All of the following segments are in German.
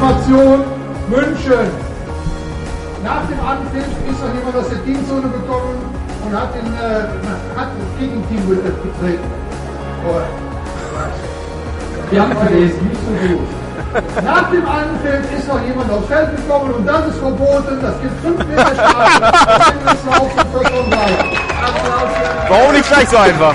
Situation München. Nach dem Anpfiff ist noch jemand aus der Teamzone gekommen und hat, den, äh, hat das Gegenteam getreten. Oh, wir haben gelesen, nicht so gut. Nach dem Anpfiff ist noch jemand aufs Feld gekommen und das ist verboten. Das gibt 5 Meter Strafe. Warum nicht gleich so einfach?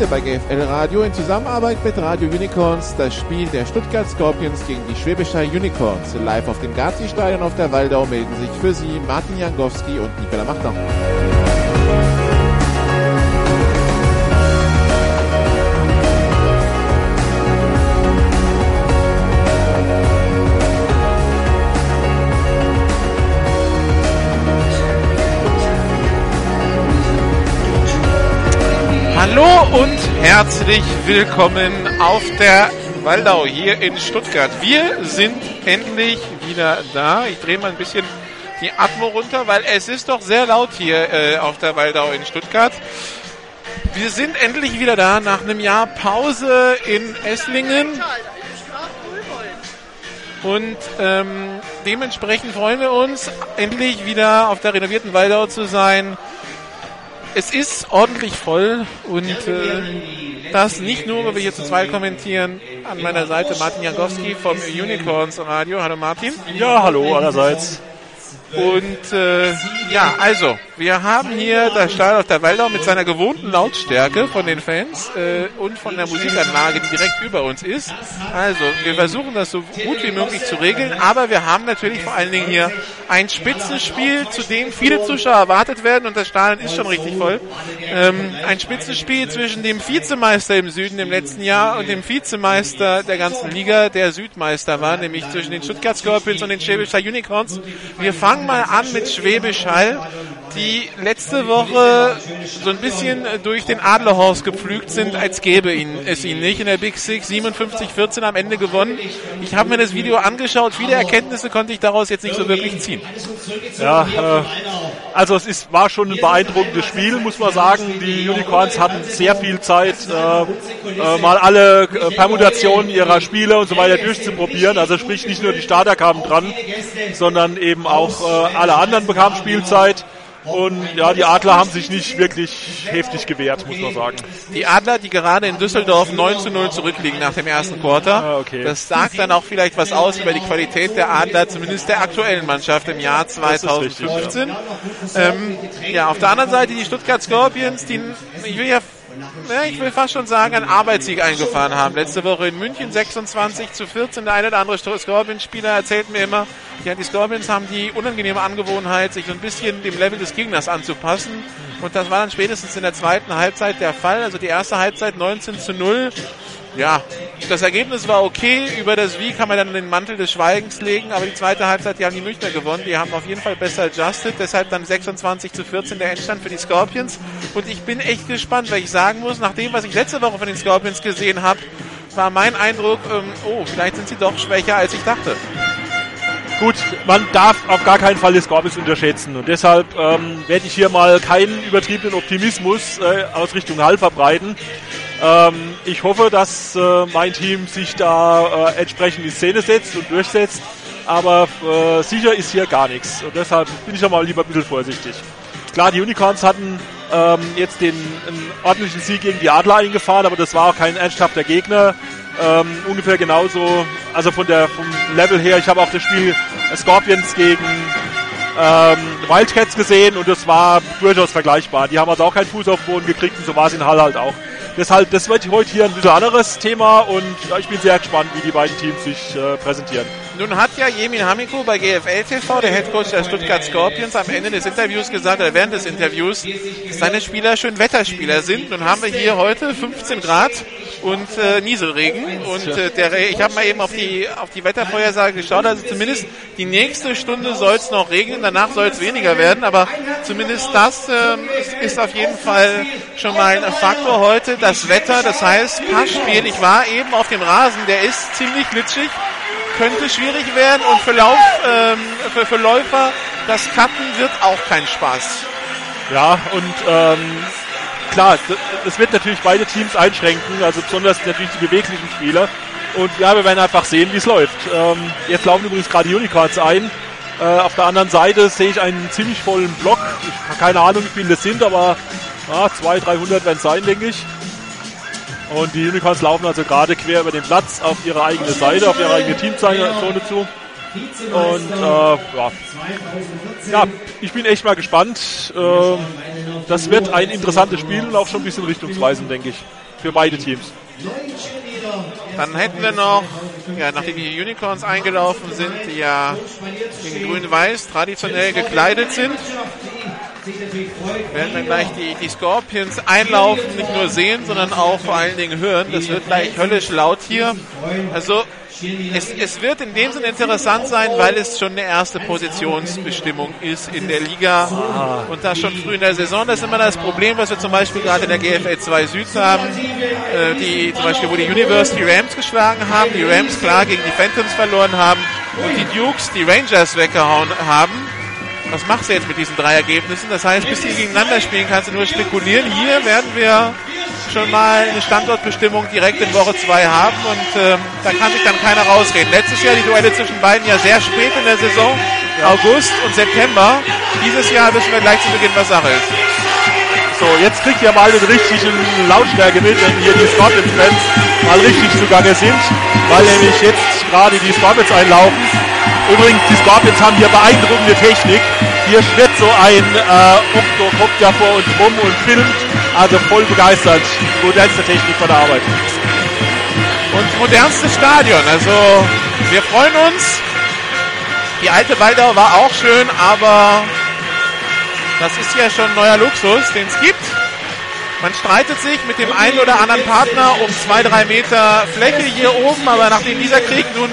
Heute bei GFL Radio in Zusammenarbeit mit Radio Unicorns das Spiel der Stuttgart Scorpions gegen die Schwäbischer Unicorns. Live auf dem Gazi-Stadion auf der Waldau melden sich für Sie Martin Jankowski und Nicola Machtau. Hallo und herzlich willkommen auf der Waldau hier in Stuttgart. Wir sind endlich wieder da. Ich drehe mal ein bisschen die Atmo runter, weil es ist doch sehr laut hier äh, auf der Waldau in Stuttgart. Wir sind endlich wieder da nach einem Jahr Pause in Esslingen. Und ähm, dementsprechend freuen wir uns, endlich wieder auf der renovierten Waldau zu sein. Es ist ordentlich voll und äh, das nicht nur, weil wir hier zu zweit kommentieren. An meiner Seite Martin Jankowski vom Unicorns Radio. Hallo Martin. Ja, hallo allerseits. Und äh, ja, also, wir haben hier das Stadion auf der Waldau mit seiner gewohnten Lautstärke von den Fans äh, und von der Musikanlage, die direkt über uns ist. Also, wir versuchen das so gut wie möglich zu regeln, aber wir haben natürlich vor allen Dingen hier ein Spitzenspiel, zu dem viele Zuschauer erwartet werden und das Stadion ist schon richtig voll. Ähm, ein Spitzenspiel zwischen dem Vizemeister im Süden im letzten Jahr und dem Vizemeister der ganzen Liga, der Südmeister war, nämlich zwischen den Stuttgart Scorpions und den Schwäbischer Unicorns. Wir fangen mal an mit Schwäbisch Hall, die letzte Woche so ein bisschen durch den Adlerhorst gepflügt sind, als gäbe es ihnen nicht. In der Big Six 57-14 am Ende gewonnen. Ich habe mir das Video angeschaut, viele Erkenntnisse konnte ich daraus jetzt nicht so wirklich ziehen. Ja, äh, also es ist, war schon ein beeindruckendes Spiel, muss man sagen. Die Unicorns hatten sehr viel Zeit, äh, äh, mal alle äh, Permutationen ihrer Spiele und so weiter durchzuprobieren. Also sprich nicht nur die Starter kamen dran, sondern eben auch äh, alle anderen bekamen Spielzeit. Und ja, die Adler haben sich nicht wirklich heftig gewehrt, muss man sagen. Die Adler, die gerade in Düsseldorf 9 zu 0 zurückliegen nach dem ersten Quarter. Ah, okay. Das sagt dann auch vielleicht was aus über die Qualität der Adler, zumindest der aktuellen Mannschaft im Jahr 2015. Ähm, ja, auf der anderen Seite die Stuttgart Scorpions, die, ich will ja ja, ich will fast schon sagen, einen Arbeitssieg eingefahren haben. Letzte Woche in München 26 zu 14. Der eine oder andere Scorpions-Spieler erzählt mir immer, ja, die Scorpions haben die unangenehme Angewohnheit, sich so ein bisschen dem Level des Gegners anzupassen. Und das war dann spätestens in der zweiten Halbzeit der Fall. Also die erste Halbzeit 19 zu 0. Ja, das Ergebnis war okay. Über das Wie kann man dann den Mantel des Schweigens legen. Aber die zweite Halbzeit, die haben die Münchner gewonnen. Die haben auf jeden Fall besser adjusted. Deshalb dann 26 zu 14 der Endstand für die Scorpions. Und ich bin echt gespannt, weil ich sagen muss, nach dem, was ich letzte Woche von den Scorpions gesehen habe, war mein Eindruck, ähm, oh, vielleicht sind sie doch schwächer, als ich dachte. Gut, man darf auf gar keinen Fall die Scorpions unterschätzen und deshalb ähm, werde ich hier mal keinen übertriebenen Optimismus äh, aus Richtung Hall verbreiten. Ähm, ich hoffe, dass äh, mein Team sich da äh, entsprechend in Szene setzt und durchsetzt aber äh, sicher ist hier gar nichts. Und deshalb bin ich ja mal lieber ein bisschen vorsichtig. Klar, die Unicorns hatten ähm, jetzt den einen ordentlichen Sieg gegen die Adler eingefahren, aber das war auch kein ernsthafter Gegner. Ähm, ungefähr genauso, also von der vom Level her. Ich habe auch das Spiel Scorpions gegen ähm, Wildcats gesehen und das war durchaus vergleichbar. Die haben also auch keinen Fuß auf den Boden gekriegt und so war es in Hall halt auch. Deshalb, das wird heute hier ein bisschen anderes Thema und ich bin sehr gespannt, wie die beiden Teams sich äh, präsentieren. Nun hat ja Jemin Hamiko bei GFL TV, der Headcoach der Stuttgart Scorpions, am Ende des Interviews gesagt, oder während des Interviews, dass seine Spieler schön Wetterspieler sind. Nun haben wir hier heute 15 Grad und äh, Nieselregen. Und äh, der, ich habe mal eben auf die, auf die Wettervorhersage geschaut. Also zumindest die nächste Stunde soll es noch regnen, danach soll es weniger werden. Aber zumindest das ist, ist auf jeden Fall schon mal ein Faktor heute. Das Wetter, das heißt Passspiel. Ich war eben auf dem Rasen, der ist ziemlich glitschig könnte schwierig werden und für, Lauf, ähm, für, für Läufer, das Cutten wird auch kein Spaß. Ja, und ähm, klar, es wird natürlich beide Teams einschränken, also besonders natürlich die beweglichen Spieler. Und ja, wir werden einfach sehen, wie es läuft. Ähm, jetzt laufen übrigens gerade die Unicorns ein. Äh, auf der anderen Seite sehe ich einen ziemlich vollen Block. Ich habe keine Ahnung, wie viele das sind, aber ja, 200, 300 werden es sein, denke ich. Und die Unicorns laufen also gerade quer über den Platz auf ihre eigene Seite, auf ihre eigene Teamzone zu. Und äh, ja. ja, ich bin echt mal gespannt. Äh, das wird ein interessantes Spiel und auch schon ein bisschen richtungsweisend, denke ich, für beide Teams. Dann hätten wir noch, ja, nachdem die Unicorns eingelaufen sind, die ja in grün-weiß traditionell gekleidet sind, werden wir gleich die, die Scorpions einlaufen, nicht nur sehen, sondern auch vor allen Dingen hören. Das wird gleich höllisch laut hier. Also es, es wird in dem Sinne interessant sein, weil es schon eine erste Positionsbestimmung ist in der Liga und das schon früh in der Saison. Das ist immer das Problem, was wir zum Beispiel gerade in der GFL 2 Süd haben, äh, die zum Beispiel, wo die University Rams geschlagen haben, die Rams klar gegen die Phantoms verloren haben und die Dukes die Rangers weggehauen haben was machst du jetzt mit diesen drei Ergebnissen? Das heißt, bis die gegeneinander spielen, kannst du nur spekulieren. Hier werden wir schon mal eine Standortbestimmung direkt in Woche 2 haben und ähm, da kann sich dann keiner rausreden. Letztes Jahr die Duelle zwischen beiden ja sehr spät in der Saison, August und September. Dieses Jahr wissen wir gleich zu Beginn, was Sache ist. So, jetzt kriegt ihr mal den richtigen Lautstärke mit, wenn hier die Scorpions-Fans mal richtig zugange sind, weil nämlich jetzt gerade die Scorpions einlaufen Übrigens, die Scorpions haben hier beeindruckende Technik. Hier schwirrt so ein äh, Octocopter vor uns rum und filmt. Also voll begeistert. Modernste Technik von der Arbeit. Und modernstes Stadion. Also wir freuen uns. Die alte Waldau war auch schön, aber das ist ja schon neuer Luxus, den es gibt. Man streitet sich mit dem einen oder anderen Partner um zwei, drei Meter Fläche hier oben, aber nachdem dieser Krieg nun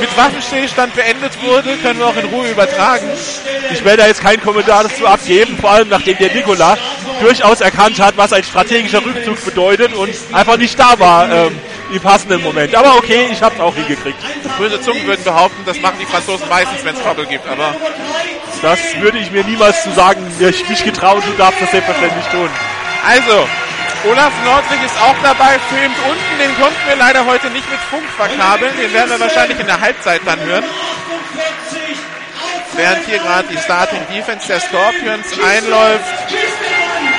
mit Waffenstillstand beendet wurde, können wir auch in Ruhe übertragen. Ich werde da jetzt keinen Kommentar dazu abgeben, vor allem nachdem der Nikola durchaus erkannt hat, was ein strategischer Rückzug bedeutet und einfach nicht da war ähm, im passenden Moment. Aber okay, ich habe es auch hingekriegt. Böse Zungen würden behaupten, das machen die Franzosen meistens, wenn es Trouble gibt, aber das würde ich mir niemals zu sagen, ich mich getraut, du darfst das selbstverständlich tun. Also, Olaf Nordwig ist auch dabei, filmt unten. Den konnten wir leider heute nicht mit Funk verkabeln. Den werden wir wahrscheinlich in der Halbzeit dann hören. Während hier gerade die Starting Defense der Scorpions einläuft.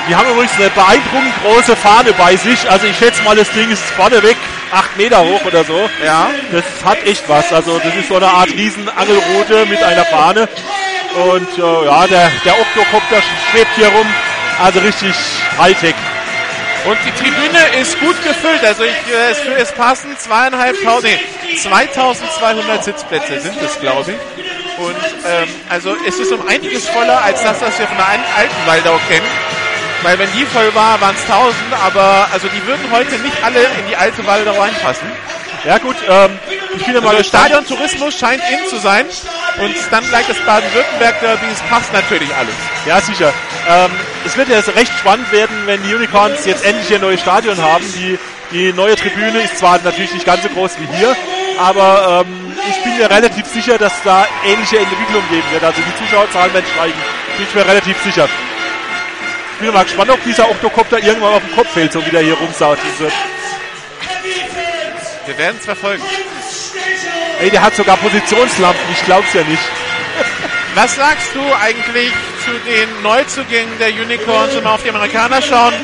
Die haben übrigens eine beeindruckend große Fahne bei sich. Also ich schätze mal, das Ding ist vorneweg acht Meter hoch oder so. Ja. Das hat echt was. Also das ist so eine Art Riesenangelroute mit einer Fahne. Und äh, ja, der, der Octocopter schwebt hier rum. Also richtig Hightech. Und die Tribüne ist gut gefüllt. Also ich, äh, es, es passen zweieinhalbtausend, nee, 2200 Sitzplätze sind es, glaube ich. Und ähm, also es ist um einiges voller als das, was wir von der alten Waldau kennen. Weil wenn die voll war, waren es 1000, aber also die würden heute nicht alle in die alte Waldau reinpassen. Ja gut, ähm, ich bin ja mal also Stadiontourismus scheint in zu sein und dann gleich das Baden-Württemberg-Derby, es passt natürlich alles. Ja, sicher. Ähm, es wird ja recht spannend werden, wenn die Unicorns jetzt endlich ein neues Stadion haben. Die, die neue Tribüne ist zwar natürlich nicht ganz so groß wie hier, aber ähm, ich bin mir relativ sicher, dass da ähnliche Entwicklungen geben wird. Also die Zuschauerzahlen werden steigen. Bin ich mir relativ sicher. Ich bin mal gespannt, ob dieser Octocopter irgendwann auf dem Kopf fällt, so wie der hier rumsautet wird. Wir werden es verfolgen. Ey, der hat sogar Positionslampen, ich glaub's ja nicht. Was sagst du eigentlich zu den Neuzugängen der Unicorns, wenn wir auf die Amerikaner schauen?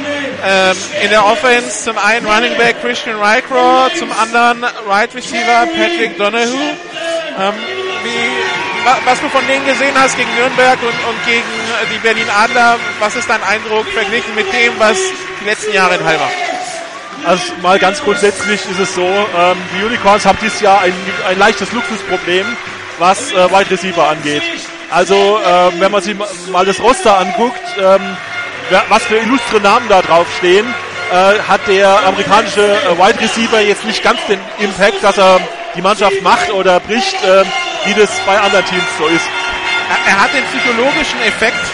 Ähm, in der Offense zum einen Running Back Christian Rycrow, zum anderen Right Receiver Patrick Donahue. Ähm, wie, was du von denen gesehen hast gegen Nürnberg und, und gegen die Berlin Adler, was ist dein Eindruck verglichen mit dem, was die letzten Jahre in Hall war? Also mal ganz grundsätzlich ist es so, ähm, die Unicorns haben dieses Jahr ein, ein leichtes Luxusproblem, was äh, Wide Receiver angeht. Also ähm, wenn man sich mal das Roster anguckt, ähm, was für illustre Namen da drauf stehen, äh, hat der amerikanische äh, Wide Receiver jetzt nicht ganz den Impact, dass er die Mannschaft macht oder bricht, äh, wie das bei anderen Teams so ist. Er, er hat den psychologischen Effekt,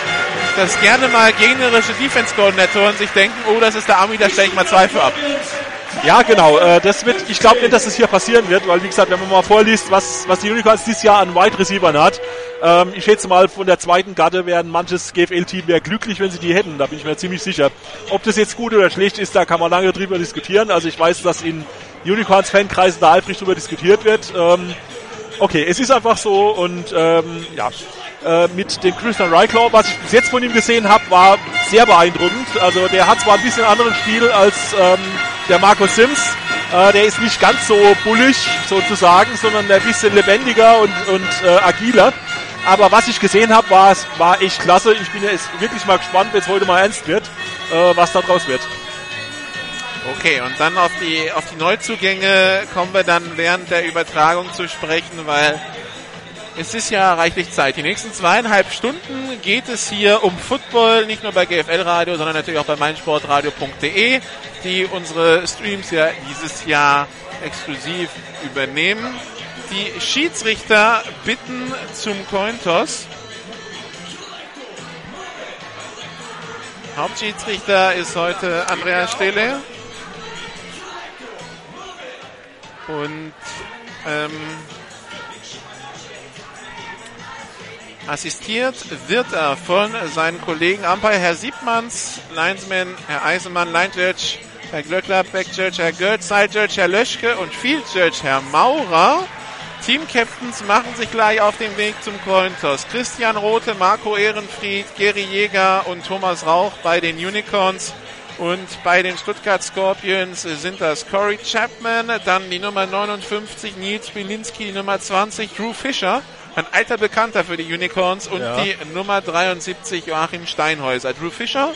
dass gerne mal gegnerische Defense-Koordinatoren sich denken, oh, das ist der Army, da stelle ich mal zwei für ab. Ja, genau. Äh, das wird, ich glaube nicht, dass das hier passieren wird, weil wie gesagt, wenn man mal vorliest, was, was die Unicorns dieses Jahr an Wide Receivern hat, ähm, ich schätze mal, von der zweiten Garde wären manches GFL-Team wäre glücklich, wenn sie die hätten. Da bin ich mir ziemlich sicher. Ob das jetzt gut oder schlecht ist, da kann man lange drüber diskutieren. Also ich weiß, dass in Unicorns-Fankreisen da eifrig drüber diskutiert wird. Ähm, okay, es ist einfach so und ähm, ja, äh, mit dem Christian Ryclaw, was ich bis jetzt von ihm gesehen habe, war sehr beeindruckend. Also der hat zwar ein bisschen anderen Spiel als ähm, der Markus Sims. Äh, der ist nicht ganz so bullig sozusagen, sondern ein bisschen lebendiger und, und äh, agiler. Aber was ich gesehen habe, war, war echt klasse. Ich bin jetzt wirklich mal gespannt, wenn es heute mal ernst wird, äh, was da draus wird. Okay, und dann auf die, auf die Neuzugänge kommen wir dann während der Übertragung zu sprechen, weil es ist ja reichlich Zeit. Die nächsten zweieinhalb Stunden geht es hier um Football, nicht nur bei GFL Radio, sondern natürlich auch bei meinsportradio.de, die unsere Streams ja dieses Jahr exklusiv übernehmen. Die Schiedsrichter bitten zum Cointos. Hauptschiedsrichter ist heute Andreas Stelle. Und ähm, Assistiert wird er von seinen Kollegen Umpire Herr Siebmanns, Linesman Herr Eisenmann, Line Judge Herr Glöckler, Back Judge Herr Götz, Side Judge Herr Löschke und Field Judge Herr Maurer. Team Captains machen sich gleich auf den Weg zum Cointos. Christian Rote, Marco Ehrenfried, Gary Jäger und Thomas Rauch bei den Unicorns. Und bei den Stuttgart Scorpions sind das Corey Chapman, dann die Nummer 59 Nils Bilinski, die Nummer 20 Drew Fischer ein alter Bekannter für die Unicorns und ja. die Nummer 73 Joachim Steinhäuser. Drew Fischer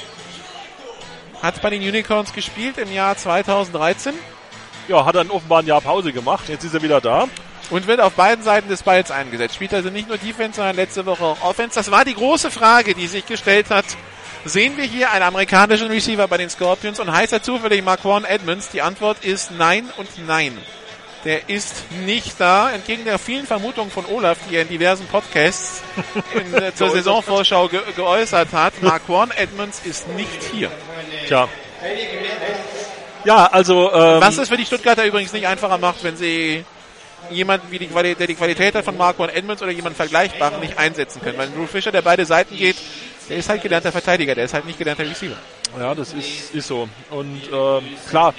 hat bei den Unicorns gespielt im Jahr 2013. Ja, hat dann offenbar ein Jahr Pause gemacht. Jetzt ist er wieder da. Und wird auf beiden Seiten des Balls eingesetzt. Spielt also nicht nur Defense, sondern letzte Woche auch Offense. Das war die große Frage, die sich gestellt hat. Sehen wir hier einen amerikanischen Receiver bei den Scorpions und heißt er zufällig Marquand Edmonds? Die Antwort ist nein und nein der ist nicht da. Entgegen der vielen Vermutungen von Olaf, die er in diversen Podcasts in, äh, zur Saisonvorschau ge geäußert hat, Marquand Edmonds ist nicht hier. Tja. Ja, also. Ähm, Was es für die Stuttgarter übrigens nicht einfacher macht, wenn sie jemanden, wie die Qualität, der die Qualität hat von Marquand Edmonds oder jemanden Vergleichbaren nicht einsetzen können. Weil Drew Fischer, der beide Seiten geht, der ist halt gelernter Verteidiger, der ist halt nicht gelernter Receiver. Ja, das ist, ist so. Und ähm, klar,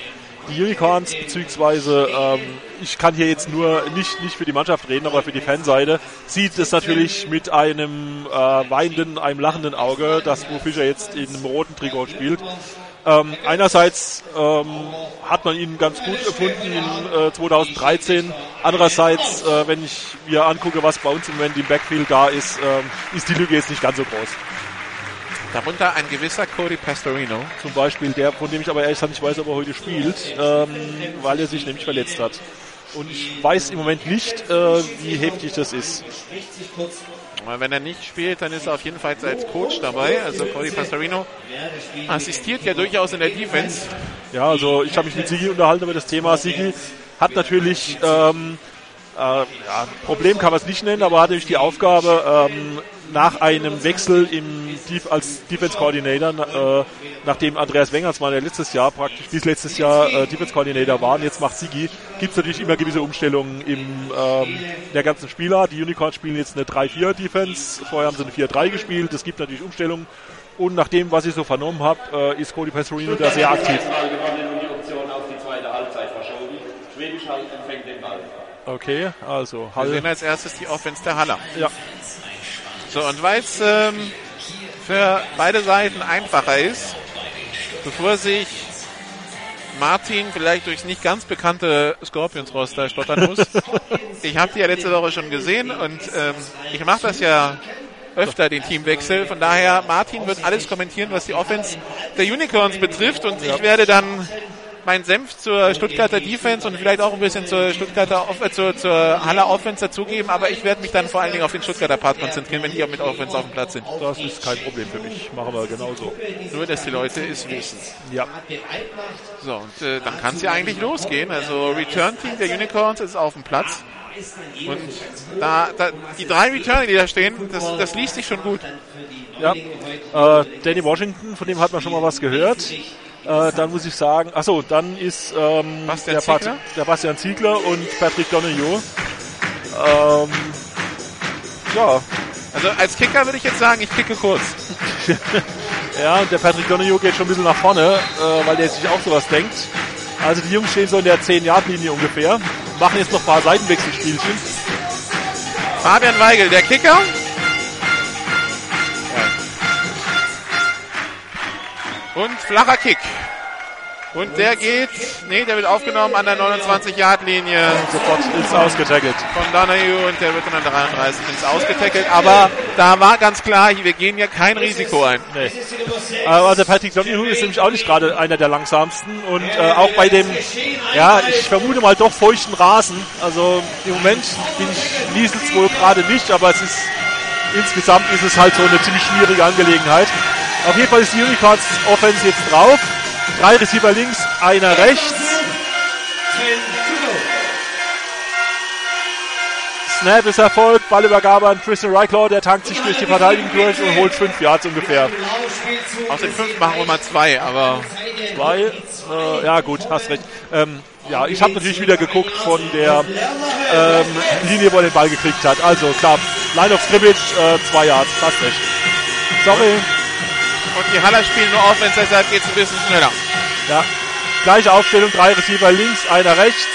die Unicorns, beziehungsweise ähm, ich kann hier jetzt nur nicht, nicht für die Mannschaft reden, aber für die Fanseite, sieht es natürlich mit einem äh, weinenden, einem lachenden Auge, dass Bo Fischer jetzt in einem roten Trikot spielt. Ähm, einerseits ähm, hat man ihn ganz gut gefunden in äh, 2013. Andererseits, äh, wenn ich mir angucke, was bei uns im Moment im Backfield da ist, äh, ist die Lücke jetzt nicht ganz so groß. Darunter ein gewisser Cody Pastorino. Zum Beispiel, der, von dem ich aber ehrlich nicht weiß, ob er heute spielt, ähm, weil er sich nämlich verletzt hat. Und ich weiß im Moment nicht, äh, wie heftig das ist. Wenn er nicht spielt, dann ist er auf jeden Fall als Coach dabei. Also Cody Pastorino assistiert ja durchaus in der Defense. Ja, also ich habe mich mit Sigi unterhalten über das Thema. Sigi hat natürlich ähm, äh, ja, Problem kann man es nicht nennen, aber hat natürlich die Aufgabe, ähm, nach einem Wechsel im Def als Defense Coordinator, äh, nachdem Andreas Wengersmann ja letztes Jahr praktisch bis letztes Jahr äh, Defense Coordinator war und jetzt macht Sigi, gibt es natürlich immer gewisse Umstellungen im ähm, der ganzen Spieler. Die Unicorns spielen jetzt eine 3-4 Defense, vorher haben sie eine 4-3 gespielt, es gibt natürlich Umstellungen und nach dem, was ich so vernommen habe, äh, ist Cody Pastorino da sehr aktiv. Okay, also Wir Hall. sehen als erstes die Offense der Haller. Ja. So, und weil es ähm, für beide Seiten einfacher ist, bevor sich Martin vielleicht durchs nicht ganz bekannte Scorpions-Roster stottern muss. ich habe die ja letzte Woche schon gesehen und ähm, ich mache das ja öfter, den Teamwechsel. Von daher, Martin wird alles kommentieren, was die Offense der Unicorns betrifft und ich werde dann meinen Senf zur Stuttgarter Defense und vielleicht auch ein bisschen zur Stuttgarter Off äh, zur, zur Haller Offense dazugeben, aber ich werde mich dann vor allen Dingen auf den Stuttgarter Part konzentrieren, wenn die auch mit Offense auf dem Platz sind. Das ist kein Problem für mich. Machen wir genauso. Nur, dass die Leute es wissen. Ja. So, und äh, dann kann es ja eigentlich losgehen. Also Return Team der Unicorns ist auf dem Platz. Und da, da die drei Returner, die da stehen, das, das liest sich schon gut. Ja. Äh, Danny Washington, von dem hat man schon mal was gehört. Äh, dann muss ich sagen, achso, dann ist ähm, Bastian der, Pat- Ziegler? der Bastian Ziegler und Patrick Donoghue. Ähm, ja, Also als Kicker würde ich jetzt sagen, ich kicke kurz. ja, und der Patrick Donoghue geht schon ein bisschen nach vorne, äh, weil der sich auch sowas denkt. Also die Jungs stehen so in der 10-Yard-Linie ungefähr, machen jetzt noch ein paar Seitenwechselspielchen. Fabian Weigel, der Kicker. Und flacher Kick. Und der geht, nee, der wird aufgenommen an der 29-Yard-Linie Sofort ist ausgetackelt. von Donahue und der wird dann an der 33 ins Ausgetackelt. Aber da war ganz klar, wir gehen ja kein Risiko ein. Nee. Äh, Also Patrick Donoghue ist nämlich auch nicht gerade einer der langsamsten und äh, auch bei dem, ja, ich vermute mal doch feuchten Rasen. Also im Moment bin ich Niesels wohl gerade nicht, aber es ist insgesamt ist es halt so eine ziemlich schwierige Angelegenheit. Auf jeden Fall ist die Unicorns Offense jetzt drauf. Drei Receiver links, einer rechts. Snap ist erfolgt, Ballübergabe an Tristan Ryclaw, der tankt sich durch die Verteidigung durch und holt fünf Yards ungefähr. Aus den fünf machen wir mal zwei, aber Zwei. Äh, ja, gut, hast recht. Ähm, ja, ich habe natürlich wieder geguckt von der ähm, Linie, wo er den Ball gekriegt hat. Also klar, Line of Scrimmage, äh, zwei Yards, hast recht. Sorry. Und die Haller spielen nur Offense, deshalb geht es ein bisschen schneller. Ja. Gleiche Aufstellung, drei Receiver links, einer rechts.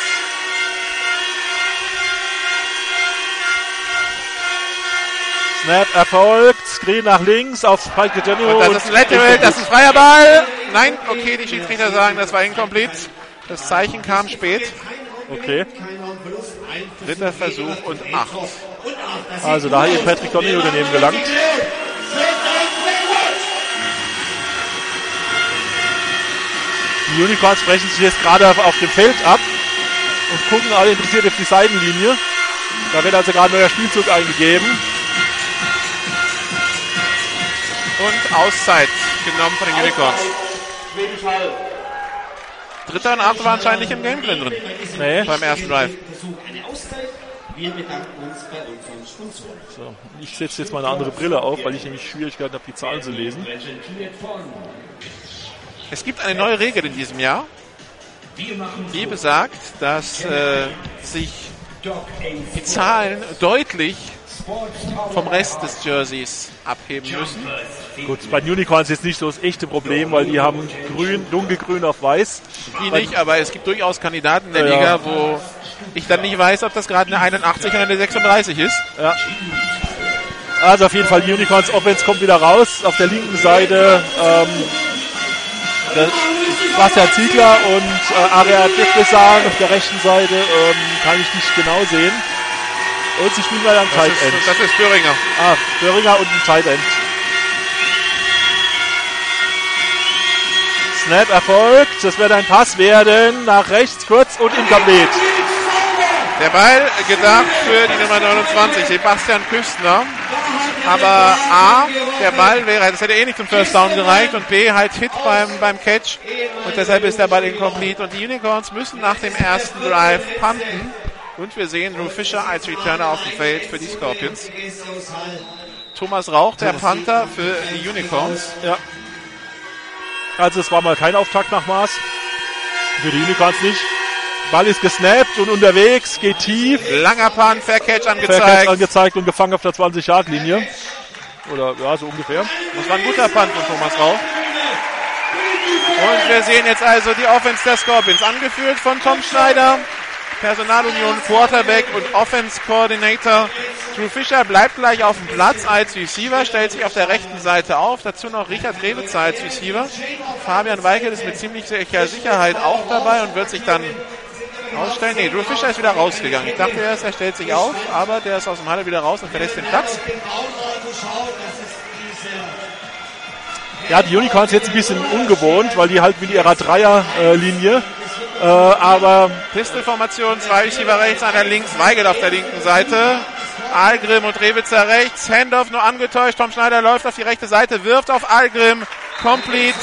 Snap erfolgt, Screen nach links auf Spike Genio. Und das ist ein Lateral, das ist freier Ball. Nein, okay, die Schiedsrichter sagen, das war incomplete. Das Zeichen kam spät. Okay, Dritter Versuch und acht. also da hat hier Patrick Donio daneben gelangt. Die Unicorns sprechen sich jetzt gerade auf, auf dem Feld ab und gucken alle interessiert auf die Seitenlinie. Da wird also gerade ein neuer Spielzug eingegeben. Und Auszeit genommen von den Unicorns. Dritter und acht war anscheinend nicht im Gameplan drin Nee. beim ersten Drive. Wir bedanken uns bei unseren Sponsoren. So, ich setze jetzt mal eine andere Brille auf, weil ich nämlich Schwierigkeiten habe, die Zahlen zu lesen. Es gibt eine neue Regel in diesem Jahr, die besagt, dass äh, sich die Zahlen deutlich vom Rest des Jerseys abheben müssen. Gut, bei den Unicorns ist nicht so das echte Problem, weil die haben grün, dunkelgrün auf weiß. Die nicht, aber es gibt durchaus Kandidaten in der Ja, ja. Liga, wo ich dann nicht weiß, ob das gerade eine 81 oder eine 36 ist. Also auf jeden Fall, die Unicorns Offense kommt wieder raus. Auf der linken Seite ähm, Bastian Ziegler und äh, Aria Defresan. Auf der rechten Seite ähm, kann ich nicht genau sehen. Und sie spielen leider am Das Tight ist, End. das ist Böhringer. Ah, Böhringer und ein Tight End. Snap erfolgt. Das wird ein Pass werden. Nach rechts kurz und incomplete. Der Ball gedacht für die Nummer 29, Sebastian Küstner. Aber A, der Ball wäre, das hätte eh nicht zum First Down gereicht und B, halt Hit beim, beim Catch und deshalb ist der Ball incomplete und die Unicorns müssen nach dem ersten Drive punten und wir sehen Drew Fischer als Returner auf dem Feld für die Scorpions. Thomas Rauch, der Panther für die Unicorns. Ja. Also es war mal kein Auftakt nach Maß. Für die Unicorns nicht. Ball ist gesnappt und unterwegs, geht tief. Langer Punt, Fair Catch Fair Catch angezeigt. angezeigt und gefangen auf der 20-Yard-Linie. Oder ja, so ungefähr. Das war ein guter Punt von Thomas Rauch. Und wir sehen jetzt also die Offense der Scorpions, angeführt von Tom Schneider, Personalunion Quarterback und Offense Coordinator. Drew Fischer bleibt gleich auf dem Platz als Receiver, stellt sich auf der rechten Seite auf. Dazu noch Richard Rewitzer als Receiver. Fabian Weigel ist mit ziemlich sicher Sicherheit auch dabei und wird sich dann ausstellen. Nee, Drew Fischer ist wieder rausgegangen. Ich dachte erst, er stellt sich auf, aber der ist aus dem Halle wieder raus und verlässt den Platz. Ja, die Unicorns jetzt ein bisschen ungewohnt, weil die halt mit ihrer Dreierlinie, äh, aber Pistolformation, zwei Receiver rechts, einer links, Weigel auf der linken Seite. Algrim und Rewitzer rechts, Handoff nur angetäuscht, Tom Schneider läuft auf die rechte Seite, wirft auf Algrim, complete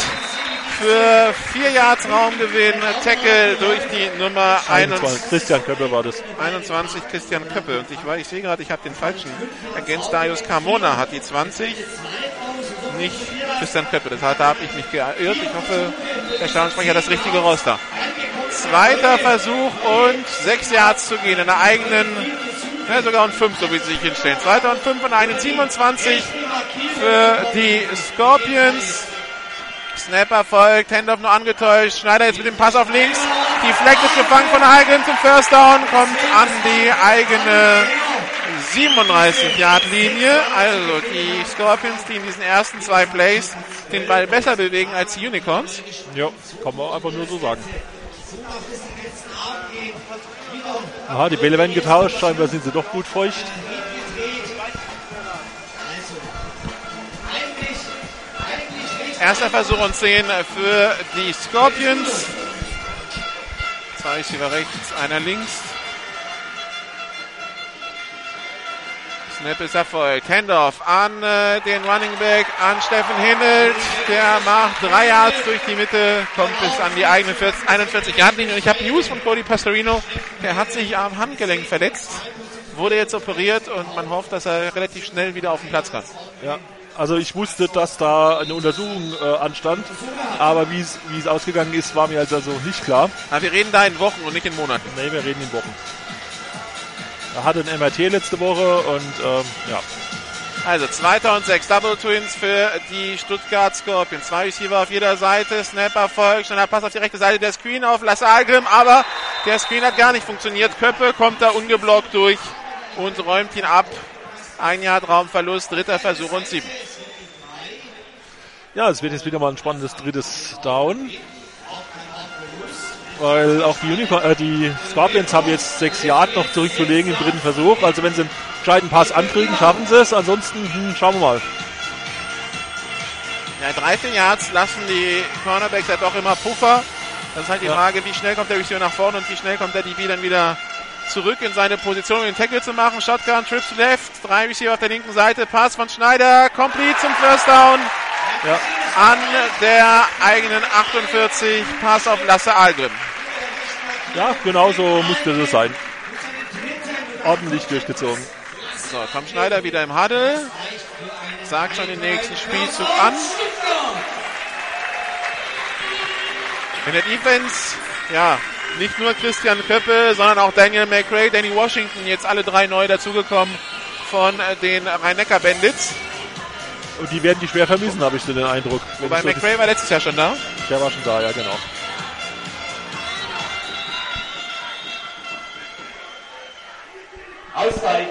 für vier Yards Raumgewinn, Tackle durch die Nummer 21. Christian Köppe war das. 21 Christian Köppe. Und ich, war- ich sehe gerade, ich habe den falschen ergänzt. Darius Carmona hat die 20. Nicht Christian Köppe. Das hat, da habe ich mich geirrt. Ich hoffe, der Stadionsprecher hat das richtige Roster. Zweiter Versuch und sechs Yards zu gehen in der eigenen, ne, sogar und fünf, so wie sie sich hinstellen. Zweiter und fünf und einen 27 für die Scorpions. Snapper folgt, Handoff nur angetäuscht. Schneider jetzt mit dem Pass auf links. Die Fleck ist gefangen von Algren zum First Down, kommt an die eigene 37-Yard-Linie. Also die Scorpions, die in diesen ersten zwei Plays den Ball besser bewegen als die Unicorns. Ja, kann man einfach nur so sagen. Aha, die Bälle werden getauscht, scheinbar sind sie doch gut feucht. Erster Versuch und 10 für die Scorpions. Zwei Receiver rechts, einer links. Snap ist erfolgt. Handoff an äh, den Running Back, an Steffen Hinnelt. Der macht drei Yards durch die Mitte, kommt bis an die eigene 40, 41 Yard Linie. Und ich habe News von Cody Pastorino. Der hat sich am Handgelenk verletzt, wurde jetzt operiert und man hofft, dass er relativ schnell wieder auf den Platz kann. Ja, also ich wusste, dass da eine Untersuchung äh, anstand, aber wie es ausgegangen ist, war mir also nicht klar. Aber wir reden da in Wochen und nicht in Monaten. Nee, wir reden in Wochen. Er hatte ein MRT letzte Woche und ähm, ja, Also zweiter und sechs Double Twins für die Stuttgart Scorpions. Zwei Receiver auf jeder Seite. Snap erfolgt. Schneller Pass auf die rechte Seite. Der Screen auf Lasse Algrim. Aber der Screen hat gar nicht funktioniert. Köppe kommt da ungeblockt durch und räumt ihn ab. Ein Jahr Raumverlust. Dritter Versuch und sieben. ja, es wird jetzt wieder mal ein spannendes drittes Down. Weil auch die, Unicorn, äh, die Scorpions haben jetzt sechs Yard noch zurückzulegen im dritten Versuch. Also wenn sie einen gescheiten Pass ankriegen, schaffen sie es. Ansonsten hm, schauen wir mal. Ja, 13 Yards lassen die Cornerbacks ja doch immer Puffer. Das ist halt die Ja. Frage, wie schnell kommt der Receiver nach vorne und wie schnell kommt der DB dann wieder zurück in seine Position, um den Tackle zu machen. Shotgun, Trips left, drei Receiver auf der linken Seite, Pass von Schneider, complete zum First Down Ja, an der eigenen 48, Pass auf Lasse Algrim. ja genau so musste das sein. Ordentlich durchgezogen. So, Tom Schneider wieder im Huddle, sagt schon den nächsten Spielzug an. In der Defense, ja, nicht nur Christian Köppe, sondern auch Daniel McRae, Danny Washington, jetzt alle drei neu dazugekommen von äh, den Rhein-Neckar-Bandits. Und die werden die schwer vermissen, habe ich so den Eindruck. Wobei so McRae war letztes Jahr schon da. der war schon da, ja genau. Auszeit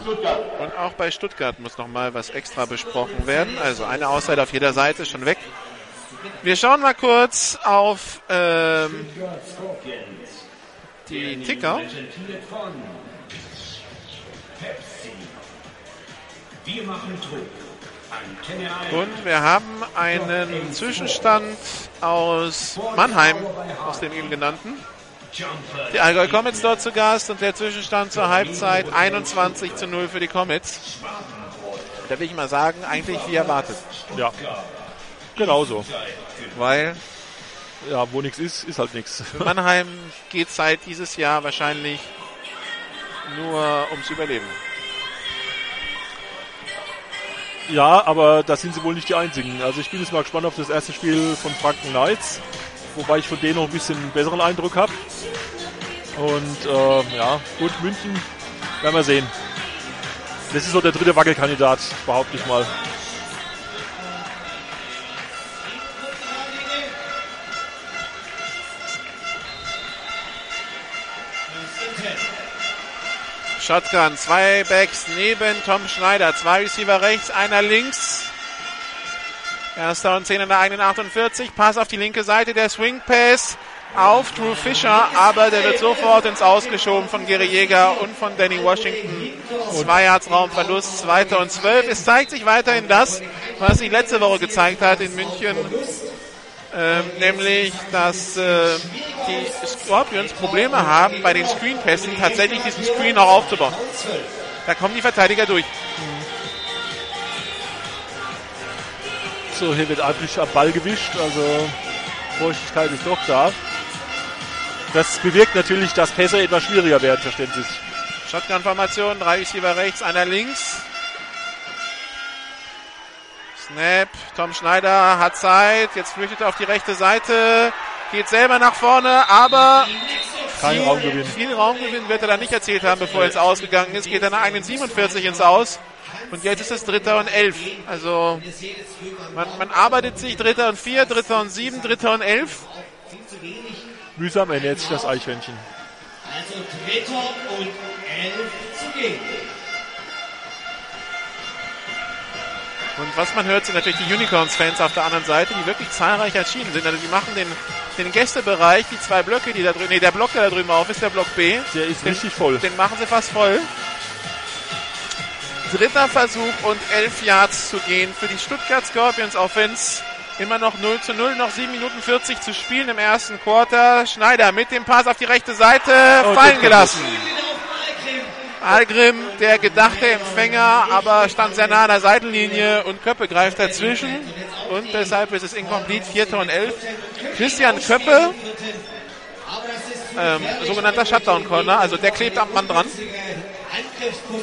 Stuttgart. Und auch bei Stuttgart muss noch mal was extra besprochen werden. Also eine Auszeit auf jeder Seite schon weg. Wir schauen mal kurz auf ähm, die Ticker. Präsentiert von Pepsi. Wir machen Druck. Antenne 1. Und wir haben einen Zwischenstand aus Mannheim, aus dem eben genannten. Die Allgäu Comets dort zu Gast und der Zwischenstand zur Halbzeit 21 zu 0 für die Comets. Da will ich mal sagen, eigentlich wie erwartet. Ja, genau so. Weil Ja, wo nichts ist, ist halt nichts. für Mannheim geht es seit dieses Jahr wahrscheinlich nur ums Überleben. Ja, aber da sind sie wohl nicht die einzigen. Also ich bin jetzt mal gespannt auf das erste Spiel von Franken Knights, wobei ich von denen noch ein bisschen besseren Eindruck habe. Und äh, ja, gut, München werden wir sehen. Das ist so der dritte Wackelkandidat, behaupte ich mal. Shotgun, zwei Backs neben Tom Schneider, zwei Receiver rechts, einer links. Erster und 10 in der eigenen 48. Pass auf die linke Seite, der Swing Pass auf Drew Fischer, aber der wird sofort ins Ausgeschoben von Gary Jäger und von Danny Washington. Zwei Yards Raumverlust, zweiter und zwölf. Es zeigt sich weiterhin das, was sich letzte Woche gezeigt hat in München, ähm, nämlich, dass äh, die Scorpions Probleme haben, bei den Screenpässen tatsächlich diesen Screen auch aufzubauen. Da kommen die Verteidiger durch. So, hier wird eigentlich am Ball gewischt, also Feuchtigkeit ist doch da. Das bewirkt natürlich, dass Pässe etwas schwieriger werden, verständlich. Shotgun-Formation, drei Receiver rechts, einer links. Snap, Tom Schneider hat Zeit, jetzt flüchtet er auf die rechte Seite, geht selber nach vorne, aber Kein viel, Raumgewinn. viel Raumgewinn wird er da nicht erzielt haben, bevor er ins Ausgegangen ist, geht er nach eigenen 47 ins Aus. Und jetzt ist es Dritter und Elf. Also man, man arbeitet sich Dritter und Vier, Dritter und Sieben, Dritter und Elf. Mühsam ernährt sich das Eichhörnchen. Also Dritter und elf zu gehen. Und was man hört, sind natürlich die Unicorns-Fans auf der anderen Seite, die wirklich zahlreich erschienen sind. Also die machen den, den Gästebereich, die zwei Blöcke, die da drüben, nee, der Block, der da drüben auf ist, der Block B. Der ist den, richtig voll. Den machen sie fast voll. Dritter Versuch und elf Yards zu gehen für die Stuttgart Scorpions Offense. Immer noch 0 zu 0, noch 7 Minuten 40 zu spielen im ersten Quarter. Schneider mit dem Pass auf die rechte Seite Und fallen gelassen. Algrim, der gedachte Empfänger, aber stand sehr nah an der Seitenlinie und Köppe greift dazwischen und deshalb ist es incomplete, Vierter und elf. Christian Köppe, ähm, sogenannter Shutdown Corner, also der klebt am Mann dran.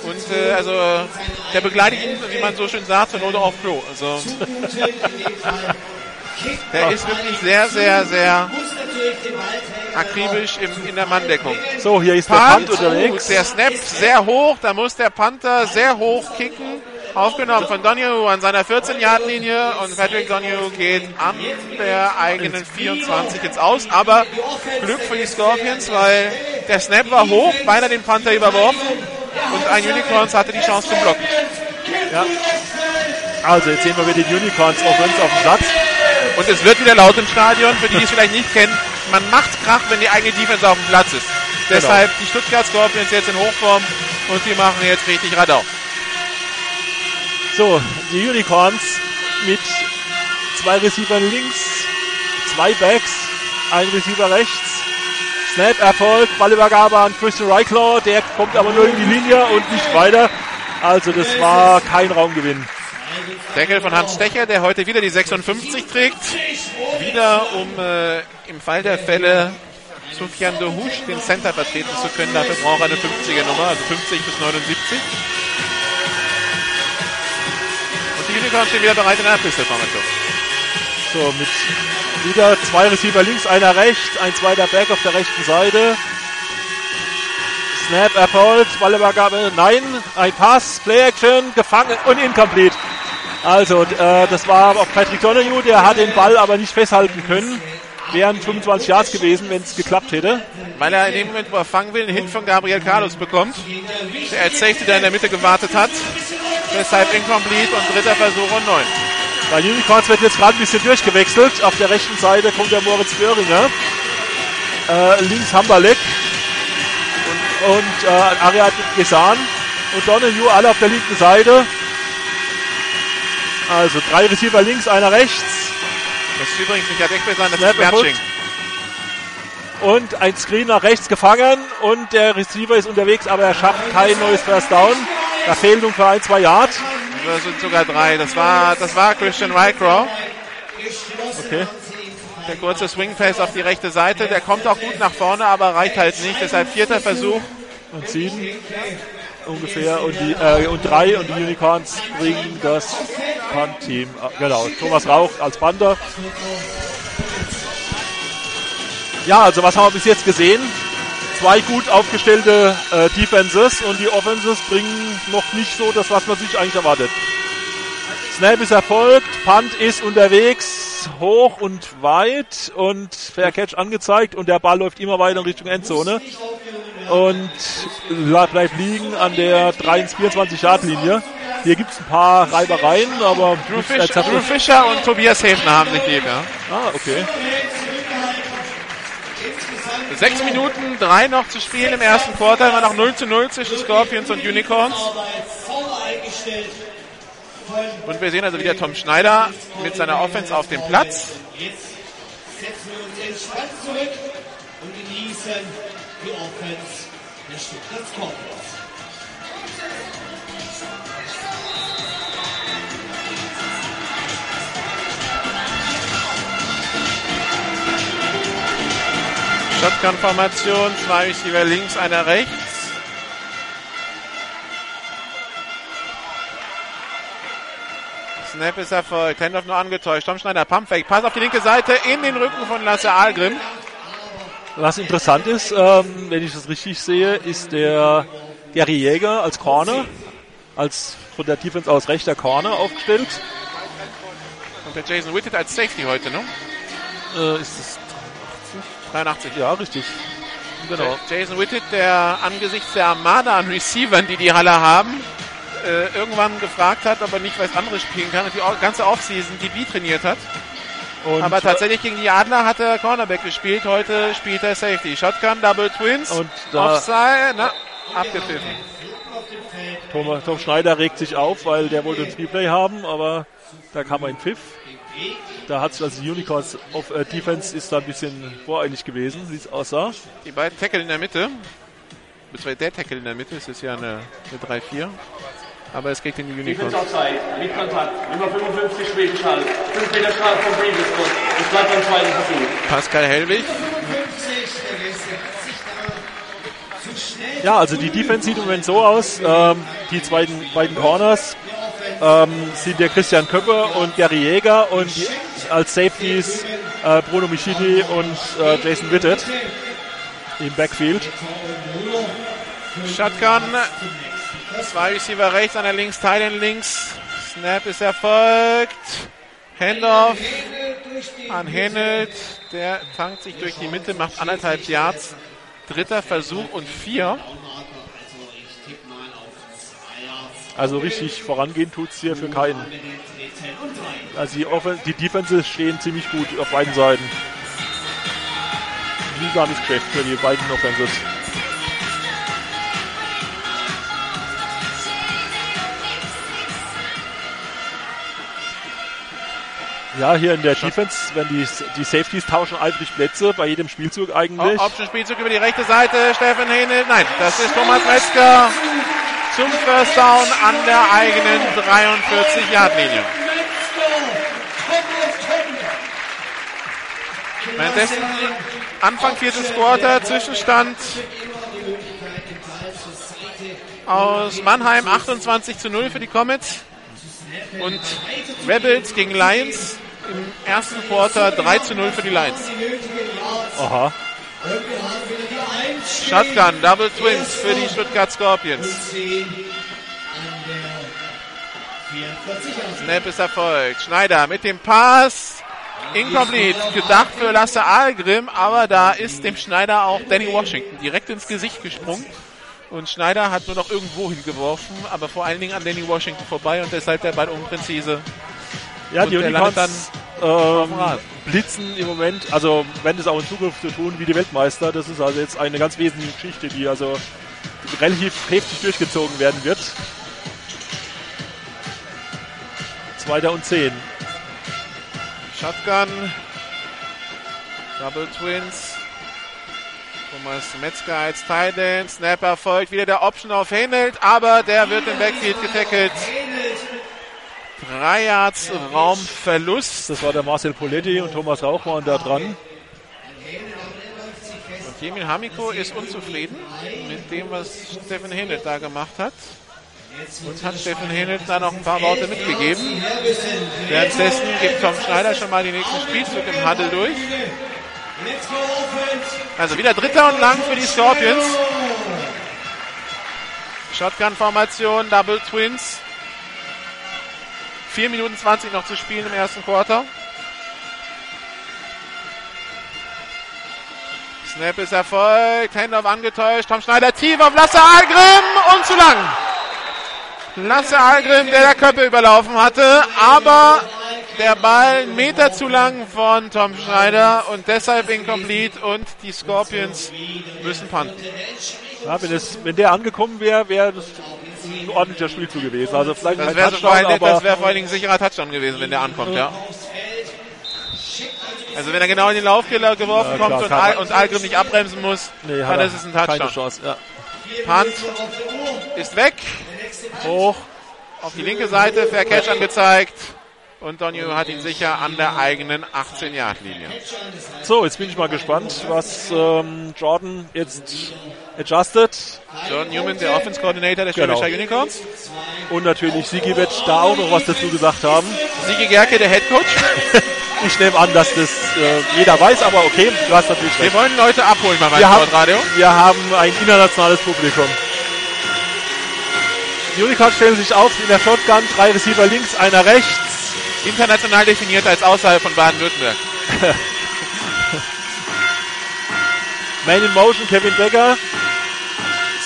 Und äh, also der begleitet ihn, wie man so schön sagt, zur Not auf Klo. Also der ist wirklich sehr, sehr, sehr akribisch im, in der Manndeckung. So, hier ist der Punt, Punt unterwegs. der Snap sehr hoch, da muss der Panther sehr hoch kicken. Aufgenommen von Donahue an seiner 14-Yard-Linie und Patrick Donahue geht an der eigenen 24 ins Aus. Aber Glück für die Scorpions, weil der Snap war hoch, beinahe den Panther überworfen und ein Unicorns hatte die Chance zum Blocken. Also, jetzt sehen wir wieder die Unicorns Offense auf dem Platz. Und es wird wieder laut im Stadion, für die, die es vielleicht nicht kennen. Man macht Krach, wenn die eigene Defense auf dem Platz ist. Deshalb die Stuttgart Scorpions jetzt in Hochform und die machen jetzt richtig Radau. So, die Unicorns mit zwei Receivern links, zwei Backs, ein Receiver rechts. Snap Erfolg, Ballübergabe an Christian Reichlau, der kommt aber nur in die Linie und nicht weiter. Also das war kein Raumgewinn. Deckel von Hans Stecher, der heute wieder die 56 trägt. Wieder um äh, im Fall der Fälle Sufjan Dohusch den Center vertreten zu können. Dafür braucht er eine 50er Nummer, also 50 bis 79. Und die Unicorns stehen wieder bereit in der Pistol-Formation. So, mit wieder zwei Receiver links, einer rechts, ein zweiter Back auf der rechten Seite. Snap erfolgt, Ballübergabe, nein, ein Pass, Play Action, gefangen und incomplete. Also, äh, das war auch Patrick Donahue, der hat den Ball aber nicht festhalten können. Wären 25 Yards gewesen, wenn es geklappt hätte. Weil er in dem Moment, wo er fangen will, einen Hit von Gabriel Carlos bekommt. Der als Safety, der in der Mitte gewartet hat. Deshalb incomplete und dritter Versuch und neun. Bei Unicorns wird jetzt gerade ein bisschen durchgewechselt. Auf der rechten Seite kommt der Moritz Böhringer. Äh, links Hamberleck und, äh, Ariad Gesan und Donahue alle auf der linken Seite. Also drei Receiver links, einer rechts Das ist übrigens nicht Adekbe sein, das ist Bertsching. und ein Screen nach rechts gefangen und der Receiver ist unterwegs, aber er schafft kein neues First Down. Da fehlen nun für ein, zwei Yard. Das sind sogar drei. Das war, das war Christian Rycrow. Okay. Der kurze Swing Pass auf die rechte Seite. Der kommt auch gut nach vorne, aber reicht halt nicht. Deshalb vierter Versuch. Und sieben ungefähr und die äh, und drei und die Unicorns bringen das Punt-Team. äh, Genau, Thomas Rauch als Panther. Ja, also was haben wir bis jetzt gesehen? Zwei gut aufgestellte äh, Defenses und die Offenses bringen noch nicht so das, was man sich eigentlich erwartet. Snap ist erfolgt, Punt ist unterwegs. Hoch und weit und Fair Catch angezeigt und der Ball läuft immer weiter in Richtung Endzone und bleibt liegen an der 23-Yard-Linie. Hier gibt es ein paar Reibereien, aber Drew, Fisch, Drew Fischer und Tobias Häfner haben sich lieb, ja. Ah, okay. Sechs Minuten, drei noch zu spielen im ersten Quartal, immer noch 0 zu 0 zwischen Scorpions und Unicorns. Und wir sehen also wieder Tom Schneider mit seiner Offense auf dem Platz. Jetzt setzen wir uns entspannt zurück und genießen die Offense der Stuttgart Scorpions. Shotgun-Formation, zwei Receiver links, einer rechts. Snap ist erfolgt. Handoff nur angetäuscht. Tom Schneider, Pumpfake. Pass auf die linke Seite in den Rücken von Lasse Ahlgrim. Was interessant ist, ähm, wenn ich das richtig sehe, ist der Gary Jäger als Corner, als von der Defense aus rechter Corner aufgestellt. Und der Jason Whitted als Safety heute, ne? Äh, ist das 83. ja richtig? Genau. Jason Whitted, der angesichts der Armada an Receivern, die die Halle haben, äh, irgendwann gefragt hat, ob er nicht was anderes spielen kann und die ganze Offseason DB trainiert hat. Und Aber tatsächlich gegen die Adler hat er Cornerback gespielt, heute spielt er Safety. Shotgun, Double Twins, Und da- Offside, na, abgepfiffen. Tom, Tom Schneider regt sich auf, weil der wollte ein Freeplay haben, aber da kam ein Pfiff. Da hat sich also die Unicorns auf äh, Defense ist da ein bisschen voreilig gewesen, wie es aussah. Die beiden Tackle in der Mitte, beziehungsweise der Tackle in der Mitte, es ist ja eine, eine 3-4, aber es geht in die Unicorns. Defense outside, mit Kontakt, Nummer 55 Schwedenschall, 5 Meter vom Previous Spot, es bleibt beim zweiten Versuch. Pascal Hellwig, Ja, also die Defense sieht im Moment so aus. Ähm, die beiden, beiden Corners ähm, sind der Christian Köpper und Gary Jäger und die, als Safeties äh, Bruno Michidi und äh, Jason Witted im Backfield. Shotgun, zwei Receiver rechts, einer links, Teilen links. Snap ist erfolgt. Handoff an Hennelt. Der tankt sich durch die Mitte, macht anderthalb Yards. Dritter Versuch und vier. Also richtig vorangehen tut's hier für keinen. Also die, Offen die Defenses stehen ziemlich gut auf beiden Seiten. Mühsames Geschäft für die beiden Offenses. Ja, hier in der Defense, wenn die, die Safeties tauschen eifrig Plätze bei jedem Spielzug eigentlich. Option Spielzug über die rechte Seite. Steffen Hennelt. Nein, das ist Thomas Metzger zum First Down an der eigenen 43-Yard-Linie. Währenddessen Anfang viertes Quarter, Zwischenstand aus Mannheim 28 zu 0 für die Comets und Rebels gegen Lions im ersten Quarter 3 zu 0 für die Lions. Aha. Shotgun, Double Twins für die Stuttgart Scorpions. Snap ist erfolgt. Schneider mit dem Pass. Incomplete. Gedacht für Lasse Ahlgrim, aber da ist dem Schneider auch Danny Washington direkt ins Gesicht gesprungen. Und Schneider hat nur noch irgendwo hingeworfen, aber vor allen Dingen an Danny Washington vorbei und deshalb der Ball unpräzise. Ja, Und die Unicorns dem ähm, blitzen im Moment, also wenn es auch in Zukunft so tun wie die Weltmeister, das ist also jetzt eine ganz wesentliche Geschichte, die also relativ heftig durchgezogen werden wird. Zweiter und zehn. Shotgun. Double Twins. Thomas Metzger als Tight End. Snapper folgt wieder der Option auf Hänelt, aber der wird im Backfield getackelt. Drei Yards Raumverlust. Das war der Marcel Poletti und Thomas Rauch waren da dran. Und Jemin Hamiko ist unzufrieden mit dem, was Steffen Hänelt da gemacht hat. Und hat Steffen Hänelt da noch ein paar Worte mitgegeben. Währenddessen gibt Tom Schneider schon mal die nächsten Spielzug im Huddle durch. Also wieder dritter und lang für die Scorpions. Shotgun-Formation, Double Twins. 4 Minuten 20 noch zu spielen im ersten Quarter. Snap ist erfolgt, Handoff angetäuscht, Tom Schneider tief auf Lasse Algrim und zu lang. Lasse Algrim, der der Köppe überlaufen hatte, aber der Ball einen Meter zu lang von Tom Schneider und deshalb incomplete und die Scorpions müssen punten. Ja, wenn, es, wenn der angekommen wäre, wäre das ein ordentlicher Spielzug gewesen. Also vielleicht Das wäre aber das wär vor allen Dingen ein sicherer Touchdown gewesen, wenn der ankommt, ja. Also wenn er genau in den Lauf geworfen Ja, klar, kommt und, Al und Algrim nicht abbremsen muss, nee, dann ist es ein keine Touchdown. Chance. Ja. Punt ist weg. Hoch auf die linke Seite. Fair Catch angezeigt. Und Donio hat ihn sicher an der eigenen 18-Yard-Linie. So, jetzt bin ich mal gespannt, was ähm, Jordan jetzt adjusted. John Newman, der Offense Coordinator der Genau. Schwäbischer Unicorns. Und natürlich Sigi wird da auch noch was dazu gesagt haben. Sigi Gerke, der Head Coach. Ich nehme an, dass das äh, jeder weiß, aber okay, du hast natürlich Wir recht. wollen Leute abholen bei meinem Wir haben, Sportradio. wir haben ein internationales Publikum. Die Unicorns stellen sich auf in der Shotgun, drei Receiver links, einer rechts. International definiert als außerhalb von Baden-Württemberg. Man in Motion, Kevin Becker.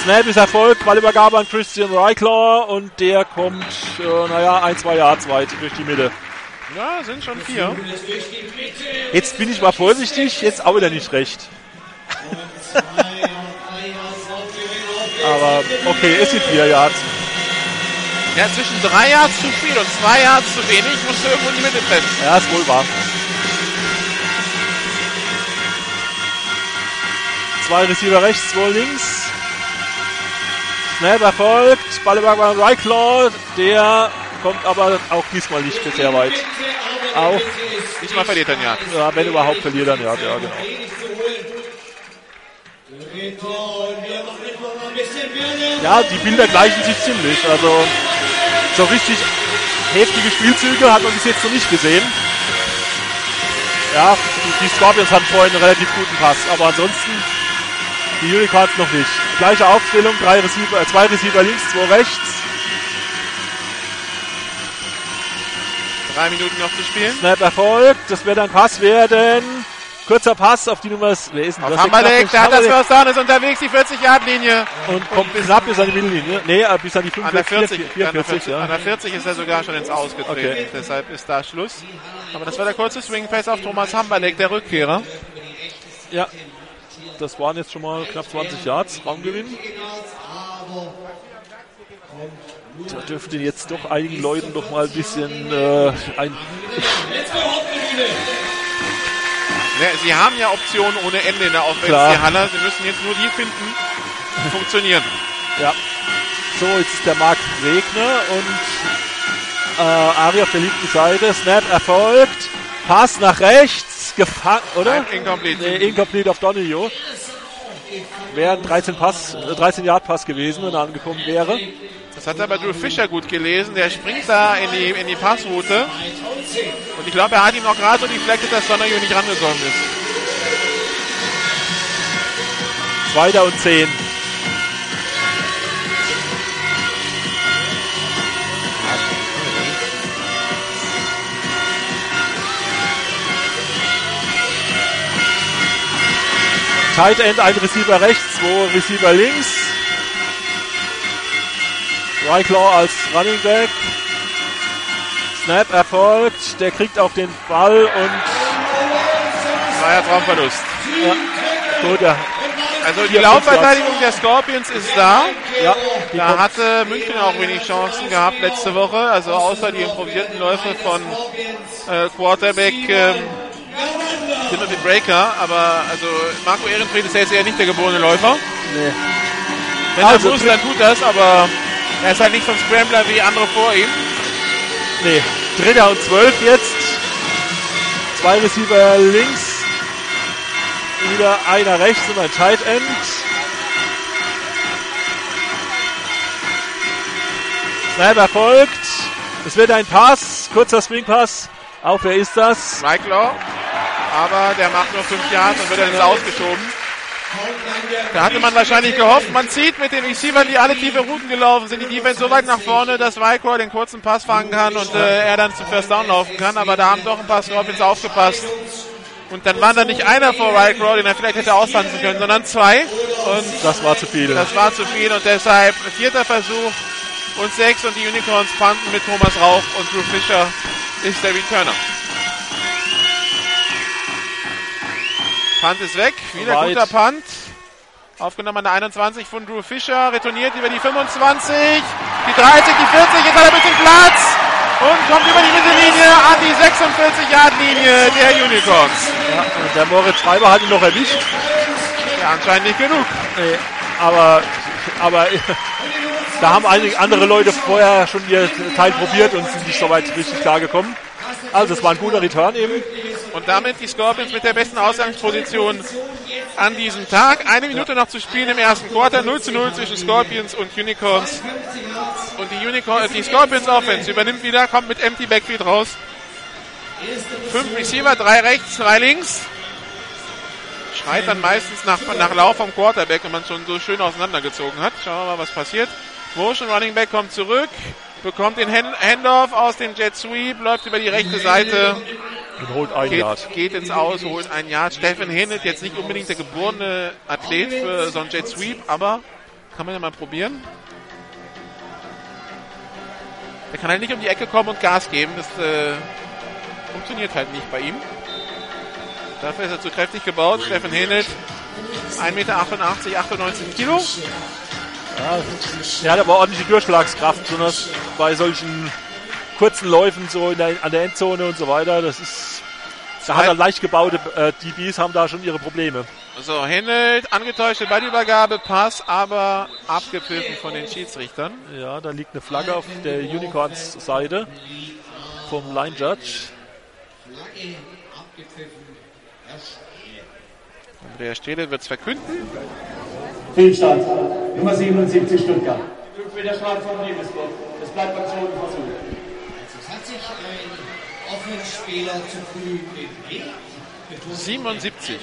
Snap ist Erfolg, Ballübergabe an Christian Reiklaw und der kommt, äh, naja, ein, zwei Yards weit durch die Mitte. Ja, sind schon vier. Jetzt bin ich mal vorsichtig, jetzt auch wieder nicht recht. Aber okay, es sind vier Yards. Ja, zwischen drei Yards zu viel und zwei Yards zu wenig musst du irgendwo in die Mitte treffen. Ja, ist wohl wahr. Zwei Receiver rechts, zwei links. Snap erfolgt. Ball über bei Ryclaw. Der kommt aber auch diesmal nicht sehr weit. Auch, Diesmal verliert er Yard. ja, wenn überhaupt verliert dann ja, ja genau. Ja, die Bilder gleichen sich ziemlich. Also so richtig heftige Spielzüge hat man bis jetzt noch nicht gesehen. Ja, die, Scorpions hatten vorhin einen relativ guten Pass, aber ansonsten die Unicorns noch nicht. Gleiche Aufstellung, drei Receiver, äh, zwei Receiver links, zwei rechts. Drei Minuten noch zu spielen. Snap erfolgt, das wird ein Pass werden. Kurzer Pass auf die Nummer, wer ist denn Auf das? Hammerleck, der hat das. First Down, ist unterwegs, die 40-Yard-Linie. Und kommt knapp bis an die Mittellinie. Nee, äh, bis an die An der 45, 40, an der 44, 40, an ja. der 40 ist er sogar schon ins Ausgetreten. Okay. Deshalb ist da Schluss. Aber das war der kurze Swing Pass auf Thomas Hammerleck, der Rückkehrer. Ja. Das waren jetzt schon mal knapp 20 Yards Raumgewinn. Da dürfte jetzt doch einigen Leuten doch mal ein bisschen äh, ein. Ja, sie haben ja Optionen ohne Ende in der Offense, Haller. Sie müssen jetzt nur die finden, die funktionieren. Ja. So, jetzt ist der Marc Regner und äh, Ari auf der linken Seite. Snap erfolgt. Pass nach rechts. Gefangen, oder? Nein, incomplete. Nee, incomplete auf Donillo. Wäre ein 13 Pass, äh, 13 Yard Pass gewesen, wenn er angekommen wäre. Das hat aber Drew Fischer gut gelesen. Der springt da in die, in die Passroute. Und ich glaube, er hat ihm noch gerade so deflected, dass Donnerjo nicht rangekommen ist. Zweiter und 10. Tight End, ein Receiver rechts, zwei Receiver links. Ryclaw als Running Back. Snap erfolgt, der kriegt auch den Ball und Zweier Traumverlust. ja, gut, ja, Also die Laufverteidigung der Scorpions ist da. ja, Da hatte München auch wenig Chancen gehabt letzte Woche. Also außer die improvisierten Läufe von äh, Quarterback ähm, Timothy Breaker. Aber also Marco Ehrenfried ist jetzt eher nicht der geborene Läufer. nee. Wenn Also, er muss, dann tut das. Aber er ist halt nicht so ein Scrambler wie andere vor ihm. Nee, Dritter und zwölf jetzt. Zwei Receiver links. Wieder einer rechts und ein Tight End. Snap erfolgt. Es wird ein Pass, kurzer Swing Pass. Auch wer ist das? Mike Law. Aber der macht nur fünf Yards und wird dann ins Ausgeschoben. Da hatte man wahrscheinlich gehofft, man zieht mit den Receivern, die alle tiefe Routen gelaufen sind, die Defense so weit nach vorne, dass Vicor den kurzen Pass fangen kann und äh, er dann zum First Down laufen kann. Aber da haben doch ein paar Scorpions aufgepasst Und dann waren da nicht einer vor Rycrow, den er vielleicht hätte austanzen können, sondern zwei. Und Das war zu viel. das war zu viel und deshalb vierter Versuch und sechs und die Unicorns panten mit Thomas Rauch und Drew Fischer ist der Returner. Punt ist weg, wieder Weit. guter Punt. Aufgenommen an der 21 von Drew Fischer, retourniert über die 25, die 30, die 40, jetzt hat er ein bisschen Platz und kommt über die Mittellinie an die 46-Yard-Linie der Unicorns. Ja, der Moritz Schreiber hat ihn noch erwischt. Ja, anscheinend nicht genug. Nee, aber, aber da haben einige andere Leute vorher schon ihr Teil probiert und sind nicht so weit richtig klar gekommen. Also es war ein guter Return eben. Und damit die Scorpions mit der besten Ausgangsposition an diesem Tag. Eine Minute noch zu spielen im ersten Quarter. 0 zu 0 zwischen Scorpions und Unicorns. Und die, Unicorn, äh, die Scorpions Offense übernimmt wieder, kommt mit Empty Backfield raus. Fünf Receiver, drei rechts, drei links. Schreit dann meistens nach, nach Lauf vom Quarterback, wenn man schon so schön auseinandergezogen hat. Schauen wir mal, was passiert. Motion Running Back kommt zurück, bekommt den Handoff aus dem Jet Sweep, läuft über die rechte Seite. Und holt ein Yard. Geht, geht ins Aus, holt ein Yard. Steffen Hinnelt, jetzt nicht unbedingt der geborene Athlet für so einen Jet Sweep, aber kann man ja mal probieren. Der kann halt nicht um die Ecke kommen und Gas geben. Das äh, funktioniert halt nicht bei ihm. Dafür ist er zu kräftig gebaut. Steffen Hinnelt, 1,88 Meter, 98 Kilo. Ja, er hat aber ordentliche Durchschlagskraft, besonders bei solchen kurzen Läufen so der, an der Endzone und so weiter. Das ist, da hat er leicht gebaute äh, DBs haben da schon ihre Probleme. So, Hinnelt, angetäuschte Ballübergabe, Pass, aber abgepfiffen von den Schiedsrichtern. Ja, da liegt eine Flagge auf der Unicorns Seite vom Line Judge. Andreas Stede wird es verkünden. Fehlstart. Nummer 77 Stuttgart. Fünf Meter Strafe von Liebesburg. Es bleibt beim zweiten Versuch. Es hat sich ein Offenspieler zu früh bewegt. 77.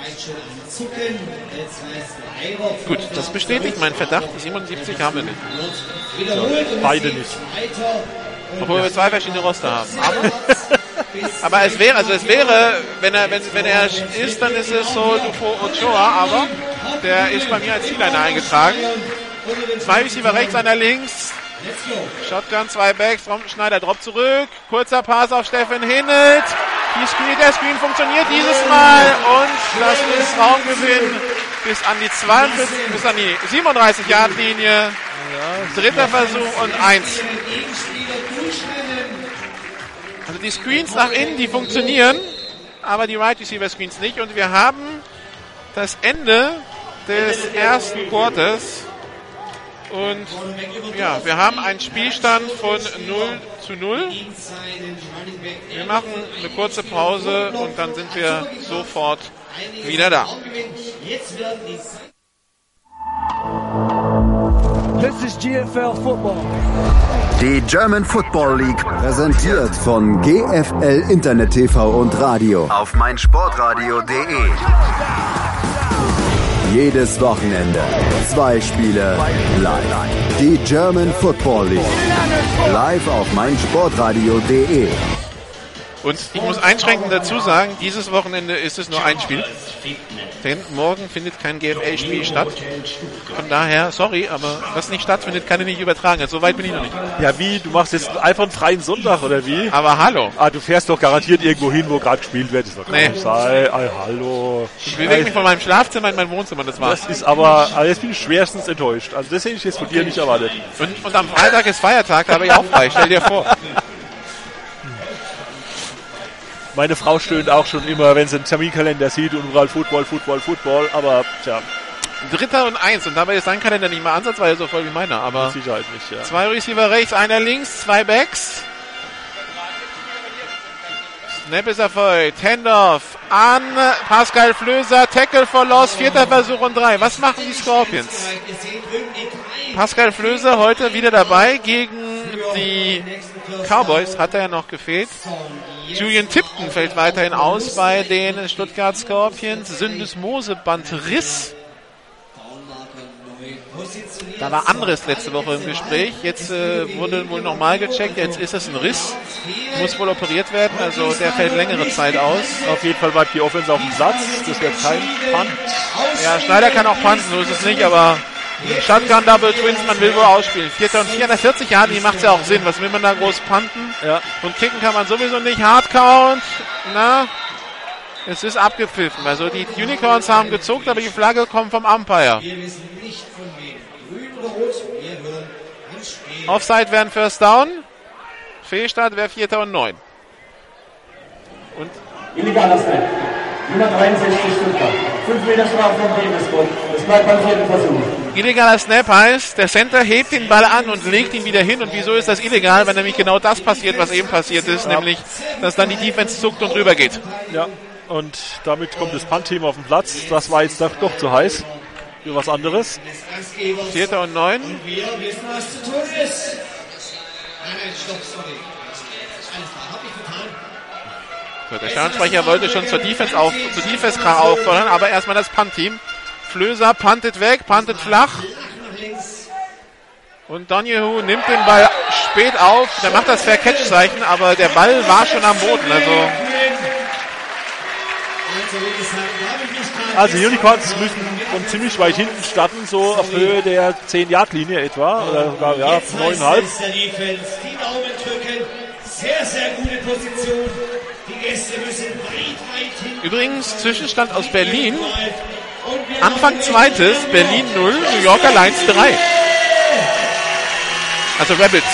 Reicht schon ein Zucken. Jetzt heißt Dreirop. Gut, das bestätigt meinen Verdacht. 77 haben wir nicht. Beide nicht. Obwohl wir zwei verschiedene Roster haben. Aber, aber es wäre, also es wäre, wenn er, wenn, wenn er ist, dann ist es so Dufo Ochoa, aber der ist bei mir als Zieliner eingetragen. Zwei Receiver rechts, einer links. Shotgun, zwei Backs, Schneider Drop zurück. Kurzer Pass auf Steffen Hinnelt. Die Screen, der Screen funktioniert dieses Mal und das ist Raumgewinn bis an die 42, bis an die 37 Yard Linie. Dritter Versuch und eins. Also die Screens nach innen, die funktionieren, aber die Right Receiver Screens nicht. Und wir haben das Ende des ersten Quarters. Und ja, wir haben einen Spielstand von 0 zu 0. Wir machen eine kurze Pause und dann sind wir sofort wieder da. This is GFL Football. Die German Football League präsentiert von GFL Internet TV und Radio auf meinsportradio.de. Jedes Wochenende zwei Spiele live. Die German Football League live auf meinsportradio.de. Und ich muss einschränkend dazu sagen, dieses Wochenende ist es nur ein Spiel. Denn morgen findet kein GFL-Spiel statt. Von daher, sorry, aber was nicht stattfindet, kann ich nicht übertragen. Also, so weit bin ich noch nicht. Ja, wie? Du machst jetzt einfach einen freien Sonntag oder wie? Aber hallo. Ah, du fährst doch garantiert irgendwo hin, wo gerade gespielt wird. Das kann Nee. nicht sein. Ah, hallo. Ich bewege mich von meinem Schlafzimmer in mein Wohnzimmer, das war's. Das ist aber, also jetzt bin ich schwerstens enttäuscht. Also das hätte ich jetzt von dir nicht erwartet. Und, und am Freitag ist Feiertag, da habe ich auch frei. Stell dir vor. Meine Frau stöhnt auch schon immer, wenn sie einen Terminkalender sieht und überall Football, Football, Football. Aber tja, Dritter und eins. Und dabei ist dein Kalender nicht mal ansatzweise so voll wie meiner. Aber mit Sicherheit nicht. Ja. zwei Receiver rechts, einer links, zwei Backs. Snap ist erfolgt. Handoff an Pascal Flöser. Tackle for Loss. Vierter Versuch und drei. Was machen die Scorpions? Pascal Flöser heute wieder dabei gegen die Cowboys. Hat er ja noch gefehlt. Julian Tipton fällt weiterhin aus bei den Stuttgart Scorpions. Syndesmosebandriss. Da war anderes letzte Woche im Gespräch. Jetzt äh, wurde wohl nochmal gecheckt. Jetzt ist es ein Riss. Muss wohl operiert werden. Also der fällt längere Zeit aus. Auf jeden Fall bleibt die Offense auf dem Platz. Das wird kein Punt. Ja, Schneider kann auch punten, so ist es nicht, aber Shotgun Double Twins, man will wohl ausspielen. Vierter und 440 Jahre, die macht ja auch Sinn. Was will man da groß punten? Ja. Und kicken kann man sowieso nicht. Hard Count. Na, es ist abgepfiffen. Also die Unicorns haben gezuckt, aber die Flagge kommt vom Umpire. Wir wissen nicht von wem. Grün oder rot, wir hören ein Spiel. Offside wären First Down. Fehlstart wäre Vierter und Neun. Und Illegaler Snap. Nummer 63 Stuttgart. 5 Meter Strafe vom Davis-Bund. Bleibt beim vierten Versuch. illegaler Snap heißt, der Center hebt den Ball an und legt ihn wieder hin. Und wieso ist das illegal? Weil nämlich genau das passiert, was eben passiert ist, nämlich, dass dann die Defense zuckt und rübergeht. Ja. Und damit kommt das Punt-Team auf den Platz. Das war jetzt doch, doch zu heiß. Für was anderes. Vierter und neun. Wir wissen, was zu tun ist. Nein, nein, stopp, sorry. Alles klar, hab ich getan. So, der Stadionsprecher wollte schon zur Defense auf, zur Defense auffordern, aber erstmal das Punt-Team. Flöser puntet weg, puntet flach. Und Donjehu nimmt den Ball spät auf. Der macht das Fair-Catch-Zeichen, aber der Ball war schon am Boden. Also Also, die Unicorns müssen von ziemlich weit hinten starten, so auf Höhe der 10-Yard-Linie etwa. Oder sogar ja, Jetzt heißt 9,5. es der Defense. Die Daumen drücken. Sehr, sehr gute Position. Die Gäste müssen weit, weit hinten. übrigens Zwischenstand aus Berlin. Anfang zweites, Berlin 0, New Yorker Lions 3. Also Rabbits.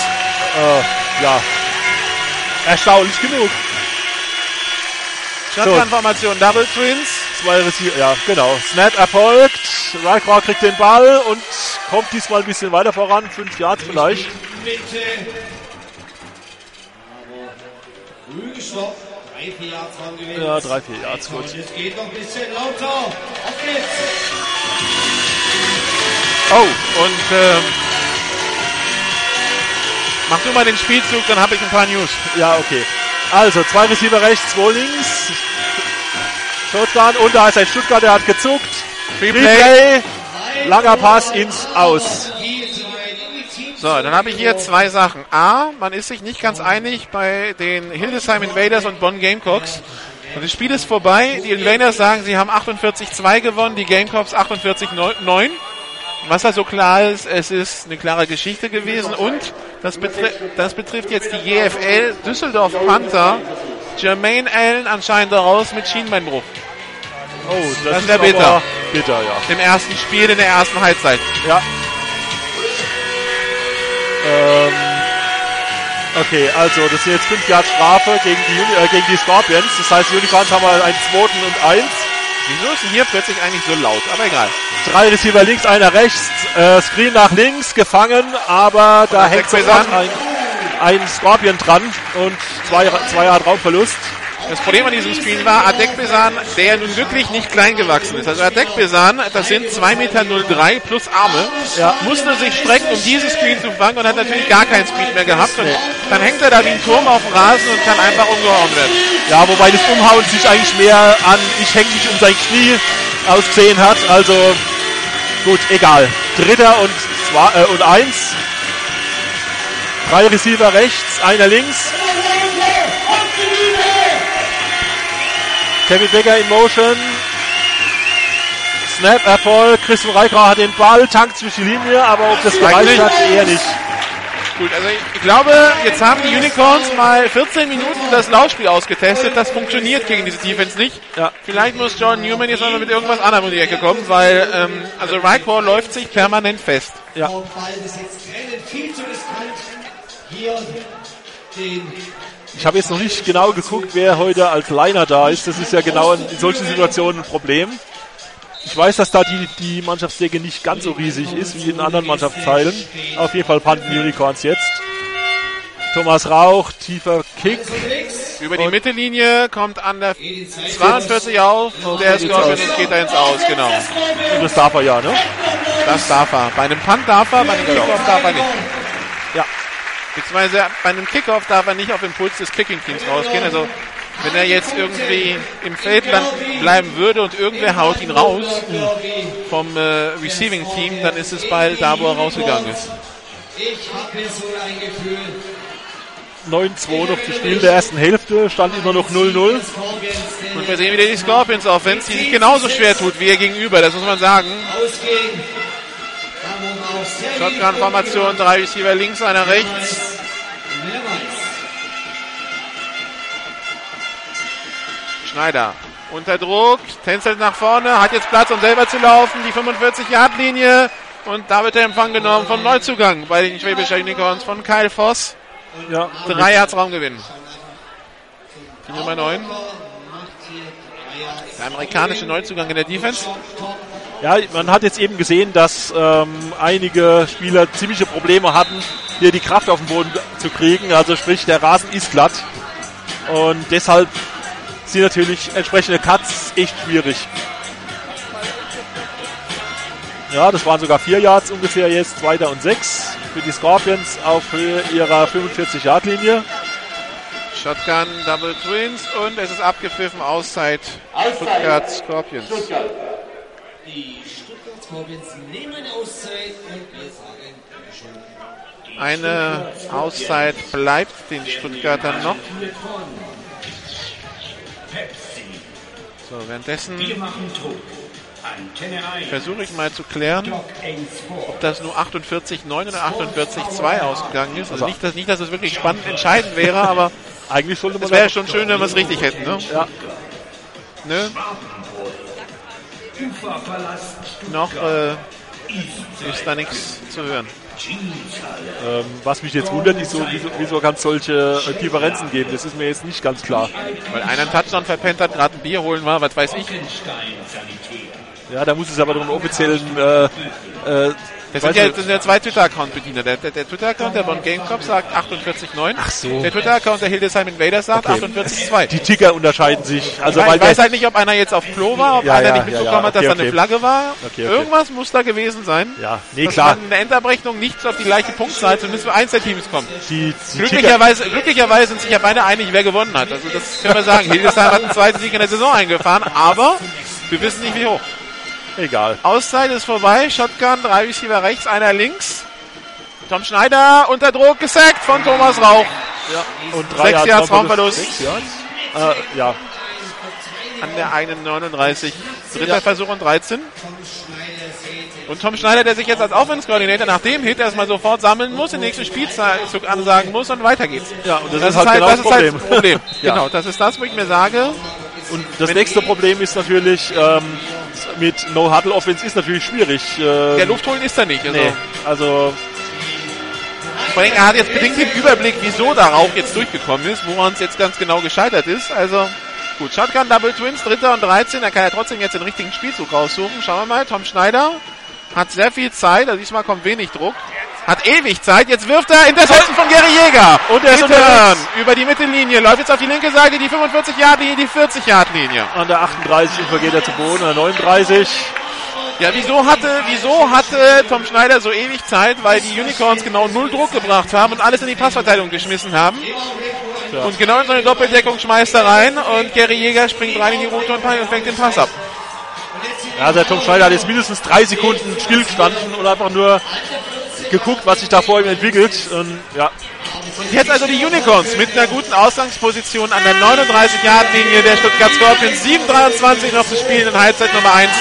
Äh, ja. Erstaunlich genug. Shotgun-Formation, Double Twins. Zwei Receiver, ja, genau. Snap erfolgt. Rycrow kriegt den Ball und kommt diesmal ein bisschen weiter voran. Fünf Yards vielleicht. Mitte. Drei, vier Yards waren gewesen. Ja, drei, vier Yards, gut. Und es geht noch ein bisschen lauter. Auf geht's. Oh, und ähm, mach du mal den Spielzug, dann habe ich ein paar News. Ja, okay. Also, zwei Receiver rechts, zwei links. Shotgun und da ist ein Stuttgart, der hat gezuckt. Free Free Play. Play. Langer Pass ins Aus. So, dann habe ich hier zwei Sachen. A, man ist sich nicht ganz einig bei den Hildesheim Invaders und Bonn Gamecocks. Und das Spiel ist vorbei. Die Invaders sagen, sie haben 48-2 gewonnen, die Gamecocks 48-9. Was also klar ist, es ist eine klare Geschichte gewesen. Und das, betri das betrifft jetzt die JFL Düsseldorf Panther. Jermaine Allen anscheinend daraus mit Schienbeinbruch. Oh, das, Das ist wär bitter. Bitter, ja. Im ersten Spiel, in der ersten Halbzeit. Ja. Ähm, okay, also das sind jetzt 5 Yard Strafe gegen die, Uni äh, gegen die Scorpions. Das heißt, die Unicorns haben mal einen zweiten und eins. Wieso ist denn hier plötzlich eigentlich so laut? Aber egal. Drei Receiver links, einer rechts. Äh, Screen nach links, gefangen, aber da der hängt sofort ein, ein Scorpion dran und zwei, zwei Yard Raumverlust. Das Problem an diesem Screen war, Adekbesan, der ja nun wirklich nicht klein gewachsen ist. Also Adekbesan, das sind 2,03 Meter plus Arme, Ja. musste sich strecken, um diesen Screen zu fangen und hat natürlich gar keinen Screen mehr gehabt. Und dann hängt er da wie ein Turm auf dem Rasen und kann einfach umgehauen werden. Ja, wobei das Umhauen sich eigentlich mehr an ich häng mich um sein Knie ausgesehen hat. Also gut, egal. Dritter und zwei, äh, und eins. Drei Receiver rechts, einer links. Kevin Becker in Motion. Snap Erfolg. Christian Reikra hat den Ball, tankt zwischen die Linie, aber ob das gereicht hat, eher nicht. Gut, also ich glaube, jetzt haben die Unicorns mal 14 Minuten das Laufspiel ausgetestet. Das funktioniert gegen diese Defense nicht. Ja. Vielleicht muss John Newman jetzt mal mit irgendwas anderem um die Ecke kommen, weil ähm, also Rycor läuft sich permanent fest. Ja. Hier den Ich habe jetzt noch nicht genau geguckt, wer heute als Liner da ist. Das ist ja genau in, in solchen Situationen ein Problem. Ich weiß, dass da die, die Mannschaftsdecke nicht ganz so riesig ist wie in anderen Mannschaftsteilen. Auf jeden Fall panten die Unicorns jetzt. Thomas Rauch, tiefer Kick. Über die Mittellinie kommt an der 42 auf. Der Scorpion und geht da ins Aus, genau. Und das darf er ja, ne? Das darf er. Bei einem Punt darf er, bei einem Kickoff darf er nicht. Ja. Beziehungsweise bei einem Kickoff darf er nicht auf Impuls des Kicking-Teams rausgehen. Also Wenn er jetzt irgendwie im Feld bleiben würde und irgendwer haut ihn raus vom äh, Receiving Team, dann ist es bald da, wo er rausgegangen ist. Ich habe so ein Gefühl. 9-2 noch zu spielen der ersten Hälfte, stand immer noch 0-0. Und wir sehen wieder die Scorpions Offense, die sich genauso schwer tut wie ihr gegenüber, das muss man sagen. Shotgun-Formation, drei Receiver links, einer rechts. Schneider unter Druck, tänzelt nach vorne, hat jetzt Platz, um selber zu laufen, die 45-Yard-Linie. Und da wird der Empfang genommen vom Neuzugang bei den Schwäbischer Unicorns von Kyle Voss. Ja, Drei Yards Raumgewinn. Die Nummer 9. Der amerikanische Neuzugang in der Defense. Ja, man hat jetzt eben gesehen, dass ähm, einige Spieler ziemliche Probleme hatten, hier die Kraft auf den Boden zu kriegen. Also sprich, der Rasen ist glatt. Und deshalb sind natürlich entsprechende Cuts echt schwierig. Ja, das waren sogar vier Yards ungefähr jetzt, zweiter und sechs für die Scorpions auf Höhe ihrer 45-Yard-Linie. Shotgun, Double Twins und es ist abgepfiffen, Auszeit, Auszeit. Stuttgart Scorpions. Stuttgart. Die Stuttgart Scorpions nehmen eine Auszeit und wir sagen Dankeschön. Eine Auszeit bleibt den Stuttgartern noch. So, währenddessen Wir machen Druck. Antenne 1. versuche ich mal zu klären, Doc 1 vor. ob das nur 48-9 oder 48-2 ausgegangen ist. Also nicht, dass, nicht, dass es wirklich spannend entscheidend wäre, aber Eigentlich sollte man es wäre schon schön, wenn wir es richtig hätten. Ne? Ja, Ne? Noch äh, ist da nichts zu hören. ähm, was mich jetzt wundert, ist so, wieso, wieso kann es solche äh, Differenzen geben? Das ist mir jetzt nicht ganz klar. Weil einer einen Touchdown verpennt hat, gerade ein Bier holen war, was weiß ich. Ja, da muss es aber doch einen offiziellen äh, äh, Das sind ja, das sind ja zwei Twitter-Account-Bediener. Der, der, der Twitter-Account der Bonn Gamecop sagt 48,9. Ach so. Der Twitter-Account der Hildesheim Invaders sagt Okay. 48,2. die Ticker unterscheiden sich. Also ich weil weiß, ich weiß der- halt nicht, ob einer jetzt auf Klo war, ob Ja, einer ja, nicht mitbekommen ja, hat, dass okay, da eine okay. Flagge war. Okay, okay. Irgendwas muss da gewesen sein. ja, nee, dass klar. in der Endabrechnung nicht auf die gleiche Punktzahl zumindest für eins der Teams kommt. Die, die Ticker, Glücklicherweise, glücklicherweise sind sich ja beide einig, wer gewonnen hat. Also das können wir sagen. Hildesheim hat einen zweiten Sieg in der Saison eingefahren, aber wir wissen nicht wie hoch. Egal. Auszeit ist vorbei. Shotgun, drei Receiver rechts, einer links. Tom Schneider unter Druck gesackt von Thomas Rauch. Und Sechs Yards Raumverlust. Äh, ja, An der einen 39. Dritter Versuch und 13. Und Tom Schneider, der sich jetzt als Offense-Koordinator nach dem Hit erstmal sofort sammeln muss, den nächsten Spielzug ansagen muss und weiter geht's. ja, und das, Das, ist halt genau das das ist halt Problem. das Problem. Ja. Genau, das ist das, wo ich mir sage, Und das nächste Problem ist natürlich, ähm, mit No-Huddle-Offense ist natürlich schwierig. Ähm, der Luft holen ist er nicht. Also, Nee, also Vor allem, er hat jetzt bedingt den Überblick, wieso der Rauch jetzt durchgekommen ist, woran es jetzt ganz genau gescheitert ist. Also, gut, Shotgun, Double Twins, Dritter und 13. Da kann er trotzdem jetzt den richtigen Spielzug raussuchen. Schauen wir mal, Tom Schneider hat sehr viel Zeit, also diesmal kommt wenig Druck. Hat ewig Zeit, jetzt wirft er Interception von Gary Jäger. Und er ist unterwegs. über die Mittellinie, läuft jetzt auf die linke Seite, die 45-Yard-Linie, die 40-Yard-Linie. an der 38 und vergeht er zu Boden, an der 39. Ja, wieso hatte, wieso hatte Tom Schneider so ewig Zeit? Weil die Unicorns genau null Druck gebracht haben und alles in die Passverteilung geschmissen haben. Und genau in so eine Doppeldeckung schmeißt er rein und Gary Jäger springt rein in die Route und und fängt den Pass ab. Ja, der Tom Schneider hat jetzt mindestens drei Sekunden stillgestanden und einfach nur geguckt, was sich da vor ihm entwickelt. Und, ja, jetzt also die Unicorns mit einer guten Ausgangsposition an der 39-Yard-Linie der Stuttgart Scorpions. 7:23 noch zu spielen in Halbzeit Nummer 1.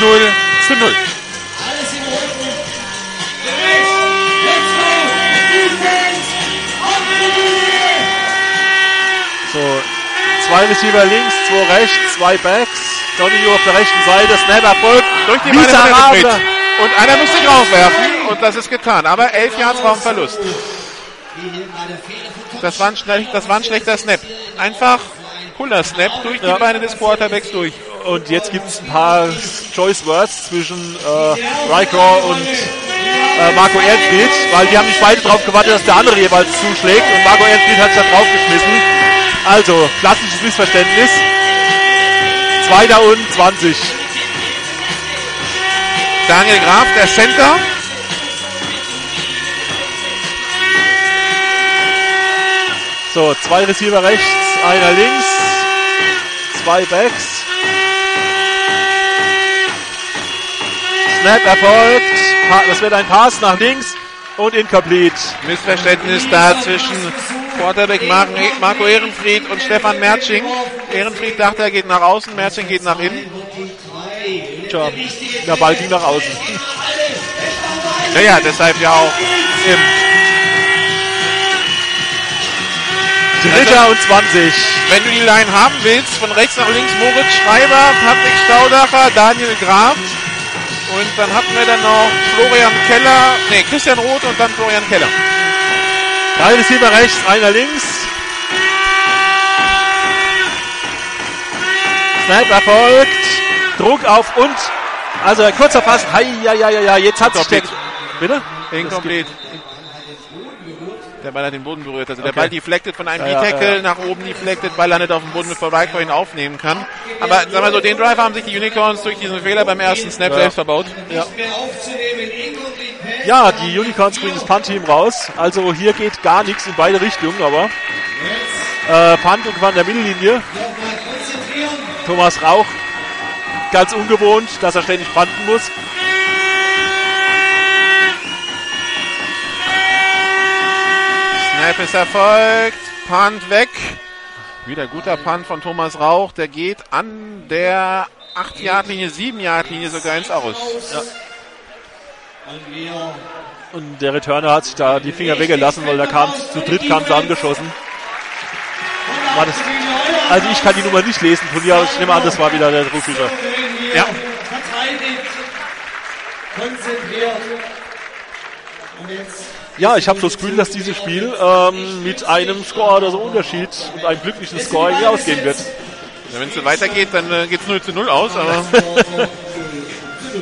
0 zu 0. so zwei Receiver links, zwei rechts, zwei Backs. Donny auf der rechten Seite, Snap erfolgt. Durch die. Schmidt. Und einer muss sich raufwerfen und das ist getan. Aber 11 Yards Raumverlust. Das war ein, schnell, das war ein schlechter Snap. Einfach cooler Snap durch die Ja. Beine des Quarterbacks durch. Und jetzt gibt es ein paar Choice Words zwischen äh, Rycrow und äh, Marco Ehrenspiel, weil die haben nicht beide drauf gewartet, dass der andere jeweils zuschlägt und Marco Ehrenspiel hat sich da draufgeschmissen. Also, klassisches Missverständnis. Zweiter und 20. Daniel Graf, der Center. So, zwei Receiver rechts, einer links, zwei Backs. Snap erfolgt. Das wird ein Pass nach links und incomplete. Missverständnis da zwischen Quarterback Mar Marco Ehrenfried und Stefan Mertsching. Ehrenfried dachte, er geht nach außen, Mertsching geht nach innen. Tja, der Ball ging nach außen. Naja, deshalb ja auch im Dritter und 20. Wenn du die Line haben willst, von rechts nach links Moritz Schreiber, Patrick Staudacher, Daniel Graf. Und dann hatten wir dann noch Florian Keller, nee, Christian Roth und dann Florian Keller. Drei Receiver rechts, einer links. Snap erfolgt. Druck auf und. Also ein kurzer Pass. Hei, ja, ja, ja, ja. Jetzt hat sich der. Bitte? Incomplete. Der Ball hat den Boden berührt. Also der Okay. Ball deflected von einem Ja, ja, D-Tackle ja. nach oben deflected, Ball landet auf dem Boden, bevor Mike ihn aufnehmen kann. Aber sag mal so, den Drive haben sich die Unicorns durch diesen Fehler beim ersten Snap Ja. selbst verbaut. Ja. Ja, die Unicorns bringen das Punt-Team raus. Also hier geht gar nichts in beide Richtungen, aber äh, Punt und an der Mittellinie. Thomas Rauch, ganz ungewohnt, dass er ständig punten muss. Snap ist erfolgt. Punt weg. Wieder guter Punt von Thomas Rauch. Der geht an der 8-Yard-Linie, 7-Yard-Linie sogar ins Aus. Und der Returner hat sich da die Finger weggelassen, weil da kam zu dritt kam sie angeschossen. War das, also ich kann die Nummer nicht lesen von dir, aber ich nehme an, das war wieder der Rufischer. Ja. Verteidigt. Konzentriert. Und jetzt Ja, ich habe so das Gefühl, dass dieses Spiel ähm, mit einem Score oder so Unterschied und einem glücklichen Score hier ausgehen wird. Ja, Wenn es so weitergeht, dann äh, geht es 0 zu 0 aus. Aber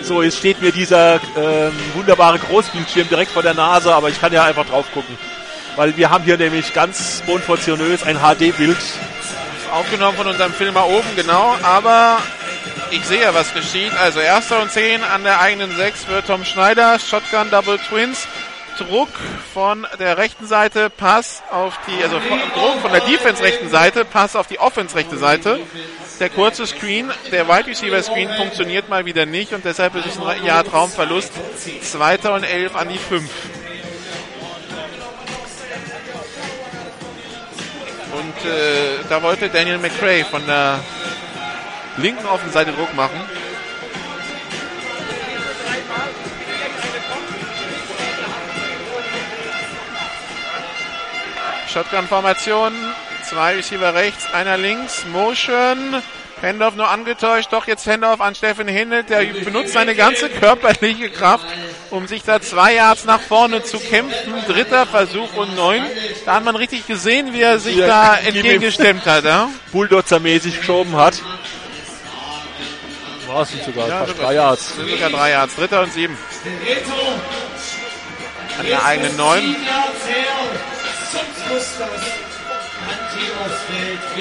So, jetzt steht mir dieser ähm, wunderbare Großbildschirm direkt vor der Nase, aber ich kann ja einfach drauf gucken. Weil wir haben hier nämlich ganz unportionös ein HD-Bild. aufgenommen von unserem Filmer oben, genau. Aber ich sehe ja, was geschieht. Also erster und 10 an der eigenen 6 für Tom Schneider. Shotgun Double Twins. Druck von der rechten Seite, Pass auf die, also Druck von der Defense rechten Seite, Pass auf die Offense rechte Seite. Der kurze Screen, der Wide Receiver Screen funktioniert mal wieder nicht und deshalb ist es ein Jahr Traumverlust. Zweiter und 11 an die 5. Und äh, da wollte Daniel McCray von der linken Offenseite Druck machen. Shotgun-Formation. Zwei Receiver rechts, einer links. Motion. Handoff nur angetäuscht. Doch jetzt Handoff an Steffen Hindelt. Der benutzt seine ganze körperliche Kraft, um sich da zwei Yards nach vorne zu kämpfen. Dritter Versuch und neun. Da hat man richtig gesehen, wie er sich Ja, da entgegengestemmt hat. Ja? Bulldozer-mäßig geschoben hat. War es sogar Ja, fast drei Yards. Das sind sogar drei Yards. Dritter und sieben. An der eigenen neun.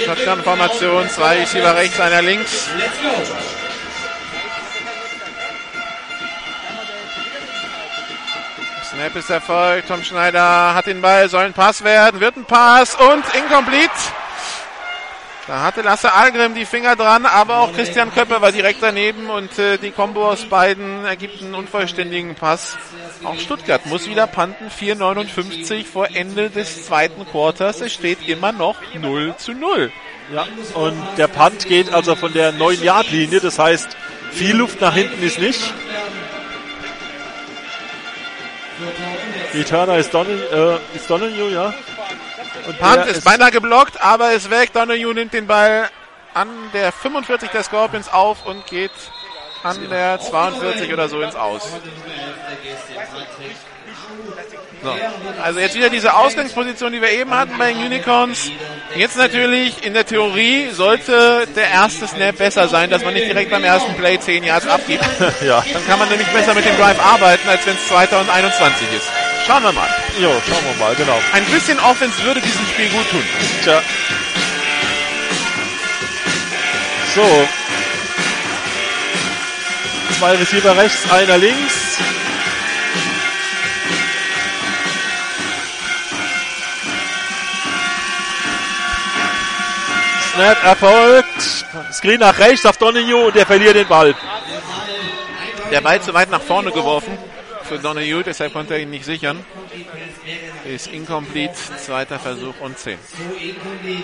Shotgun-Formation, zwei Receiver rechts, einer links. Snap ist erfolgt. Tom Schneider hat den Ball, soll ein Pass werden, wird ein Pass und incomplete. Da hatte Lasse Algrim die Finger dran, aber auch Christian Köpper war direkt daneben und äh, die Kombo aus beiden ergibt einen unvollständigen Pass. Auch Stuttgart muss wieder panten, 4,59 vor Ende des zweiten Quarters. Es steht immer noch 0 zu 0. Ja, und der Punt geht also von der 9-Yard-Linie, das heißt, viel Luft nach hinten ist nicht. Returner ist Donahue, äh, ist Donahue ja. Und Punt der ist beinahe geblockt, aber ist weg. Donahue nimmt den Ball an der 45 der Scorpions auf und geht an der 42 oder so ins Aus. So. Also jetzt wieder diese Ausgangsposition, die wir eben hatten bei den Unicorns. Jetzt natürlich in der Theorie sollte der erste Snap besser sein, dass man nicht direkt beim ersten Play 10 Yards abgibt. Ja. Dann kann man nämlich besser mit dem Drive arbeiten, als wenn es 2021 ist. Schauen wir mal. Jo, schauen wir mal, genau. Ein bisschen Offense würde diesem Spiel gut tun. Tja. So. Zwei Receiver rechts, einer links. Snap erfolgt. Screen nach rechts auf Donahue und der verliert den Ball. Der Ball zu weit nach vorne geworfen für Donahue, deshalb konnte er ihn nicht sichern. Ist incomplete, zweiter Versuch und 10. So incomplete.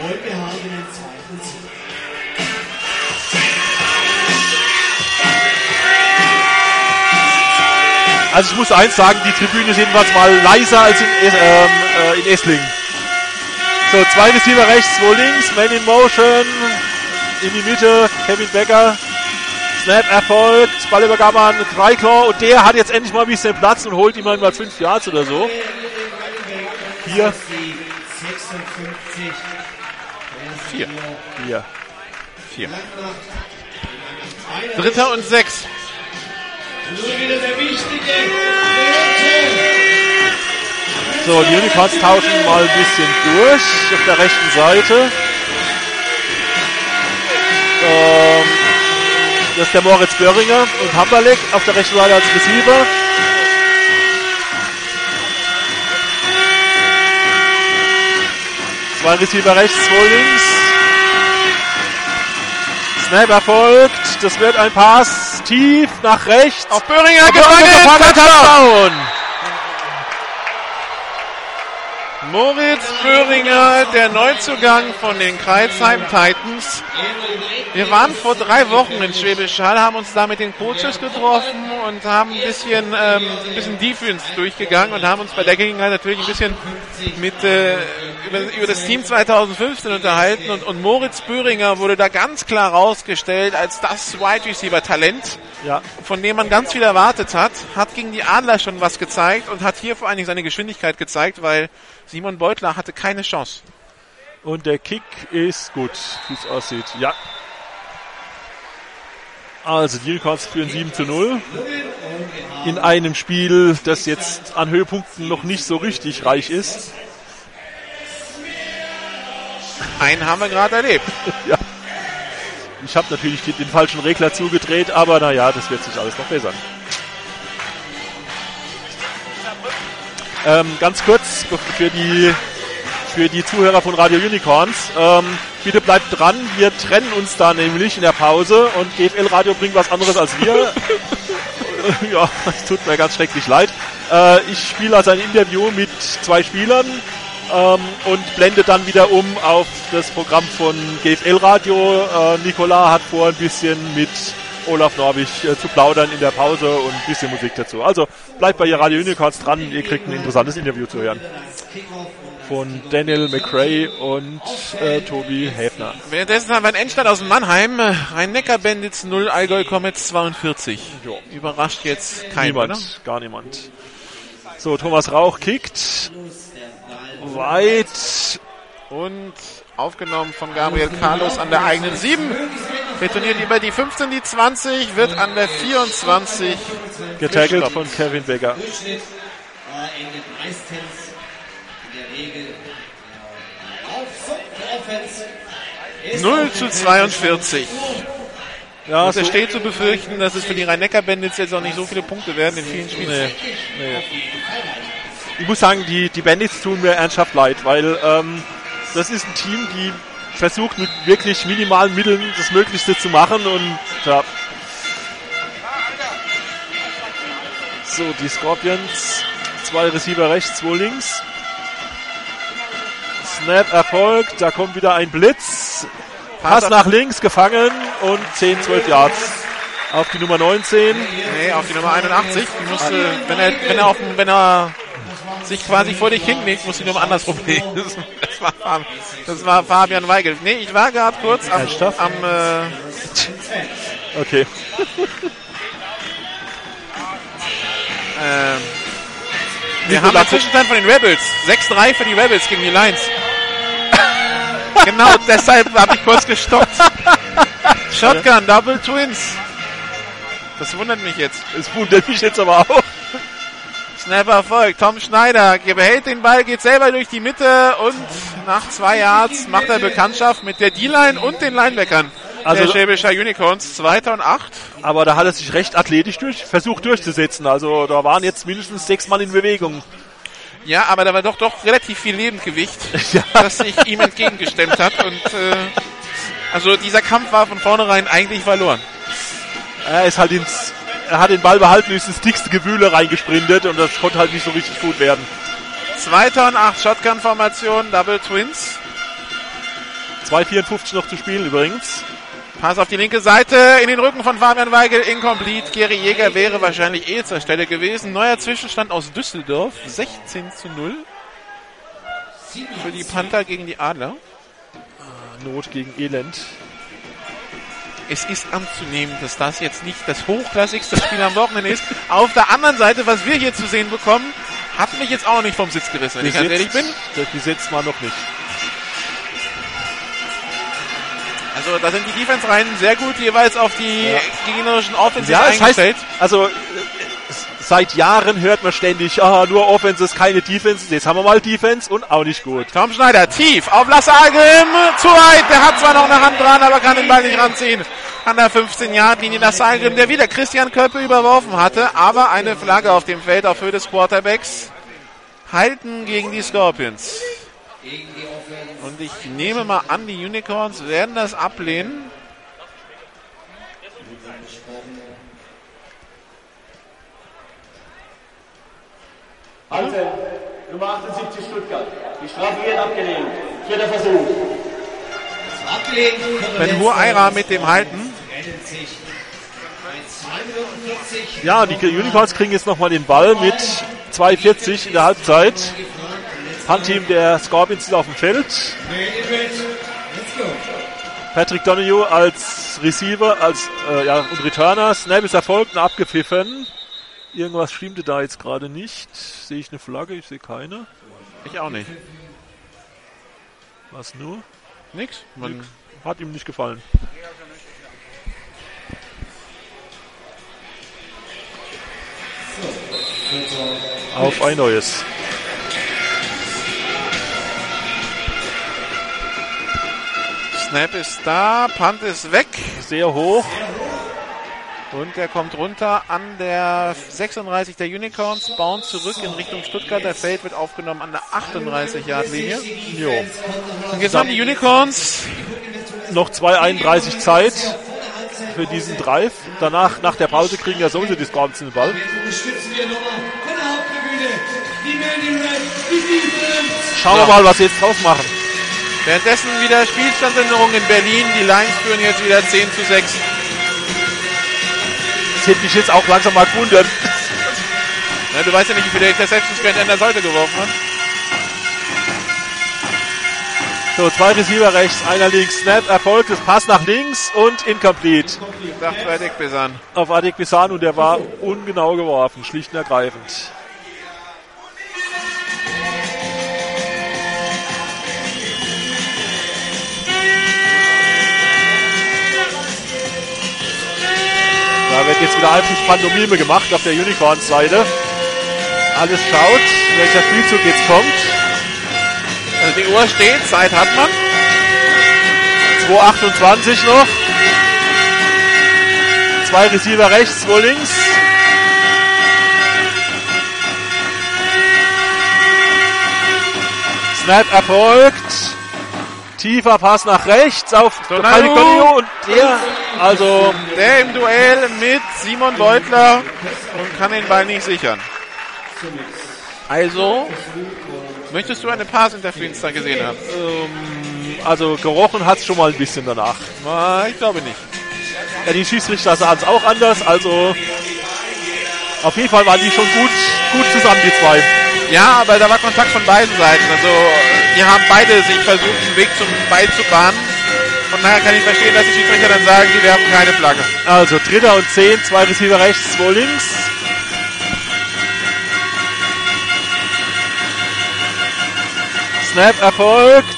Und wir haben den zweiten Sieg. Also ich muss eins sagen, die Tribüne ist jedenfalls mal leiser als in, ähm, äh, in Esslingen. So, zwei Receiver rechts, zwei links, Man in Motion, in die Mitte, Kevin Becker. Snap erfolgt, Ballübergabe an Dreiklaw und der hat jetzt endlich mal ein bisschen Platz und holt ihm mal 5 Yards oder so. Hier. 56. Vier. Hier. Vier. Dritter und sechs. Nur wieder der wichtige So, die Unicorns tauschen mal ein bisschen durch auf der rechten Seite. Ähm, das ist der Moritz Böhringer und Hamberleck auf der rechten Seite als Receiver. Zwei Receiver rechts, zwei links. Snap erfolgt. Das wird ein Pass tief nach rechts. Auf Böhringer gefangen, Touchdown! Moritz Böhringer, der Neuzugang von den Kreisheim Titans. Wir waren vor drei Wochen in Schwäbisch Hall, haben uns da mit den Coaches getroffen und haben ein bisschen, ähm, ein bisschen Defense durchgegangen und haben uns bei der Gelegenheit natürlich ein bisschen mit, äh, über, über das Team 2015 unterhalten und, und Moritz Böhringer wurde da ganz klar rausgestellt als das Wide Receiver Talent, Ja. von dem man ganz viel erwartet hat, hat gegen die Adler schon was gezeigt und hat hier vor allen Dingen seine Geschwindigkeit gezeigt, weil Simon Beutler hatte keine Chance. Und der Kick ist gut, wie es aussieht. Ja. Also die Unicorns führen 7 zu 0. In einem Spiel, das jetzt an Höhepunkten noch nicht so richtig reich ist. Einen haben wir gerade erlebt. ja. Ich habe natürlich den, den falschen Regler zugedreht, aber naja, das wird sich alles noch bessern. Ähm, ganz kurz für die, für die Zuhörer von Radio Unicorns. Ähm, bitte bleibt dran, wir trennen uns da nämlich in der Pause und GFL Radio bringt was anderes als wir. ja, es tut mir ganz schrecklich leid. Äh, ich spiele also ein Interview mit zwei Spielern ähm, und blende dann wieder um auf das Programm von GFL Radio. Äh, Nicola hat vor, ein bisschen mit Olaf Norwig äh, zu plaudern in der Pause und ein bisschen Musik dazu. Also bleibt bei ihr Radio Unicorns dran, ihr kriegt ein interessantes Interview zu hören. Von Daniel McRae und äh, Tobi Häfner. Währenddessen haben wir einen Endstand aus Mannheim. Rhein-Neckar-Bandits 0, Allgäu Comets 42. Überrascht jetzt kein, niemand, oder? gar niemand. So, Thomas Rauch kickt. Weit. Und aufgenommen von Gabriel Carlos an der eigenen 7. Retourniert über die 15, die 20, wird an der 24 Getackelt gestoppt. von Kevin Becker. Durchschnitt äh, endet meistens in der Regel äh, auf so, für Offense. Ist 0 auf zu den 42. Ja, Und es so- steht zu befürchten, dass es für die Rhein-Neckar-Bandits jetzt auch nicht so viele Punkte werden in vielen Spielen. Nee, nee. Ich muss sagen, die, die Bandits tun mir ernsthaft leid, weil ähm, das ist ein Team, die versucht mit wirklich minimalen Mitteln das Möglichste zu machen und ja. So, die Scorpions, zwei Receiver rechts, zwei links. Snap erfolgt, da kommt wieder ein Blitz. Pass nach links, gefangen und 10, 12 Yards. Auf die Nummer 19. Nee, auf die Nummer 81. Die musste, wenn er, wenn er, auf, wenn er sich quasi vor dich hinlegt, muss die Nummer andersrum legen. Das, das, war, Fab- das war Fabian Weigel. Nee, ich war gerade kurz am, am äh, Okay. ähm, wir haben einen Zwischenstand von den Rebels. 6-3 für die Rebels gegen die Lions. genau deshalb habe ich kurz gestoppt. Shotgun, Double Twins. Das wundert mich jetzt. Es wundert mich jetzt aber auch. Snapper erfolgt. Tom Schneider behält den Ball, geht selber durch die Mitte und nach zwei Yards macht er Bekanntschaft mit der D-Line und den Linebackern. Also- der Schwäbischer Unicorns, zweiter und acht. Aber da hat er sich recht athletisch durch, versucht durchzusetzen. Also da waren jetzt mindestens sechs Mann in Bewegung. Ja, aber da war doch doch relativ viel Lebendgewicht, das sich ihm entgegengestemmt hat. Und äh, also dieser Kampf war von vornherein eigentlich verloren. Er ist halt ins, hat den Ball behalten, ist ins dickste Gewühle reingesprintet und das konnte halt nicht so richtig gut werden. Zweiter und acht Shotgun-Formation, Double Twins. 2,54 noch zu spielen übrigens. Pass auf die linke Seite in den Rücken von Fabian Weigel, incomplete. Gary Jäger wäre wahrscheinlich eh zur Stelle gewesen. Neuer Zwischenstand aus Düsseldorf, 16 zu 0. Für die Panther gegen die Adler. Not gegen Elend. Es ist anzunehmen, dass das jetzt nicht das hochklassigste Spiel am Wochenende ist. Auf der anderen Seite, was wir hier zu sehen bekommen, hat mich jetzt auch noch nicht vom Sitz gerissen, wenn ich ganz ehrlich bin. Besetzt war noch nicht. Also da sind die Defense-Reihen sehr gut jeweils auf die Ja. gegnerischen Offenses Ja, das heißt, eingestellt. also seit Jahren hört man ständig, ah, nur Offenses, keine Defenses. Jetzt haben wir mal Defense und auch nicht gut. Tom Schneider tief auf Lasse Agim. Zu weit. Der hat zwar noch eine Hand dran, aber kann den Ball nicht ranziehen. An der 15-Yard-Linie Lasse Agim, der wieder Christian Köppe überworfen hatte. Aber eine Flagge auf dem Feld auf Höhe des Quarterbacks. Halten gegen die Scorpions. Und ich nehme mal an, die Unicorns werden das ablehnen. Halten. Nummer 78 Stuttgart. Die Strafe wird abgelehnt. Vierter Versuch. Abgelehnt. Ben Hur mit dem Halten. Rettet sich. Bei 42. Ja, die Unicorns kriegen jetzt nochmal den Ball mit 2,40 in der Halbzeit. Handteam der Scorpions ist auf dem Feld. Patrick Donahue als Receiver, als äh, ja, und Returner. Snap ist erfolgt und abgepfiffen. Irgendwas stimmte da jetzt gerade nicht. Sehe ich eine Flagge? Ich sehe keine. Ich auch nicht. Was nur? Nix. Man Nix. Hat ihm nicht gefallen. Auf ein neues. Snap ist da, Punt ist weg. Sehr hoch. Und er kommt runter an der 36 der Unicorns, bauen zurück in Richtung Stuttgart. Der Feld wird aufgenommen an der 38-Yard-Linie. Jo. Und jetzt haben die Unicorns Noch 2,31 Zeit für diesen Drive. Danach, nach der Pause, kriegen ja sowieso die Scorpions den Ball. Wir. Schauen wir mal, was sie jetzt draus machen. währenddessen wieder Spielstandsänderung in Berlin. Die Lions führen jetzt wieder 10 zu 6. Das hätte mich jetzt auch langsam mal gewundert. Ja, du weißt ja nicht, wie viele Interceptions Grant an der Seite geworfen hat. So, zwei Receiver rechts, einer links. Snap erfolgt, das Pass nach links und incomplete. Sagt Verdick bis an. Auf Adik Bisan und der war ungenau geworfen, schlicht und ergreifend. Jetzt wieder eifrig Pantomime gemacht auf der Unicorns-Seite. Alles schaut, welcher Spielzug jetzt kommt. Also die Uhr steht, Zeit hat man. 2,28 noch. Zwei Receiver rechts, zwei links. Snap erfolgt. Tiefer Pass nach rechts auf Donio und der, also Der im Duell mit Simon Beutler und kann den Ball nicht sichern. Also, möchtest du eine Pass-Interference da gesehen haben? ähm, also gerochen hat es schon mal ein bisschen danach. Na, ich glaube nicht. Ja, die Schiedsrichter sahen es auch anders, also auf jeden Fall waren die schon gut, gut zusammen, die zwei. Ja, aber da war Kontakt von beiden Seiten. Also, die haben beide sich versucht, einen Weg zum Ball zu bahnen. Von daher kann ich verstehen, dass die Schiedsrichter dann sagen, die werfen keine Flagge. Also Dritter und Zehn, zwei Receiver rechts, zwei links. Snap erfolgt.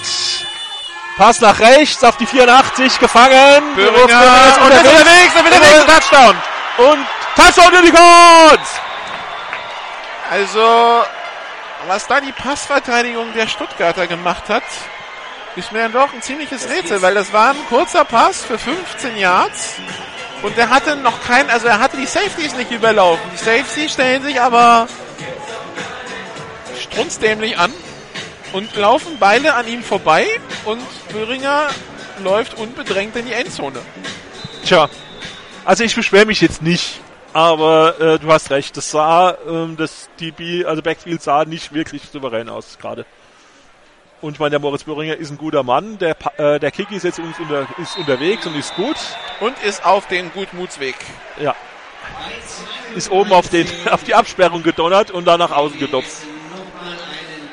Pass nach rechts auf die 84, gefangen. Böhringer, und ist unterwegs, und nächste Touchdown. Und Touchdown Unicorns! Also, was da die Passverteidigung der Stuttgarter gemacht hat, ist mir dann doch ein ziemliches Rätsel, weil das war ein kurzer Pass für 15 Yards und er hatte noch kein, also er hatte die Safeties nicht überlaufen. Die Safeties stellen sich aber strunzdämlich an und laufen beide an ihm vorbei und Böhringer läuft unbedrängt in die Endzone. Tja, also ich beschwere mich jetzt nicht, aber äh, du hast recht, das sah, ähm, das DB, also Backfield sah nicht wirklich souverän aus gerade. Und ich meine, der Moritz Böhringer ist ein guter Mann, der, äh, der Kick ist jetzt uns unter, ist unterwegs und ist gut. Und ist auf den Gutmutsweg. Ja. Ist oben auf, den, auf die Absperrung gedonnert und dann nach außen gedopst.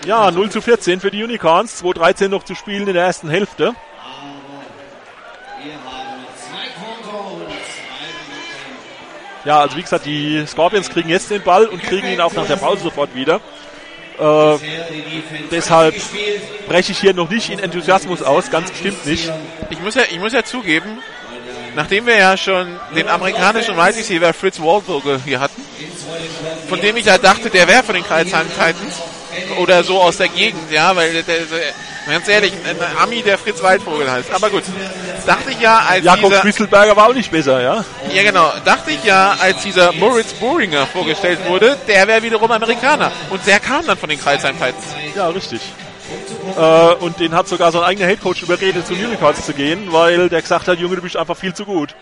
Ja, 0 zu 14 für die Unicorns, 2-13 noch zu spielen in der ersten Hälfte. Ja, also wie gesagt, die Scorpions kriegen jetzt den Ball und kriegen ihn auch nach der Pause sofort wieder. Äh, deshalb breche ich hier noch nicht in Enthusiasmus aus, ganz bestimmt nicht. Ich muss ja, ich muss ja zugeben, nachdem wir ja schon den amerikanischen Wide Receiver Fritz Waldvogel hier hatten, von dem ich ja dachte, der wäre von den Kreisheim Titans oder so aus der Gegend, ja, weil der, der, ganz ehrlich, ein Ami, der Fritz Waldvogel heißt. Aber gut, dachte ich ja, als Jakob dieser, Quisselberger war auch nicht besser, ja? ja genau, dachte ich ja, als dieser Moritz Bohringer vorgestellt wurde, der wäre wiederum Amerikaner. Und der kam dann von den Kreisheim Titans. Ja, richtig. Äh, und den hat sogar sein eigener Headcoach überredet, zum Unicorns zu gehen, weil der gesagt hat, Junge, du bist einfach viel zu gut.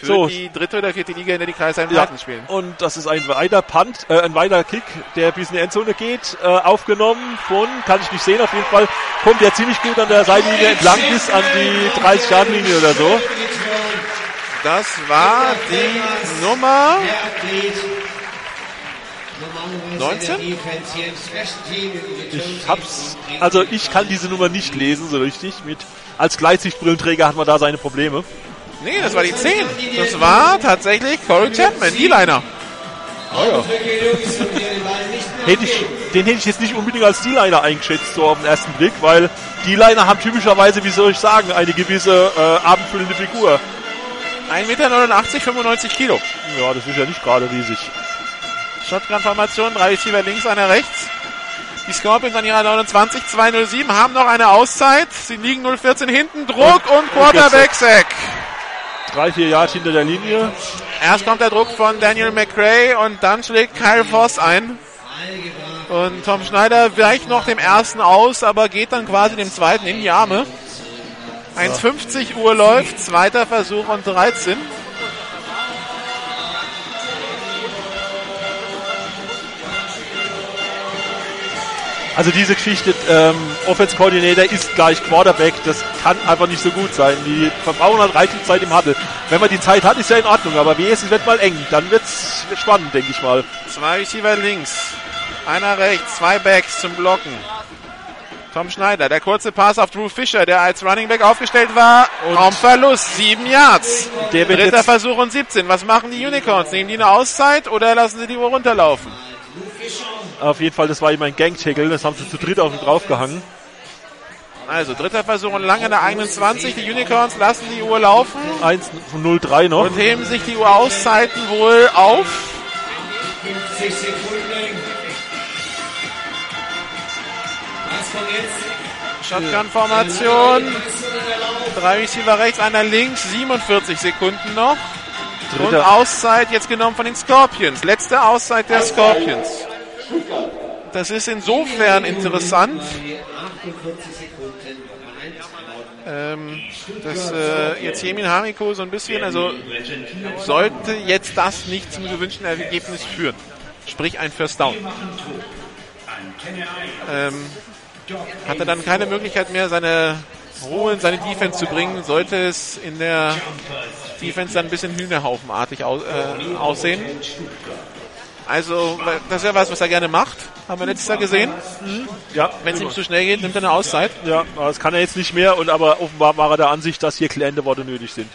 Für So. die dritte oder vierte Liga, in der die Kreisheim Ja, spielen. und das ist ein weiter Punt, äh, ein weiter Kick, der bis in die Endzone geht, äh, aufgenommen von, kann ich nicht sehen, auf jeden Fall kommt der ziemlich gut an der Seitenlinie entlang bis an die 30 Yard linie oder so. Das war die Nummer 19? Ich hab's, also ich kann diese Nummer nicht lesen so richtig. Mit als Gleitsichtbrillenträger hat man da seine Probleme. Nee, das war die 10. Das war tatsächlich Corey Chapman, D-Liner. Hätte ich, den hätte ich jetzt nicht unbedingt als D-Liner eingeschätzt, so auf den ersten Blick, weil D-Liner haben typischerweise, wie soll ich sagen, eine gewisse äh, abendfüllende Figur. 1,89 Meter, 95 Kilo. Ja, das ist ja nicht gerade riesig. Shotgun-Formation, drei Receiver links, einer rechts. Die Scorpions an ihrer 29, 207 haben noch eine Auszeit. Sie liegen 014 hinten, Druck und, Quarterback-Sack. Drei, vier Yard hinter der Linie. Erst kommt der Druck von Daniel McRae und dann schlägt Kyle Voss ein. Und Tom Schneider weicht noch dem ersten aus, aber geht dann quasi dem zweiten in die Arme. 1,50 Uhr läuft, zweiter Versuch und 13. Also diese Geschichte, ähm, Offense Coordinator ist gleich Quarterback, das kann einfach nicht so gut sein. Die verbrauchen halt reichlich Zeit im Huddle. Wenn man die Zeit hat, ist ja in Ordnung, aber wie es wird mal eng, dann wird's spannend, denke ich mal. Zwei Receiver links, einer rechts, zwei Backs zum Blocken. Tom Schneider, der kurze Pass auf Drew Fischer, der als Running Back aufgestellt war. Raumverlust, sieben Yards. Der Dritter Versuch und 17. Was machen die Unicorns? Nehmen die eine Auszeit oder lassen sie die Uhr runterlaufen? Auf jeden Fall, das war ihm ein Gang-Tackle, das haben sie zu dritt auf ihn draufgehangen. Also dritter Versuch und lang in der eigenen 20. Die Unicorns lassen die Uhr laufen 1 von 0-3 noch. und heben sich die Uhr Auszeiten wohl auf. 50 Sekunden. Was kommt jetzt? Shotgun-Formation. Drei Receiver rechts, einer links. 47 Sekunden noch. Und Dritter, Auszeit jetzt genommen von den Scorpions. Letzte Auszeit der Scorpions. Das ist insofern interessant, 48 Sekunden. ähm, dass äh, jetzt Jemin Hamiko so ein bisschen, also sollte jetzt das nicht zum gewünschten Ergebnis führen. Sprich ein First Down. Ähm, hat er dann keine Möglichkeit mehr, seine Ruhe in seine Defense zu bringen, sollte es in der Defense dann ein bisschen hühnerhaufenartig au äh, aussehen. Also, das ist ja was, was er gerne macht. Haben wir letztes Jahr gesehen. ja, Wenn es ihm zu schnell geht, nimmt er eine Auszeit. ja, das kann er jetzt nicht mehr, und aber offenbar war er der Ansicht, dass hier klärende Worte nötig sind.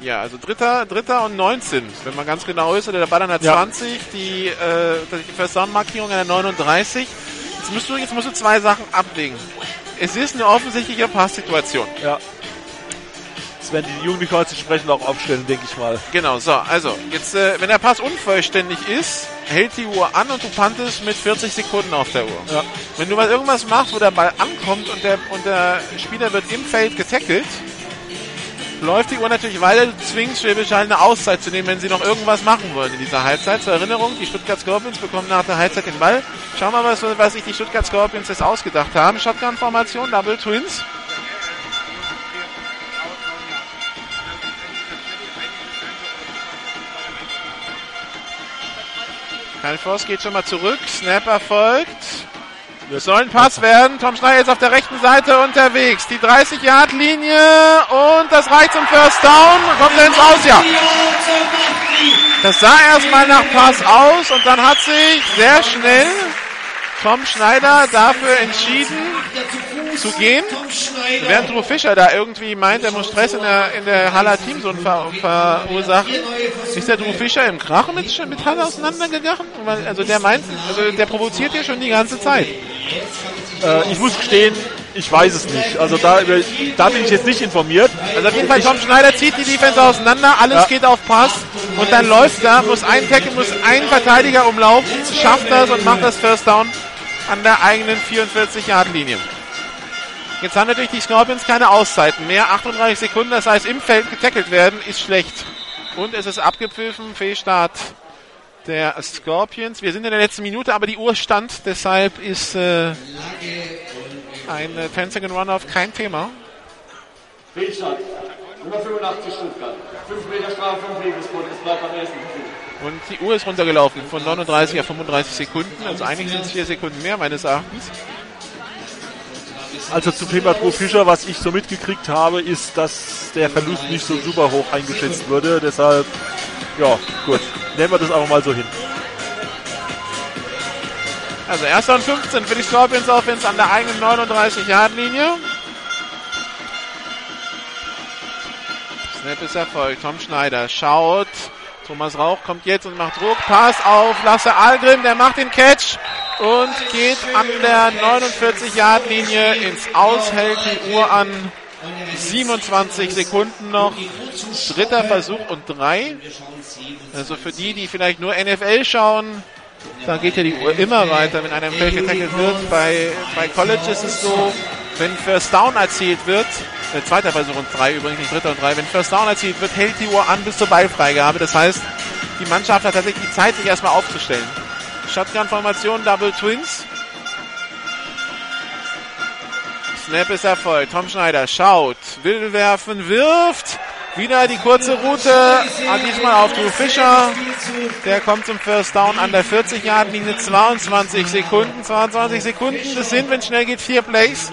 Ja, also dritter, dritter und 19, wenn man ganz genau ist, oder der Ball an der Ja. 20, die, äh, die First Down Markierung an der 39. Jetzt musst du, jetzt musst du zwei Sachen abwägen. Es ist eine offensichtliche Passsituation. Ja. Das werden die Unicorns entsprechend auch aufstellen, denke ich mal. Genau, so, also, jetzt, äh, wenn der Pass unvollständig ist, hält die Uhr an und du pantest mit 40 Sekunden auf der Uhr. Ja. Wenn du mal irgendwas machst, wo der Ball ankommt und der, und der Spieler wird im Feld getackelt, läuft die Uhr natürlich weiter. Du zwingst Schwäbisch Hall eine Auszeit zu nehmen, wenn sie noch irgendwas machen wollen in dieser Halbzeit. Zur Erinnerung, die Stuttgart Scorpions bekommen nach der Halbzeit den Ball. Schauen wir mal, was, was sich die Stuttgart Scorpions jetzt ausgedacht haben. Shotgun-Formation, Double Twins. Kyle Voss geht schon mal zurück. Snap erfolgt. Es soll ein Pass werden. Tom Schneider jetzt auf der rechten Seite unterwegs. Die 30-Yard-Linie und das reicht zum First Down. Kommt er ins Aus, ja. Das sah erstmal nach Pass aus und dann hat sich sehr schnell Tom Schneider dafür entschieden zu gehen. Während Drew Fischer da irgendwie meint, er muss Stress in der, in der Haller Teamzone ver verursachen, ist der Drew Fischer im Krach mit, mit Haller auseinandergegangen? Also der meint, also der provoziert hier schon die ganze Zeit. Äh, ich muss gestehen, ich weiß es nicht. Also da, da bin ich jetzt nicht informiert. Also auf jeden Fall, Tom Schneider zieht die Defense auseinander, alles Ja. geht auf Pass und dann läuft da, muss ein Tackle, muss ein Verteidiger umlaufen, schafft das und macht das First Down an der eigenen 44-Yard-Linie. Jetzt haben natürlich die Scorpions keine Auszeiten mehr, 38 Sekunden, das heißt im Feld getackelt werden ist schlecht. Und es ist abgepfiffen, Fehlstart der Scorpions. Wir sind in der letzten Minute, aber die Uhr stand, deshalb ist äh, ein äh, 10 Second Runoff kein Thema. Fehlstart. Nummer 85 Stuttgart. 5 Meter Strafe vom Wegesbund. Es bleibt am ersten. Und die Uhr ist runtergelaufen von 39 auf 35 Sekunden. Also eigentlich sind es vier Sekunden mehr meines Erachtens. Also zum Thema Drew Fischer, was ich so mitgekriegt habe, ist, dass der Verlust nicht so super hoch eingeschätzt wurde. Deshalb, ja, gut. Nehmen wir das auch mal so hin. Also erster und 15 für die Scorpions Offense an der eigenen 39-Yard-Linie. Snap ist erfolgt. Tom Schneider schaut. Thomas Rauch kommt jetzt und macht Druck. Pass auf Lasse Algrim, der macht den Catch und geht an der 49-Yard-Linie ins Aus, hält die Uhr an 27 Sekunden noch. Dritter Versuch und drei. Also für die, die vielleicht nur NFL schauen, da geht ja die Uhr immer weiter, wenn einer im Feld getackelt wird. Bei, bei College ist es so, wenn First Down erzielt wird, äh, zweiter Versuch und drei übrigens, nicht dritter und drei, wenn First Down erzielt wird, hält die Uhr an bis zur Ballfreigabe. Das heißt, die Mannschaft hat tatsächlich die Zeit, sich erstmal aufzustellen. Shotgun-Formation, Double Twins. Snap ist erfolgt. Tom Schneider schaut, will werfen, wirft. Wieder die kurze Route, ah, diesmal auf Drew Fischer. Der kommt zum First Down an der 40-Yard-Linie, 22 Sekunden. 22 Sekunden, das sind, wenn es schnell geht, vier Plays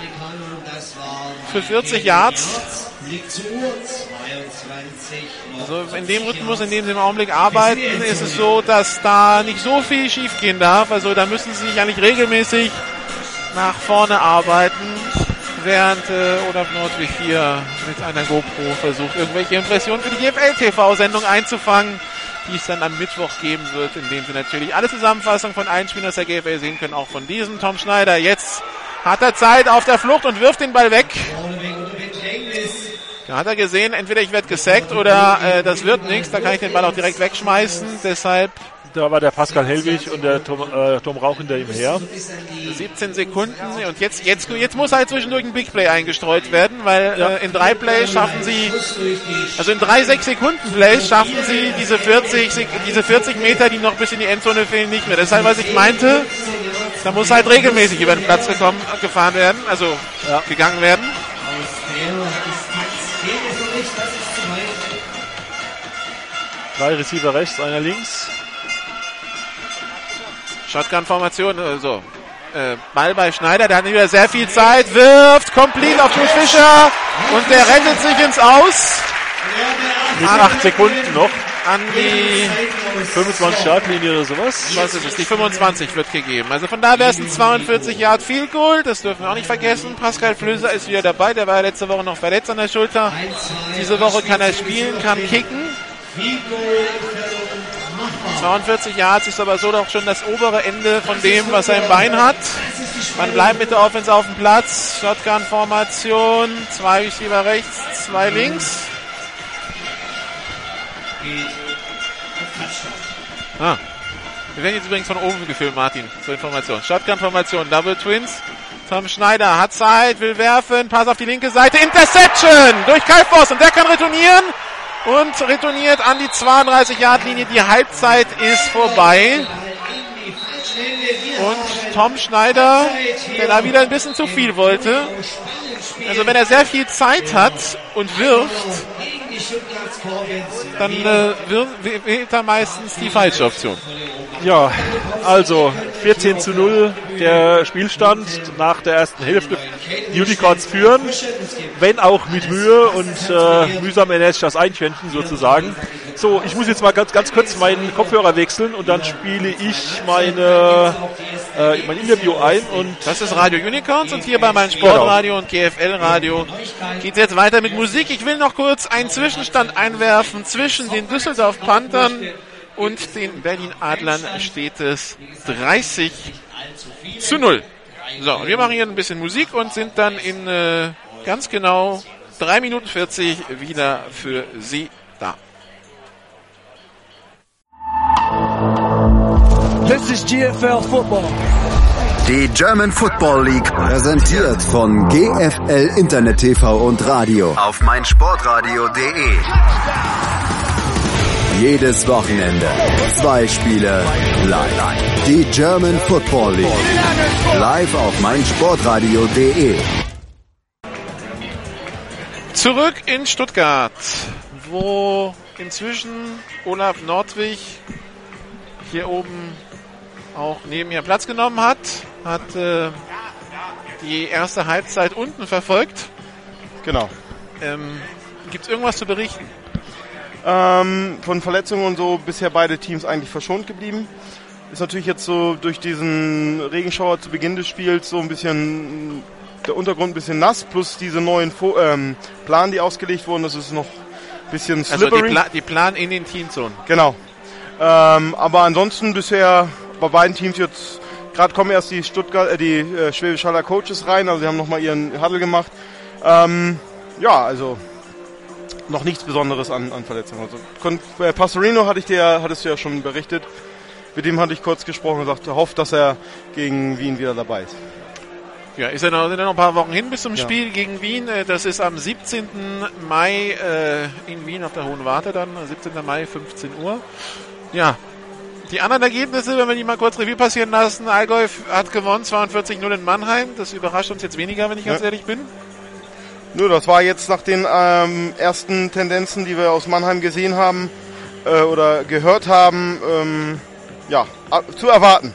für 40 Yards. Also in dem Rhythmus, in dem sie im Augenblick arbeiten, ist es so, dass da nicht so viel schiefgehen darf. Also da müssen sie sich eigentlich regelmäßig nach vorne arbeiten, während äh, Olaf Nordwig hier mit einer GoPro versucht, irgendwelche Impressionen für die GFL-TV-Sendung einzufangen, die es dann am Mittwoch geben wird, indem sie natürlich alle Zusammenfassungen von allen Spielern aus der GFL sehen können, auch von diesem Tom Schneider. Jetzt hat er Zeit auf der Flucht und wirft den Ball weg. Da hat er gesehen, entweder ich werde gesackt oder äh, das wird nichts, da kann ich den Ball auch direkt wegschmeißen. Deshalb Da war der Pascal Hellwig und der Tom, äh, Tom Rauch hinter ihm her. 17 Sekunden und jetzt, jetzt, jetzt muss halt zwischendurch ein Big Play eingestreut werden, weil äh, in drei Plays schaffen sie, also in drei 6 Sekunden Plays schaffen sie diese 40, Sek- diese 40 Meter, die noch bis in die Endzone fehlen, nicht mehr. Deshalb, was ich meinte, da muss halt regelmäßig über den Platz gekommen, gefahren werden, also gegangen werden. Drei Receiver rechts, einer links. Shotgun-Formation, also äh, Ball bei Schneider, der hat wieder sehr viel Zeit, wirft, complete auf Drew Fischer und der rettet sich ins Aus. Mit acht Sekunden noch. An die 25 Yard Linie oder sowas. Was ist es? Die 25 wird gegeben. Also von da wäre es ein 42 Yard Field Goal. Das dürfen wir auch nicht vergessen. Pascal Flöser ist wieder dabei. Der war ja letzte Woche noch verletzt an der Schulter. Diese Woche kann er spielen, kann kicken. 42 Yards ist aber so doch schon das obere Ende von dem, was er im Bein hat. Man bleibt mit der Offense auf dem Platz. Shotgun-Formation. Zwei Receiver rechts, zwei links. Ah. Wir werden jetzt übrigens von oben gefilmt, Martin, zur Information. Shotgun-Formation, Double Twins. Tom Schneider hat Zeit, will werfen, Pass auf die linke Seite, Interception durch Kai Voss und der kann retournieren und retourniert an die 32-Yard-Linie. Die Halbzeit ist vorbei. Und Tom Schneider, der da wieder ein bisschen zu viel wollte. Also wenn er sehr viel Zeit hat und wirft, dann äh, wählt er meistens die falsche Option. Ja, also 14 zu 0 der Spielstand nach der ersten Hälfte. Die Unicorns führen, wenn auch mit Mühe und äh, mühsam managt das Einwenden sozusagen. So, ich muss jetzt mal ganz, ganz kurz meinen Kopfhörer wechseln und dann spiele ich meine, äh, mein Interview ein. Und das ist Radio Unicorns und hier bei meinem Sportradio und GFL Radio geht jetzt weiter mit Musik. Ich will noch kurz einen Zwischenstand einwerfen zwischen den Düsseldorf Panthern und den Berlin Adlern steht es 30 zu 0. So, wir machen hier ein bisschen Musik und sind dann in äh, ganz genau 3 Minuten 40 wieder für Sie da. This is GFL Football. Die German Football League präsentiert von GFL Internet TV und Radio auf meinsportradio.de. Jedes Wochenende zwei Spiele live. Die German Football League live auf meinsportradio.de. Zurück in Stuttgart, wo inzwischen Olaf Nordwig hier oben auch neben mir Platz genommen hat, hat äh, die erste Halbzeit unten verfolgt. Genau. Ähm, Gibt es irgendwas zu berichten? Ähm, von Verletzungen und so bisher beide Teams eigentlich verschont geblieben. Ist natürlich jetzt so durch diesen Regenschauer zu Beginn des Spiels so ein bisschen der Untergrund ein bisschen nass, plus diese neuen Fo ähm, Planen, die ausgelegt wurden, das ist noch ein bisschen slippery. Also die, Pla die Plan in den Teamzonen. Genau. Ähm, aber ansonsten bisher bei beiden Teams jetzt, gerade kommen erst die Stuttgart, äh, die äh, Schwäbisch Haller Coaches rein, also sie haben nochmal ihren Huddle gemacht. Ähm, ja, also noch nichts Besonderes an, an Verletzungen. Also Con äh, Pastorino hatte ich dir, hattest du ja schon berichtet. Mit dem hatte ich kurz gesprochen und gesagt, hofft, dass er gegen Wien wieder dabei ist. Ja, ist ja noch, sind ja noch ein paar Wochen hin bis zum ja. Spiel gegen Wien. Äh, das ist am 17. Mai äh, in Wien auf der Hohen Warte dann. 17. Mai, 15 Uhr. Ja, die anderen Ergebnisse, wenn wir die mal kurz Revue passieren lassen. Allgäu hat gewonnen, 42-0 in Mannheim. Das überrascht uns jetzt weniger, wenn ich ganz ja. ehrlich bin. Nö, das war jetzt nach den ähm, ersten Tendenzen, die wir aus Mannheim gesehen haben äh, oder gehört haben, ähm, ja, zu erwarten.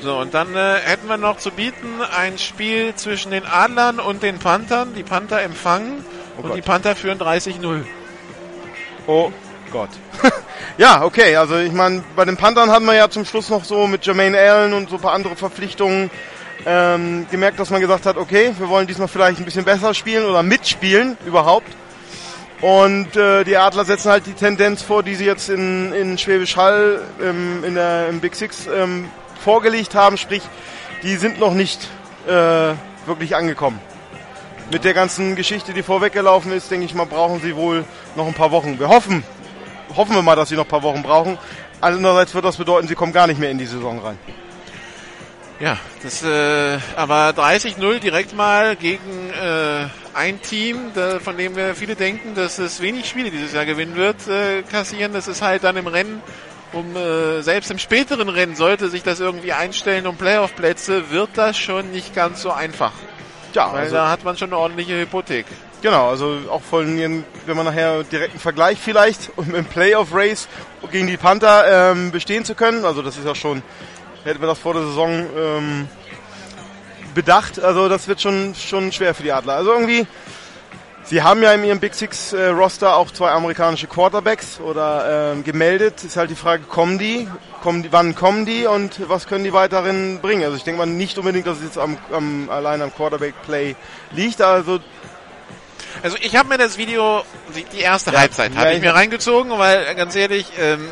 So, und dann äh, hätten wir noch zu bieten ein Spiel zwischen den Adlern und den Panthern. Die Panther empfangen oh und Gott. die Panther führen 30-0. Oh Gott. ja, okay, also ich meine, bei den Panthern hatten wir ja zum Schluss noch so mit Jermaine Allen und so ein paar andere Verpflichtungen ähm, gemerkt, dass man gesagt hat, okay, wir wollen diesmal vielleicht ein bisschen besser spielen oder mitspielen überhaupt. Und äh, die Adler setzen halt die Tendenz vor, die sie jetzt in, in Schwäbisch Hall ähm, in der, im Big Six ähm, vorgelegt haben, sprich, die sind noch nicht äh, wirklich angekommen. Mit der ganzen Geschichte, die vorweggelaufen ist, denke ich mal, brauchen sie wohl noch ein paar Wochen. Wir hoffen, hoffen wir mal, dass sie noch ein paar Wochen brauchen. Andererseits wird das bedeuten, sie kommen gar nicht mehr in die Saison rein. Ja, das äh, aber 30-0 direkt mal gegen äh, ein Team, da, von dem wir viele denken, dass es wenig Spiele dieses Jahr gewinnen wird, äh, kassieren. Das ist halt dann im Rennen um äh, selbst im späteren Rennen sollte sich das irgendwie einstellen um Playoff-Plätze, wird das schon nicht ganz so einfach. Ja, weil also da hat man schon eine ordentliche Hypothek. Genau, also auch von wenn man nachher direkten Vergleich vielleicht, um im Playoff-Race gegen die Panther ähm, bestehen zu können. Also das ist ja schon hätten wir das vor der Saison ähm, bedacht. Also das wird schon, schon schwer für die Adler. Also irgendwie, sie haben ja in ihrem Big Six äh, Roster auch zwei amerikanische Quarterbacks oder ähm, gemeldet. Ist halt die Frage, kommen die? kommen die? Wann kommen die und was können die weiterhin bringen? Also ich denke mal nicht unbedingt, dass es jetzt am, am, allein am Quarterback-Play liegt. Also also ich habe mir das Video, die erste ja, Halbzeit, habe ich mir reingezogen, weil ganz ehrlich, ähm,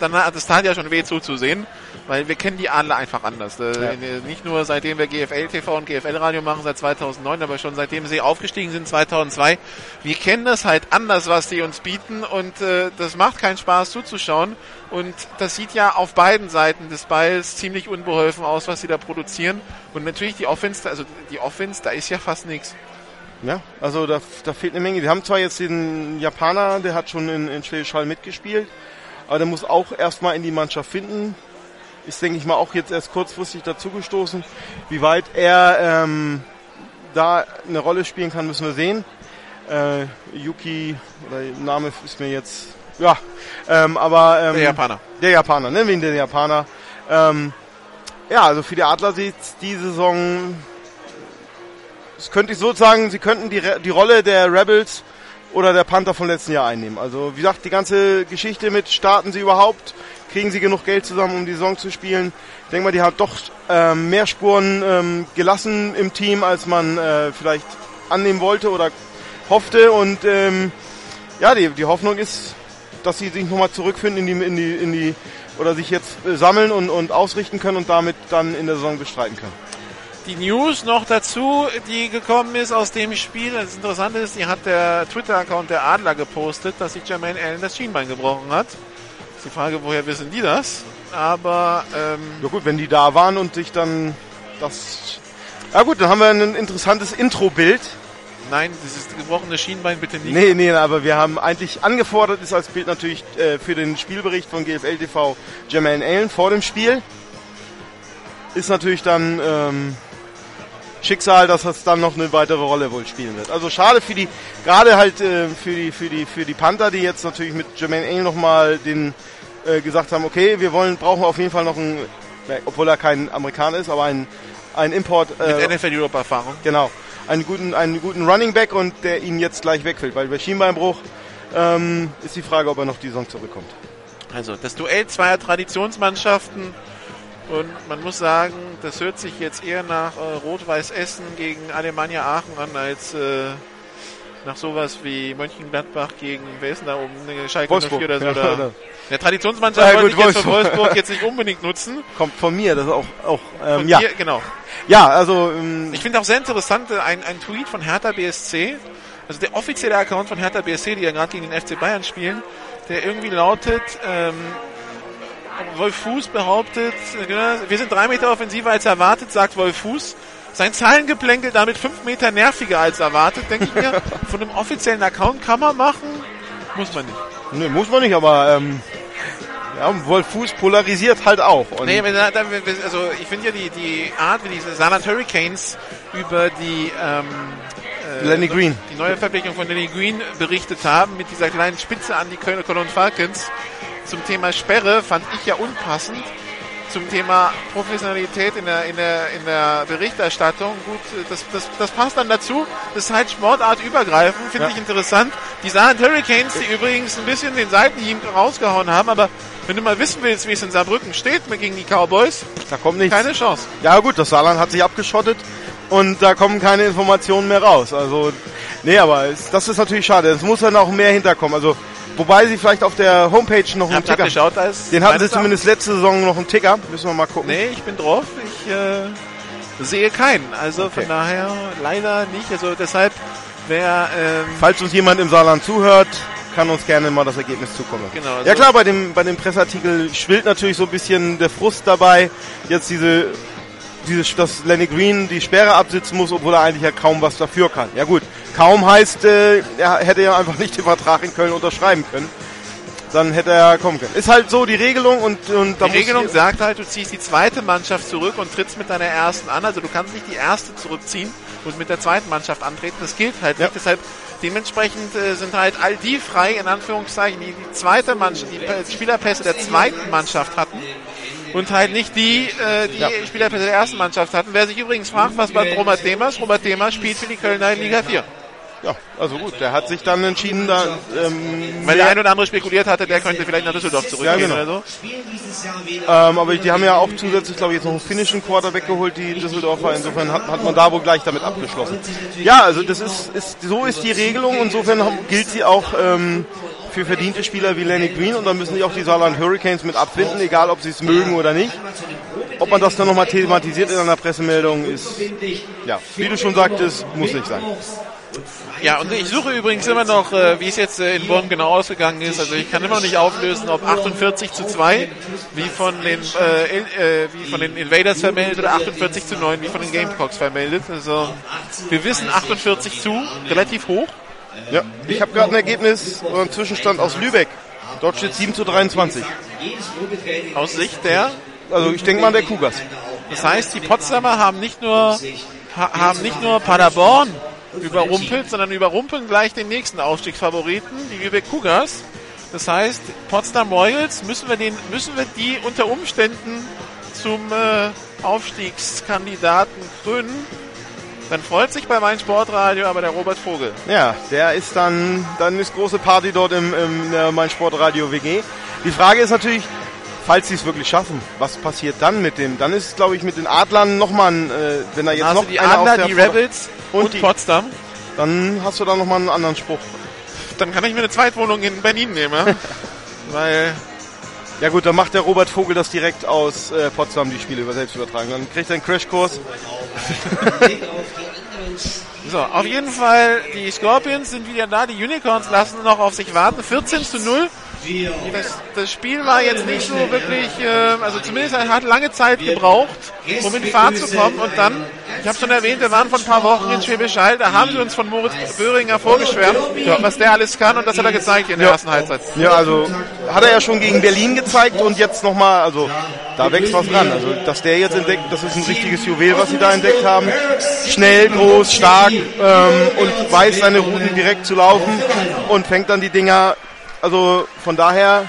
dann hat das tat ja schon weh zuzusehen. Weil wir kennen die Adler einfach anders. Äh, Ja. in- Nicht nur seitdem wir GFL TV und GFL Radio machen seit 2009, aber schon seitdem sie aufgestiegen sind 2002. Wir kennen das halt anders, was die uns bieten und äh, das macht keinen Spaß zuzuschauen. Und das sieht ja auf beiden Seiten des Balls ziemlich unbeholfen aus, was sie da produzieren. Und natürlich die Offense, also die Offense, da ist ja fast nichts. Ja, also da, da fehlt eine Menge. Die haben zwar jetzt den Japaner, der hat schon in, in Schwäbisch Hall mitgespielt, aber der muss auch erstmal in die Mannschaft finden. Ist, denke ich mal, auch jetzt erst kurzfristig dazugestoßen. Wie weit er ähm, da eine Rolle spielen kann, müssen wir sehen. Äh, Yuki, oder der Name ist mir jetzt, ja, ähm, aber... Ähm, Der Japaner. Der Japaner, wir ihn den Japaner. Ähm, ja, also für die Adler sieht die Saison das könnte ich so sagen, sie könnten die, die Rolle der Rebels oder der Panther vom letzten Jahr einnehmen. Also wie gesagt, die ganze Geschichte mit starten sie überhaupt, kriegen sie genug Geld zusammen, um die Saison zu spielen. Ich denke mal, die hat doch ähm, mehr Spuren ähm, gelassen im Team, als man äh, vielleicht annehmen wollte oder hoffte. Und ähm, ja, die, die Hoffnung ist, dass sie sich nochmal zurückfinden in die, in die, in die oder sich jetzt äh, sammeln und, und ausrichten können und damit dann in der Saison bestreiten können. Die News noch dazu, die gekommen ist aus dem Spiel. Das Interessante ist, die hat der Twitter-Account der Adler gepostet, dass sich Jermaine Allen das Schienbein gebrochen hat. Ist die Frage, woher wissen die das? Aber ähm, Ja gut, wenn die da waren und sich dann das... Ja gut, dann haben wir ein interessantes Intro-Bild. nein, dieses gebrochene Schienbein bitte nicht. Nee, nee, aber wir haben eigentlich angefordert, ist als Bild natürlich äh, für den Spielbericht von GFL TV Jermaine Allen vor dem Spiel. Ist natürlich dann ähm, Schicksal, dass das dann noch eine weitere Rolle wohl spielen wird. Also schade für die, gerade halt äh, für die für die für die Panther, die jetzt natürlich mit Jermaine Allen nochmal den äh, gesagt haben, okay, wir wollen brauchen auf jeden Fall noch einen, obwohl er kein Amerikaner ist, aber ein ein Import Mit äh, NFL Europe Erfahrung. Genau. Einen guten, einen guten Running Back und der ihn jetzt gleich wegfällt, weil bei Schienbeinbruch ähm, ist die Frage, ob er noch die Saison zurückkommt. Also das Duell zweier Traditionsmannschaften und man muss sagen, das hört sich jetzt eher nach äh, Rot-Weiß Essen gegen Alemannia Aachen an als äh, nach sowas wie Mönchengladbach gegen wer ist denn da oben? Ne, Schalke Wolfsburg, 04 oder so. ja, oder ja. der Traditionsmannschaft Ja, wollte ich jetzt von Wolfsburg. Wolfsburg jetzt nicht unbedingt nutzen. Kommt von mir, das ist auch, auch ähm, Von ja. dir, genau. Ja, also ähm, Ich finde auch sehr interessant, äh, ein, ein Tweet von Hertha BSC, also der offizielle Account von Hertha BSC, die ja gerade gegen den FC Bayern spielen, der irgendwie lautet, ähm, Wolf Fuß behauptet, äh, wir sind drei Meter offensiver als erwartet, sagt Wolf Fuß. Sein Zahlengeplänkel damit fünf Meter nerviger als erwartet, denke ich mir. Von einem offiziellen Account kann man machen, muss man nicht. nee, muss man nicht, aber ähm, ja, Wolf Fuß polarisiert halt auch. Und Nee, also ich finde ja die, die Art, wie diese Saarland Hurricanes über die ähm, äh, Lenny Green. die neue Verpflichtung von Lenny Green berichtet haben, mit dieser kleinen Spitze an die Kölner Cologne Falcons zum Thema Sperre, fand ich ja unpassend. Zum Thema Professionalität in der, in der, in der Berichterstattung. Gut, das, das, das passt dann dazu. Das ist halt sportartübergreifend, finde Ja. ich interessant. Die Saarland Hurricanes, die übrigens ein bisschen den Seitenhieb rausgehauen haben, aber wenn du mal wissen willst, wie es in Saarbrücken steht gegen die Cowboys, da kommt nichts. keine Chance. Ja gut, das Saarland hat sich abgeschottet und da kommen keine Informationen mehr raus. Also, nee, aber es, das ist natürlich schade. Es muss dann auch mehr hinterkommen. Also, wobei sie vielleicht auf der Homepage noch einen Habt Ticker... geschaut, ist Den hatten sie zumindest letzte Saison noch einen Ticker. Müssen wir mal gucken. Nee, ich bin drauf. Ich äh, sehe keinen. Also Okay. von daher leider nicht. Also deshalb wer ähm, Falls uns jemand im Saarland zuhört, kann uns gerne mal das Ergebnis zukommen. Genau, also- ja klar, bei dem, bei dem Pressartikel schwillt natürlich so ein bisschen der Frust dabei, jetzt diese, diese, dass Lenny Green die Sperre absitzen muss, obwohl er eigentlich ja kaum was dafür kann. Ja gut, kaum heißt, äh, er hätte ja einfach nicht den Vertrag in Köln unterschreiben können. Dann hätte er kommen können. Ist halt so die Regelung und, und die Regelung sagt halt, du ziehst die zweite Mannschaft zurück und trittst mit deiner ersten an. Also du kannst nicht die erste zurückziehen und mit der zweiten Mannschaft antreten. Das gilt halt Ja. nicht. Deshalb dementsprechend äh, sind halt all die frei, in Anführungszeichen, die die zweite Mannschaft, die Spielerpässe der zweiten Mannschaft hatten. Und halt nicht die, äh, die Ja. Spielerpässe der ersten Mannschaft hatten. Wer sich übrigens fragt, was bei Robert Demers, Robert Demers spielt für die Kölner in Liga 4. Ja, also gut, der hat sich dann entschieden, da ähm, Weil der ein oder andere spekuliert hatte, der könnte vielleicht nach Düsseldorf zurückgehen Ja, genau. oder so. Ähm, aber die haben ja auch zusätzlich, glaube ich, jetzt noch einen finnischen Quarterback geholt, die Düsseldorfer. Insofern hat, hat man da wohl gleich damit abgeschlossen. Ja, also das ist, ist so ist die Regelung. Insofern gilt sie auch ähm, für verdiente Spieler wie Lenny Green und dann müssen sich auch die Saarland Hurricanes mit abfinden, egal ob sie es mögen oder nicht. Ob man das dann nochmal thematisiert in einer Pressemeldung ist, ja, wie du schon sagtest, muss nicht sein. Ja, und ich suche übrigens immer noch, äh, wie es jetzt äh, in Bonn genau ausgegangen ist. Also ich kann immer noch nicht auflösen, ob 48 zu 2, wie von den, äh, äh, wie von den Invaders vermeldet, oder 48 zu 9, wie von den Gamecocks vermeldet. Also wir wissen 48 zu, relativ hoch. Ja, ich habe gerade ein Ergebnis oder einen Zwischenstand aus Lübeck. Dort steht 7 zu 23. Aus Sicht der? Also ich denke mal der Cougars. Das heißt, die Potsdamer haben nicht nur ha haben nicht nur Paderborn überrumpelt, sondern überrumpeln gleich den nächsten Aufstiegsfavoriten, die Lübeck Cougars. Das heißt, Potsdam Royals müssen wir den müssen wir die unter Umständen zum äh, Aufstiegskandidaten krönen. Dann freut sich bei meinem Sportradio aber der Robert Vogel. Ja, der ist dann, dann ist große Party dort im, im äh, mein Sportradio WG. Die Frage ist natürlich, falls sie es wirklich schaffen, was passiert dann mit dem? Dann ist es, glaube ich, mit den Adlern nochmal ein, äh, wenn er jetzt Hast noch die einer Adler, die Rebels und, und die, Potsdam. dann hast du da nochmal einen anderen Spruch. Dann kann ich mir eine Zweitwohnung in Berlin nehmen, ja? weil Ja gut, dann macht der Robert Vogel das direkt aus äh, Potsdam, die Spiele über selbst übertragen. Dann kriegt er einen Crashkurs. So, auf jeden Fall, die Scorpions sind wieder da, die Unicorns lassen noch auf sich warten. 14 zu 0. Das, das Spiel war jetzt nicht so wirklich, äh, also zumindest hat lange Zeit gebraucht, um in Fahrt zu kommen. Und dann, ich habe schon erwähnt, wir waren vor ein paar Wochen in Schwäbisch Hall, da haben sie uns von Moritz Böhringer vorgeschwärmt, was der alles kann und das hat er gezeigt in der ersten Halbzeit. Ja, also hat er ja schon gegen Berlin gezeigt und jetzt nochmal, also da wächst was ran. Also dass der jetzt entdeckt, das ist ein richtiges Juwel, was sie da entdeckt haben. Schnell, groß, stark ähm, und weiß seine Routen direkt zu laufen und fängt dann die Dinger. Also von daher,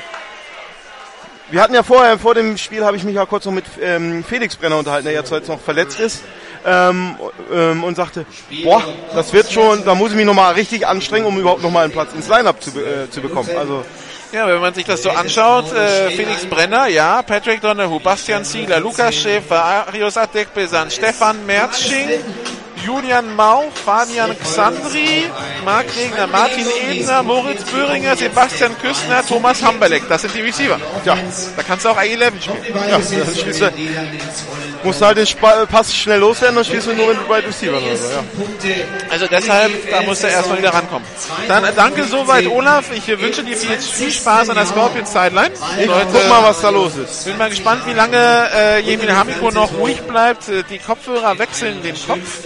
wir hatten ja vorher, vor dem Spiel habe ich mich ja kurz noch mit ähm, Felix Brenner unterhalten, der jetzt jetzt noch verletzt ist. Ähm, ähm, und sagte, boah, das wird schon, da muss ich mich nochmal richtig anstrengen, um überhaupt nochmal einen Platz ins Line-Up zu, äh, zu bekommen. Also Ja, wenn man sich das so anschaut, äh, Felix Brenner, ja, Patrick Donahue, Bastian Ziegler, Lukas Schäfer, Arius Adekbesan, Stefan Merzsching, Julian Mau, Fabian Xandri, Marc Regner, Martin Ebner, Moritz Böhringer, Sebastian Küstner, Thomas Hamberleck. Das sind die Receiver. Ja. Da kannst du auch A11 spielen. Ja, dann spielst du, musst du halt den Spa Pass schnell loswerden, dann spielst du nur, du bei Receiver oder so, ja. Also deshalb, da musst du erstmal wieder rankommen. Dann äh, danke soweit, Olaf. Ich äh, wünsche dir viel, viel Spaß an der Scorpion Sideline. Ich Leute, guck mal, was da los ist. Bin mal gespannt, wie lange äh, Jemin Hamiko noch ruhig bleibt. Äh, Die Kopfhörer wechseln den Kopf.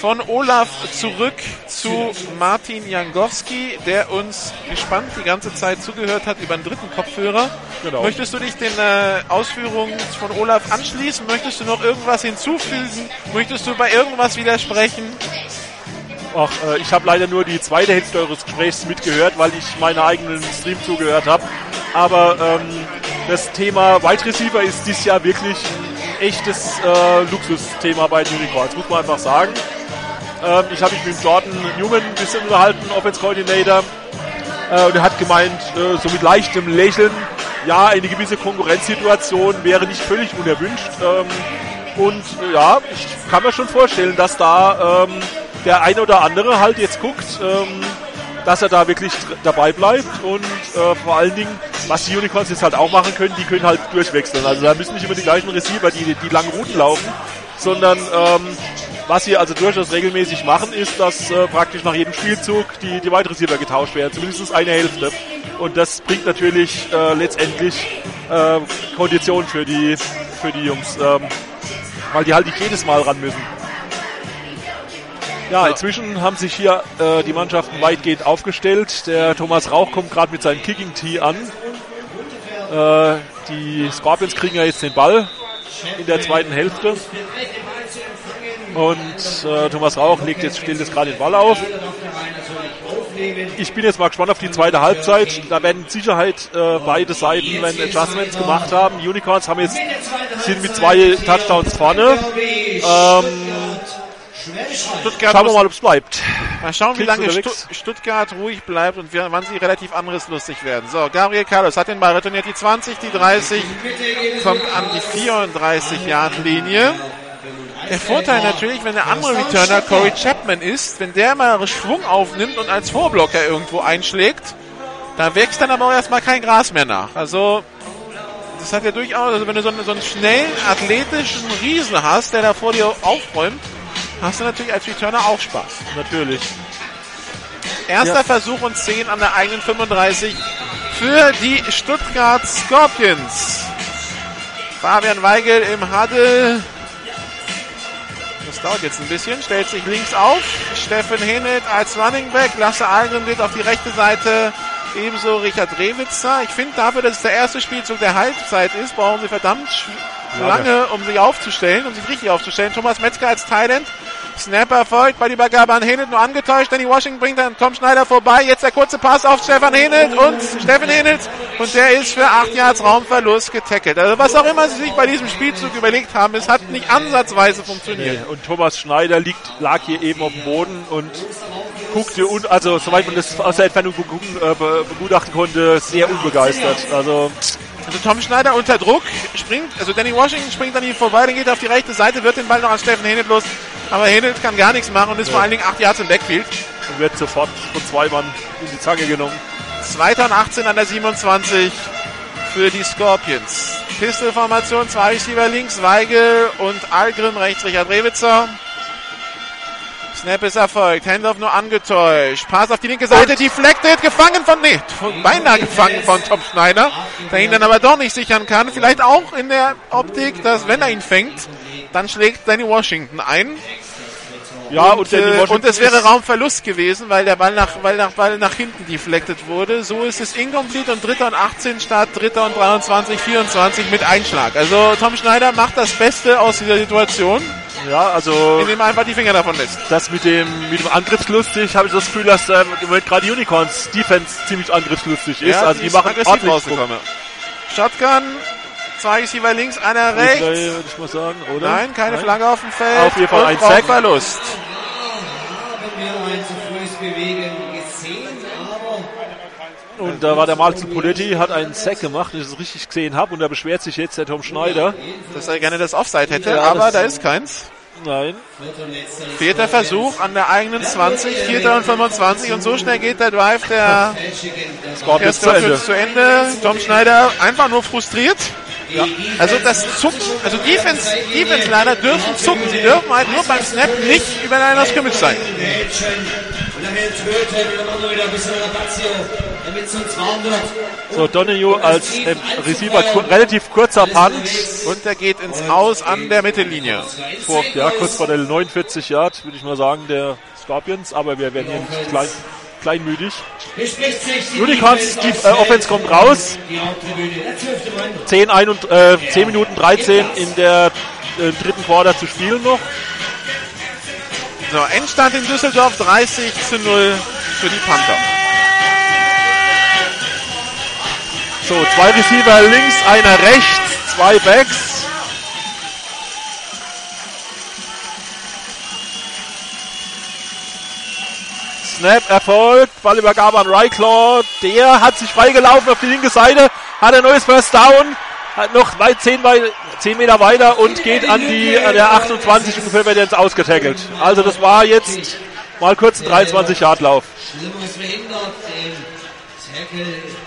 Von Olaf zurück zu Martin Jangowski, der uns gespannt die ganze Zeit zugehört hat über den dritten Kopfhörer. Genau. Möchtest du dich den äh, Ausführungen von Olaf anschließen? Möchtest du noch irgendwas hinzufügen? Möchtest du bei irgendwas widersprechen? Ach, äh, ich habe leider nur die zweite Hälfte eures Gesprächs mitgehört, weil ich meinen eigenen Stream zugehört habe. Aber ähm, das Thema Wide Receiver ist dieses Jahr wirklich echtes äh, Luxusthema bei Unicorns, muss man einfach sagen. Ähm, ich habe mich mit Jordan Newman ein bisschen unterhalten, Offense Coordinator, äh, und er hat gemeint, äh, so mit leichtem Lächeln, ja, eine gewisse Konkurrenzsituation wäre nicht völlig unerwünscht. Ähm, und äh, ja, ich kann mir schon vorstellen, dass da ähm, der eine oder andere halt jetzt guckt, ähm, dass er da wirklich dabei bleibt und äh, vor allen Dingen, was die Unicorns jetzt halt auch machen können, die können halt durchwechseln. Also da müssen nicht immer die gleichen Receiver, die die langen Routen laufen, sondern ähm, was sie also durchaus regelmäßig machen, ist, dass äh, praktisch nach jedem Spielzug die, die Wide Receiver getauscht werden, zumindest eine Hälfte. Und das bringt natürlich äh, letztendlich äh, Konditionen für die, für die Jungs, ähm, weil die halt nicht jedes Mal ran müssen. Ja, inzwischen haben sich hier äh, die Mannschaften weitgehend aufgestellt. Der Thomas Rauch kommt gerade mit seinem Kicking Tee an. Äh, die Scorpions kriegen ja jetzt den Ball in der zweiten Hälfte. Und äh, Thomas Rauch legt jetzt, stellt jetzt gerade den Ball auf. Ich bin jetzt mal gespannt auf die zweite Halbzeit. Da werden mit Sicherheit äh, beide Seiten wenn Adjustments gemacht haben. Unicorns haben jetzt, sind mit zwei Touchdowns vorne. Ähm, Stuttgart Schauen wir mal, ob es bleibt. Mal schauen, wie lange Stu? Stuttgart ruhig bleibt und wann sie relativ anderes lustig werden. So, Gabriel Carlos hat den Ball retourniert, die 20, die 30, kommt an die 34 Yard Linie. Der Vorteil natürlich, wenn der andere Returner Corey Chapman ist, wenn der mal Schwung aufnimmt und als Vorblocker irgendwo einschlägt, Da wächst dann aber auch erstmal kein Gras mehr nach. Also, das hat ja durchaus, also wenn du so einen, so einen schnellen, athletischen Riesen hast, der da vor dir aufräumt, hast du natürlich als Returner auch Spaß. Natürlich. Erster Ja. Versuch und 10 an der eigenen 35 für die Stuttgart Scorpions. Fabian Weigel im Huddle. Das dauert jetzt ein bisschen. Stellt sich links auf. Steffen Hennet als Running Back. Lasse Algren geht auf die rechte Seite. Ebenso Richard Rewitzer. Ich finde dafür, dass es der erste Spielzug der Halbzeit ist, brauchen sie verdammt lange, um sich aufzustellen, um sich richtig aufzustellen. Thomas Metzger als Thailand. Snap erfolgt bei die Übergabe an Hennet, nur angetäuscht. Danny Washington bringt dann Tom Schneider vorbei. Jetzt der kurze Pass auf Stefan Hennet und Steffen Hennet. Und der ist für 8 Yards Raumverlust getackelt. Also was auch immer sie sich bei diesem Spielzug überlegt haben, es hat nicht ansatzweise funktioniert. Und Thomas Schneider liegt, lag hier eben auf dem Boden und guckte, un, also soweit man das aus der Entfernung äh, be- begutachten konnte, sehr unbegeistert. Also Also Tom Schneider unter Druck springt, also Danny Washington springt an ihm vorbei, dann geht er auf die rechte Seite, wird den Ball noch an Steffen Hennet los. Aber Hennet kann gar nichts machen und ist vor allen Dingen 8 Yards im Backfield. und wird sofort von zwei Mann in die Zange genommen. Zweiter und 18 an der 27 für die Scorpions. Pistolformation, zwei Receiver links, Weigel und Algren rechts, Richard Rewitzer. Snap ist erfolgt, Handoff nur angetäuscht. Pass auf die linke Seite, deflected, gefangen von, nee, von- beinahe gefangen von Tom Schneider, der ihn dann aber doch nicht sichern kann. Vielleicht auch in der Optik, dass wenn er ihn fängt, dann schlägt Danny Washington ein. Ja, und, und äh, und es wäre Raumverlust gewesen, weil der Ball nach, weil nach, Ball nach hinten deflected wurde. So ist es incomplete und dritter und 18 statt dritter und 23, 24 mit Einschlag. Also Tom Schneider macht das Beste aus dieser Situation, Ja, also indem er einfach die Finger davon lässt. das mit dem mit dem Angriffslustig habe ich das Gefühl, dass ähm, im Moment gerade Unicorns Defense ziemlich angriffslustig ist. Ja, also die ist machen aggressiv rausgekommen. Shotgun, zwei Receiver links, einer Rechts. Würde ich mal sagen, oder? Nein, keine Nein. Flagge auf dem Feld. Auf jeden Fall ein Sack. Verlust. Wir Und da war der Marcel Poletti, hat einen Sack gemacht, wenn ich es richtig gesehen habe. Und da beschwert sich jetzt der Tom Schneider. Dass er gerne das Offside hätte, Ja, aber da ist keins. Nein. Vierter Versuch an der eigenen 20, vierter und 25 und so schnell geht der Drive der Scorpions zu Ende. zu Ende. Tom Schneider einfach nur frustriert. Also das Zucken, also Defense, Defense leider dürfen zucken. Sie dürfen halt nur beim Snap nicht über einer Scrimmage sein. Und dann wird wieder ein bisschen Ratazio, So, Donahue als ähm, Receiver, kur relativ kurzer Punt. Und er geht ins Aus an der Mittellinie. Vor, ja, kurz vor der 49 Yard, würde ich mal sagen, der Scorpions. Aber wir werden hier nicht klein, kleinmütig. Unicorns, die äh, Offense kommt raus. Die Haupttribüne, der zwölfte Mann. 10, ein und, äh, 10 Minuten 13 in der äh, dritten Quarter zu spielen noch. So, Endstand in Düsseldorf 30 zu 0 für die Panther. So, zwei Receiver links, einer rechts, zwei Backs. Snap erfolgt, Ballübergabe an Ryclaw. Der hat sich freigelaufen auf die linke Seite, hat ein neues First Down, hat noch weit 10, wei 10 Meter weiter und geht an die an der 28 ungefähr wird jetzt ausgetackelt. Also das war jetzt mal kurz ein 23 Yard Lauf. Schlimmeres verhindert den Tackle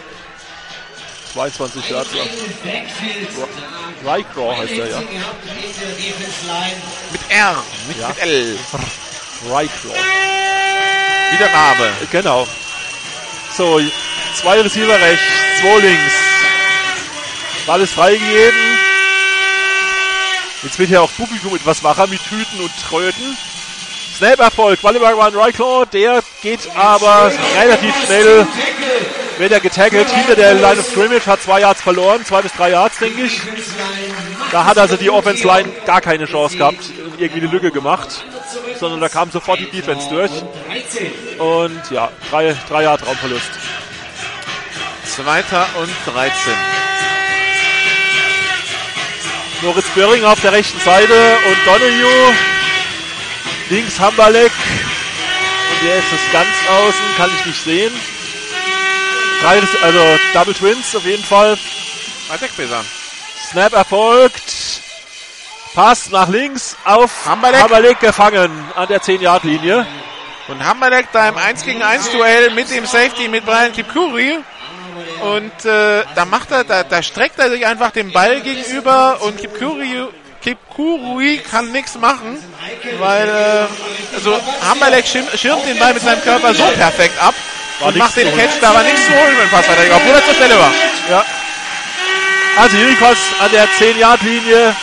22 Yard Lauf. im Backfield. Ryclaw heißt er ja. Mit R, nicht Ja. mit L. Ryclaw. Wie der Rabe. Genau. So, zwei Receiver rechts, zwei links. Ball ist freigegeben. Jetzt wird ja auch Publikum etwas wacher mit Hüten und Tröten. Snap-Erfolg, Ball über Ryan Ryclaw, der geht aber relativ schnell, wird er getaggelt hinter der Line of Scrimmage, hat zwei Yards verloren, zwei bis drei Yards, denke ich. Da hat also die Offense Line gar keine Chance gehabt irgendwie eine Lücke gemacht, sondern da kam sofort die Defense durch. Und ja, drei, drei Yard Raumverlust. Zweiter und 13. Moritz Böhring auf der rechten Seite und Donahue. Links Hamberleck. Und wer ist das ganz außen? Kann ich nicht sehen. Drei, also Double Twins auf jeden Fall. Attack-Besan. Snap erfolgt. Pass nach links auf Hamberleck. Hamberleck gefangen an der 10-Yard-Linie. Und Hammerleck da im 1 gegen 1 Duell mit dem Safety mit Brian Kipkuri Und äh, da macht er, da, da streckt er sich einfach dem Ball gegenüber und Kipkuri, Kipkurui kann nichts machen, weil äh, also Hammerleck schirmt, schirmt den Ball mit seinem Körper so perfekt ab War und macht den. Catch, da war nichts zu holen mit dem Passverteidiger, obwohl er zur Stelle war. Ja. Also Unicorns an der 10-Yard-Linie,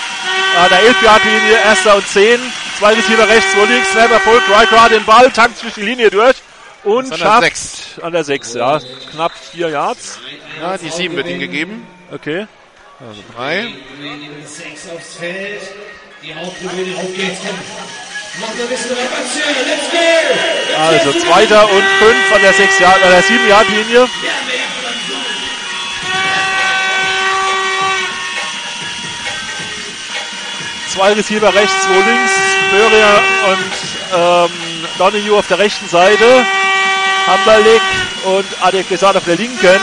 an der 11-Yard-Linie, erster und 10. Zwei Receiver rechts, wo links, Snap erfolgt, Ryker den Ball, tankt zwischen die Linie durch und an der schafft sechs. an der 6, ja. Knapp 4 Yards. Ja, die 7 wird ihm gegeben. Okay. Also 3. Sechs aufs Feld. Die Haupttribüne, auf geht's. Also zweiter und 5 an der 6 Yard, an der 7 Yard Linie. Zwei Receiver rechts, zwei links. Böhringer und ähm, Donahue auf der rechten Seite. Hamberlik und Adek Besat auf der linken.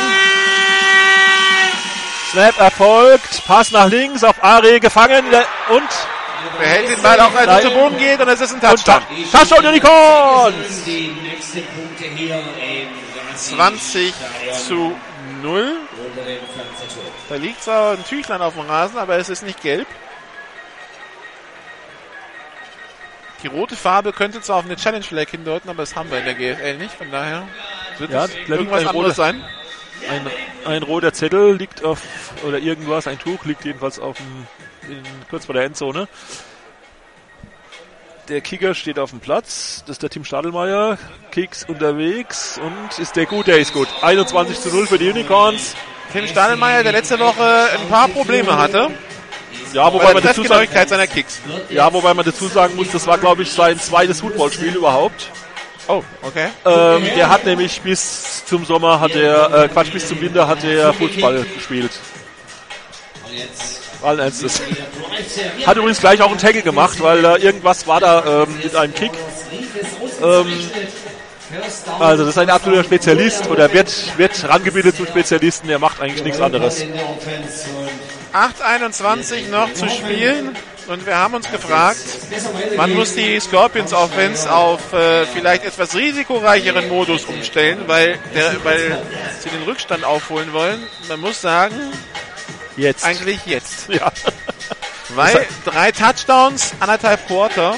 Snap erfolgt. Pass nach links auf Are gefangen und Behält den Ball auch, als er zu Boden geht und es ist ein Touchdown. Touchdown Unicorns! Die nächsten Punkte hier im 20 zu 0. Da liegt zwar ein Tüchlein auf dem Rasen, aber es ist nicht gelb. Die rote Farbe könnte zwar auf eine Challenge Flag hindeuten, aber das haben wir in der GFL nicht, von daher wird Ja, es irgendwas ein anderes roter- sein. Ein, ein roter Zettel liegt auf, oder irgendwas, ein Tuch liegt jedenfalls auf dem, in, kurz vor der Endzone. Der Kicker steht auf dem Platz, das ist der Tim Stadelmeier, Kicks unterwegs und ist der gut, der ist gut. 21 zu 0 für die Unicorns. Tim Stadelmeier, der letzte Woche ein paar Probleme hatte. Ja, wobei Bei man dazu sagen, Treffgenauigkeit seiner Kicks. ja, wobei man dazu sagen muss, das war glaube ich sein zweites Footballspiel überhaupt. Oh, okay. Ähm, der hat nämlich bis zum Sommer hat er, äh, Quatsch, bis zum Winter hat er Fußball gespielt. Allen Ernstes. Hat übrigens gleich auch einen Tackle gemacht, weil äh, irgendwas war da ähm, mit einem Kick. Ähm, also das ist ein absoluter Spezialist oder wird, wird rangebildet zum Spezialisten, der macht eigentlich nichts anderes. 8,21 noch zu spielen. Und wir haben uns gefragt, wann muss die Scorpions Offense auf äh, vielleicht etwas risikoreicheren Modus umstellen, weil, der, weil sie den Rückstand aufholen wollen. Man muss sagen, Jetzt. eigentlich jetzt. Ja. Weil drei Touchdowns, anderthalb Quarter.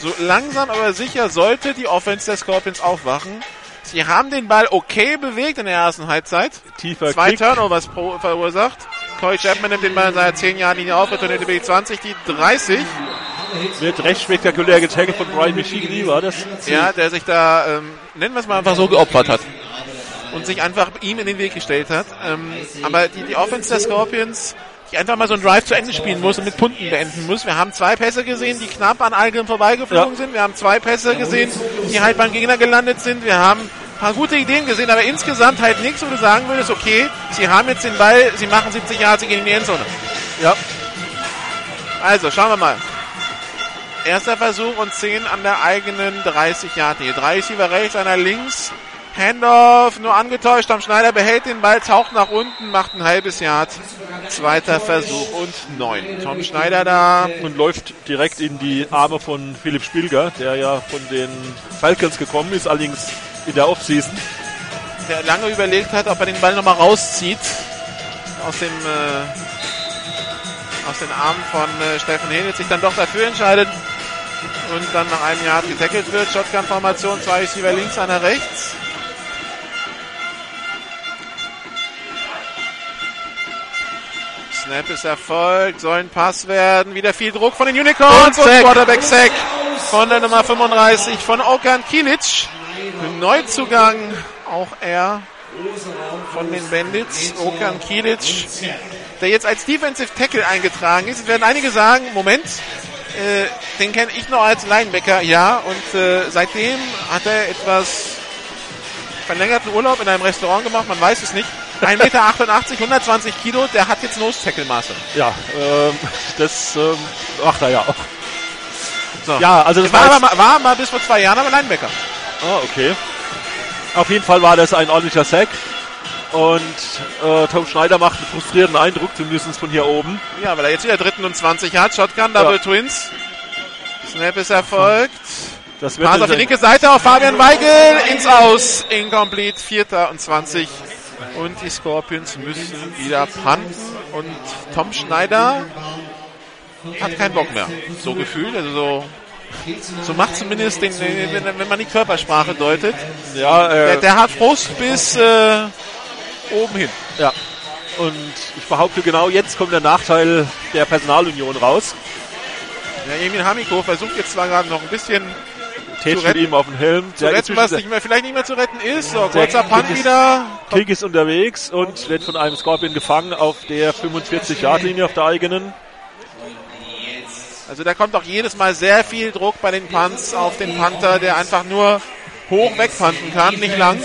So langsam aber sicher sollte die Offense der Scorpions aufwachen. Sie haben den Ball okay bewegt in der ersten Halbzeit. Tiefer Zwei Kick. Turnovers pro, verursacht. Corey Chapman nimmt den Ball in seiner 10 Jahren Linie auf, retourniert über die 20, die 30. Wird recht spektakulär getaggelt von Brian Michigli, war das? Ja, der sich da, ähm, nennen wir es mal einfach so, geopfert hat. Und sich einfach ihm in den Weg gestellt hat. Ähm, aber die, die Offense der Scorpions, die einfach mal so einen Drive zu Ende spielen muss und mit Punten beenden muss. Wir haben zwei Pässe gesehen, die knapp an Algrim vorbeigeflogen Ja. sind. Wir haben zwei Pässe gesehen, die halt beim Gegner gelandet sind. Wir haben ein paar gute Ideen gesehen, aber insgesamt halt nichts, wo du sagen würdest, okay, sie haben jetzt den Ball, sie machen 70 Jahre, sie gehen in die Endzone. Ja. Also, schauen wir mal. Erster Versuch und 10 an der eigenen 30 Yard linie Drei Receiver rechts, einer links. Handoff nur angetäuscht. Tom Schneider behält den Ball, taucht nach unten, macht ein halbes Yard. Zweiter Versuch und 9. Tom Schneider da. und läuft direkt in die Arme von Philipp Spielger, der ja von den Falcons gekommen ist, allerdings in der Offseason. der lange überlegt hat, ob er den Ball nochmal rauszieht aus dem äh, aus den Armen von äh, Steffen Henitz, sich dann doch dafür entscheidet und dann nach einem Jahr getackelt wird. Shotgun-Formation, zwei Receiver links, einer rechts. Snap ist erfolgt, soll ein Pass werden, wieder viel Druck von den Unicorns und, Und. Quarterback Sack von der Nummer 35 von Okan Kilic. Neuzugang, auch er von den Bandits, Okan Kilic, der jetzt als Defensive Tackle eingetragen ist. Es werden einige sagen, Moment, äh, den kenne ich noch als Linebacker, ja, und äh, seitdem hat er etwas verlängerten Urlaub in einem Restaurant gemacht, man weiß es nicht. 1,88 Meter, 120 Kilo, der hat jetzt Nose-Tackle-Maße. Ja, ähm, das ähm, macht er ja auch. So. Ja, also das war, war, mal, war mal bis vor zwei Jahren aber Linebacker. Ah, okay. Auf jeden Fall war das ein ordentlicher Sack. Und äh, Tom Schneider macht einen frustrierten Eindruck, zumindest von hier oben. Ja, weil er jetzt wieder dritten und 20 hat. Shotgun, Double Ja. Twins. Snap ist erfolgt. Das wird Pass auf die linke Seite auf Fabian Weigel ins Aus. Incomplete. Vierter und 20 Und die Scorpions müssen wieder panten. Und Tom Schneider hat keinen Bock mehr. So gefühlt. Also so, so macht zumindest, den, den, wenn, wenn man die Körpersprache deutet. Ja, äh, Der, der hat Frust bis äh, oben hin. Ja. Und ich behaupte, genau jetzt kommt der Nachteil der Personalunion raus. Ja, Emil Hamiko versucht jetzt zwar gerade noch ein bisschen Tätschelt ihm auf den Helm. zu Der retten was nicht mehr, vielleicht nicht mehr zu retten ist. So, kurzer Punt wieder. Kick ist unterwegs und wird von einem Scorpion gefangen auf der 45-Yard-Linie auf der eigenen. Also da kommt auch jedes Mal sehr viel Druck bei den Punts auf den Panther, der einfach nur hoch wegpanten kann, nicht lang.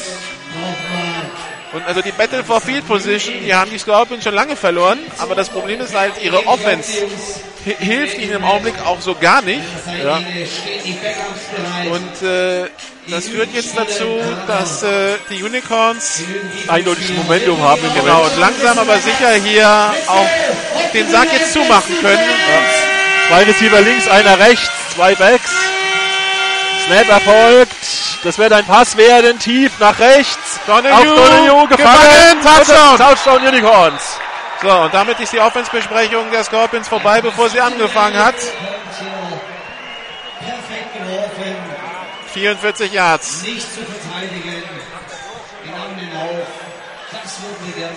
Und also die Battle for Field Position, die haben die Scorpions schon lange verloren, aber das Problem ist halt, ihre Offense hi- hilft ihnen im Augenblick auch so gar nicht. Ja. Und äh, das führt jetzt dazu, dass äh, die Unicorns Eindeutiges Momentum haben im genau, Moment. und langsam aber sicher hier auch den Sack jetzt zumachen können. Zwei Receiver links, einer rechts, zwei Backs. Snap erfolgt. Das wird ein Pass werden, tief nach rechts. Donahue, auf Donahue gefangen, gefangen. Touchdown. Touchdown Unicorns. So, und damit ist die Offensbesprechung der Scorpions vorbei, bevor sie angefangen hat. 44 Yards. Nicht zu verteidigen. Wir den Lauf. Das wird gern.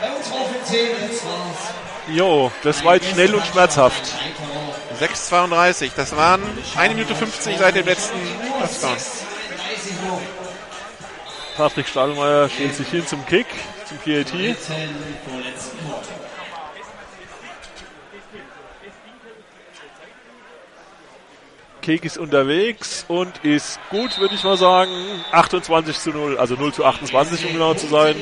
Bei uns 10, jetzt war's. Jo, das war jetzt schnell und schmerzhaft. 6,32. Das waren 1 Minute 50 seit dem letzten Touchdown. Patrick Stadelmeier stellt sich hin zum Kick, zum PAT. Kick ist unterwegs und ist gut, würde ich mal sagen. 28 zu 0, also 0 zu 28, um genau zu sein.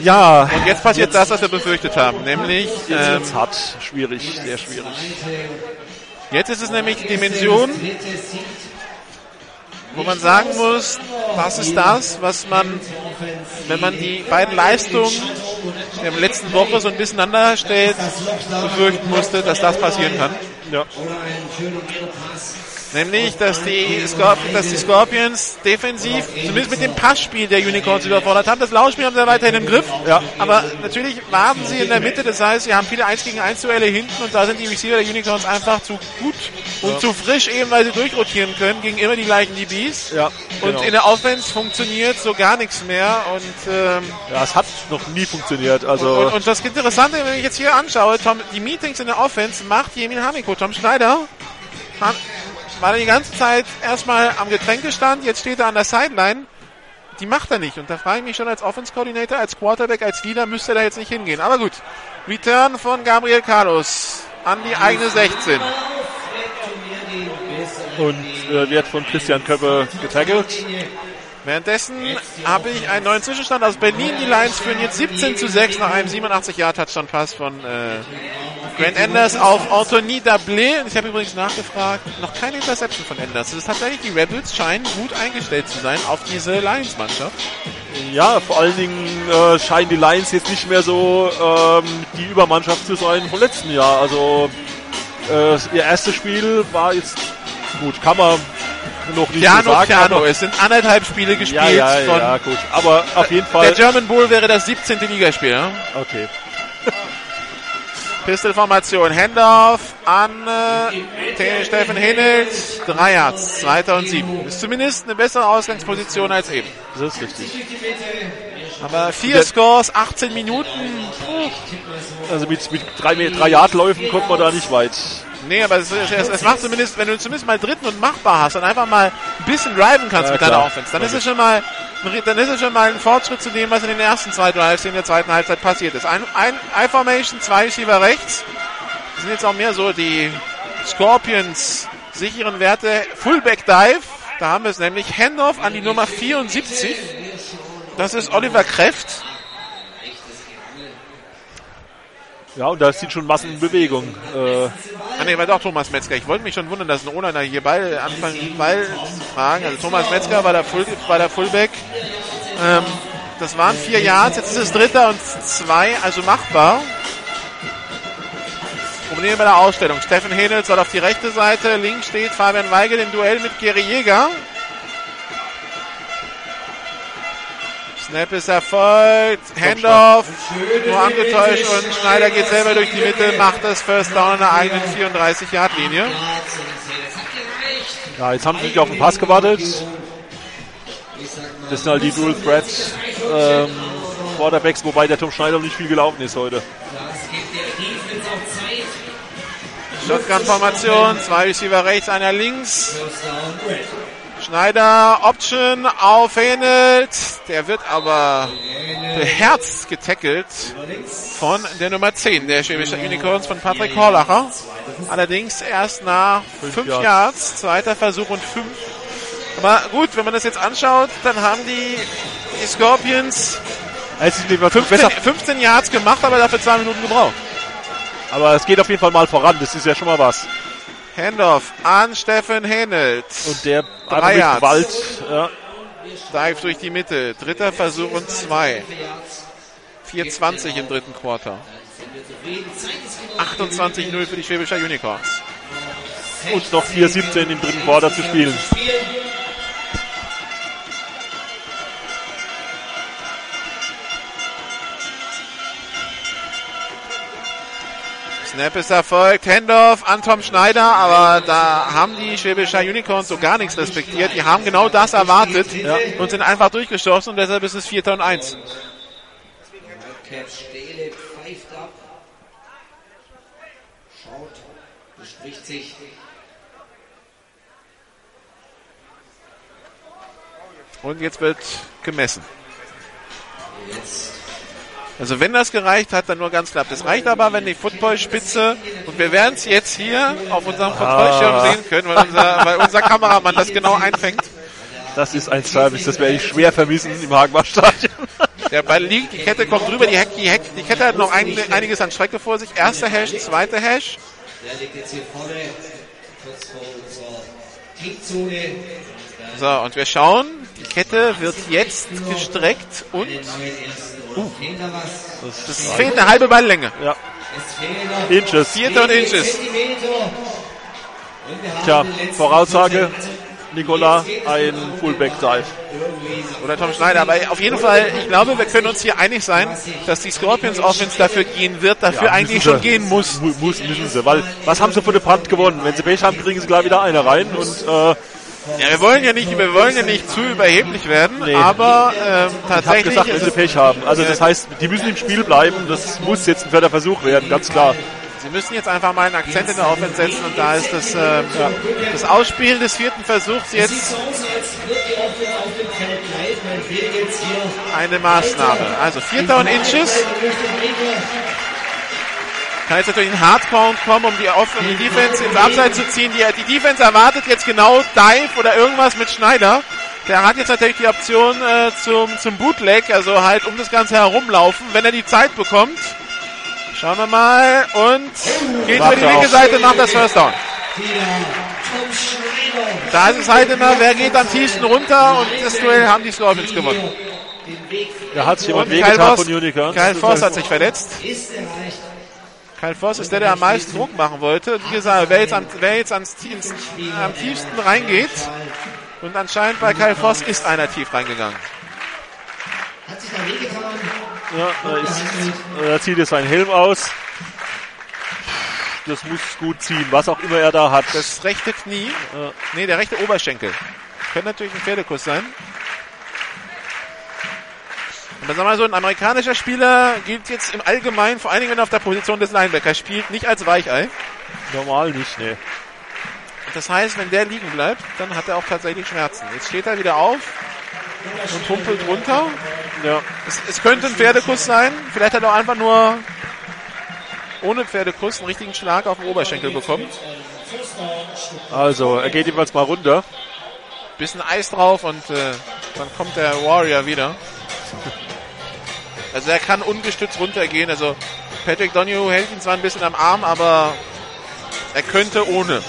Ja. Und jetzt passiert das, was wir befürchtet haben, nämlich Jetzt ähm, wird's hart, schwierig, sehr schwierig. jetzt ist es nämlich die Dimension, wo man sagen muss, das ist das, was man, wenn man die beiden Leistungen der letzten Woche so ein bisschen aneinander stellt, befürchten musste, dass das passieren kann. Ja. Nämlich, dass die, Scorp dass die Scorpions defensiv, zumindest mit dem Passspiel der Unicorns überfordert haben. Das Laufspiel haben sie weiterhin im Griff. Ja. Aber natürlich warten sie in der Mitte. Das heißt, sie haben viele 1 gegen 1 Duelle hinten und da sind die Receiver der Unicorns einfach zu gut und Ja. zu frisch, eben weil sie durchrotieren können gegen immer die gleichen DBs. Ja, Und genau. in der Offense funktioniert so gar nichts mehr. Und, ähm, Ja, es hat noch nie funktioniert. Also und, und das Interessante, wenn ich jetzt hier anschaue, Tom, die Meetings in der Offense macht Jemin Hamiko. Tom Schneider war die ganze Zeit erstmal am Getränkestand, jetzt steht er an der Sideline. Die macht er nicht. Und da frage ich mich schon als Offense Coordinator, als Quarterback, als Leader müsste er da jetzt nicht hingehen. Aber gut. Return von Gabriel Carlos an die eigene 16. und äh, wird von Christian Köppe getackelt. Währenddessen habe ich einen neuen Zwischenstand aus Berlin. Die Lions führen jetzt 17 zu 6 nach einem 87-Jahr-Touchdown-Pass von äh, Grant Enders auf Anthony Dablé. Und ich habe übrigens nachgefragt, noch keine Interception von Enders. Das ist tatsächlich, die Rebels scheinen gut eingestellt zu sein auf diese Lions-Mannschaft. Ja, vor allen Dingen äh, scheinen die Lions jetzt nicht mehr so ähm, die Übermannschaft zu sein vom letzten Jahr. Also äh, ihr erstes Spiel war jetzt gut, kann man noch nicht Piano, sagen. Piano. Es sind anderthalb Spiele gespielt. ja, ja, von ja, gut. Aber auf jeden Fall. Der German Bowl wäre das 17. Ligaspiel. Ja? Okay. Pistolformation, Handoff an äh, Steffen Hinnelt, drei Yards, zweiter und sieben. Ist zumindest eine bessere Ausgangsposition als eben. Das ist richtig. Aber vier Scores, 18 Minuten. Also mit, mit drei, drei Yard-Läufen kommt man da nicht weit. Nee, aber es, es, es macht zumindest, wenn du zumindest mal dritten und machbar hast und einfach mal ein bisschen driven kannst Ja, mit deiner Offense, dann ist es schon mal, dann ist es schon mal ein Fortschritt zu dem, was in den ersten zwei Drives in der zweiten Halbzeit passiert ist. Ein, ein I-Formation, zwei Receiver rechts. Das sind jetzt auch mehr so die Scorpions sicheren Werte. Fullback Dive. Da haben wir es nämlich. Handoff an die Nummer 74. Das ist Oliver Kreft. Ja, und da sind schon Massenbewegung. Äh, Ah nee, war doch Thomas Metzger. Ich wollte mich schon wundern, dass ein O-Liner hier Ball anfangen, Ball zu fragen. Also Thomas Metzger war der, Full, war der Fullback. Ähm, das waren vier Yards, jetzt ist es dritter und zwei, also machbar. Probleme bei der Ausstellung. Steffen Henel soll auf die rechte Seite, links steht Fabian Weigel im Duell mit Gary Jäger. Snap ist erfolgt. Handoff. Nur angetäuscht und Schneider geht selber durch die Mitte, macht das First Down an der eigenen 34-Yard-Linie. Ja, jetzt haben sie sich auf den Pass gewartet. Das sind halt die Dual Threat ähm, Quarterbacks, wobei der Tom Schneider nicht viel gelaufen ist heute. Shotgun-Formation, zwei Receiver rechts, einer links. Schneider, Option auf Henelt. Der wird aber beherzt getackelt von der Nummer 10 der Schwäbische Unicorns von Patrick Horlacher. Allerdings erst nach 5 Yards. Yards. Zweiter Versuch und 5. Aber gut, wenn man das jetzt anschaut, dann haben die, die Scorpions lieber 15, besser, 15 Yards gemacht, aber dafür zwei Minuten gebraucht. aber es geht auf jeden Fall mal voran. Das ist ja schon mal was. Handoff an Steffen Henelt. Und der Drei einfach mit Yards. Gewalt. Ja. Dive durch die Mitte. Dritter Versuch und zwei. 4,20 im dritten Quarter. 28-0 für die Schwäbischer Unicorns. Und noch 4,17 im dritten Quarter zu spielen. Snap ist erfolgt. Handoff an Tom Schneider, aber da haben die Schwäbischer Unicorns so gar nichts respektiert. Die haben genau das erwartet und sind einfach durchgeschossen und deshalb ist es 4. und 1. Catch Stele pfeift ab. Schaut, bespricht sich. Und jetzt wird gemessen. Also wenn das gereicht hat, dann nur ganz knapp. Das reicht aber, wenn die Footballspitze, und wir werden es jetzt hier auf unserem Kontrollschirm Ah. sehen können, weil unser, weil unser Kameramann das genau einfängt. Das ist ein Service, das werde ich schwer vermissen im Hagenbach-Stadion. Der Ball liegt, die Kette kommt drüber, die, Heck, die, Heck, die Kette hat noch ein, einiges an Strecke vor sich. Erster Hash, zweiter Hash. Der liegt jetzt hier vorne, kurz vor unserer Trickzone. So, und wir schauen, die Kette wird jetzt gestreckt und Uh. Fehlt da was? es fehlt eine halbe Balllänge. Ja. Inches. Vierter und Inches. Tja, Voraussage. Nikola, ein Fullback-Dive. Oder Tom Schneider. Aber auf jeden Fall, ich glaube, wir können uns hier einig sein, dass die Scorpions Offense dafür gehen wird, dafür Ja, eigentlich schon gehen muss. Mu- muss, müssen sie, weil was haben sie für eine Brand gewonnen? Wenn sie Pech haben, kriegen sie gleich wieder eine rein und äh, Ja, wir wollen ja nicht, wir wollen ja nicht zu überheblich werden, Nee. aber ähm, ich habe tatsächlich gesagt, wenn ist sie Pech haben. Also das heißt, die müssen im Spiel bleiben. Das muss jetzt ein vierter Versuch werden, ganz klar. sie müssen jetzt einfach mal einen Akzent in der Offense setzen und da ist das, ähm, das Ausspielen des vierten Versuchs jetzt eine Maßnahme. Also vierter und Inches. Kann jetzt natürlich ein Hardcount kommen, um die, Off um die Defense ins Abseits zu ziehen. Die, die Defense erwartet jetzt genau Dive oder irgendwas mit Schneider. Der hat jetzt natürlich die Option äh, zum, zum Bootleg, also halt um das Ganze herumlaufen, wenn er die Zeit bekommt. Schauen wir mal und geht über Macht die linke. Seite, macht das First Down. Da ist es halt immer, wer geht am tiefsten runter und das Duell haben die Scorpions gewonnen. Da hat sich jemand wehgetan von Unicorns. Kyle Voss hat sich verletzt. ist erreicht. Kyle Voss ist der, der am meisten Druck machen wollte. Wie gesagt, wer jetzt, am, wer jetzt ans, ins, am tiefsten reingeht, und anscheinend bei Kyle Voss ist einer tief reingegangen. Hat sich da wehgetan. Ja, da, ist, da zieht er seinen Helm aus. Das muss gut ziehen, was auch immer er da hat. Das rechte Knie, nee, der rechte Oberschenkel. Könnte natürlich ein Pferdekuss sein. Aber sag mal so, ein amerikanischer Spieler gilt jetzt im Allgemeinen, vor allen Dingen wenn er auf der Position des Linebackers spielt, nicht als Weichei. Normal nicht, ne. Das heißt, wenn der liegen bleibt, dann hat er auch tatsächlich Schmerzen. Jetzt steht er wieder auf und humpelt runter. Ja. Es, es könnte ein Pferdekuss sein. Vielleicht hat er auch einfach nur ohne Pferdekuss einen richtigen Schlag auf den Oberschenkel bekommen. Also, er geht jedenfalls mal runter. Bisschen Eis drauf und äh, dann kommt der Warrior wieder. Also er kann ungestützt runtergehen. Also Patrick Donahue hält ihn zwar ein bisschen am Arm, aber er könnte ohne.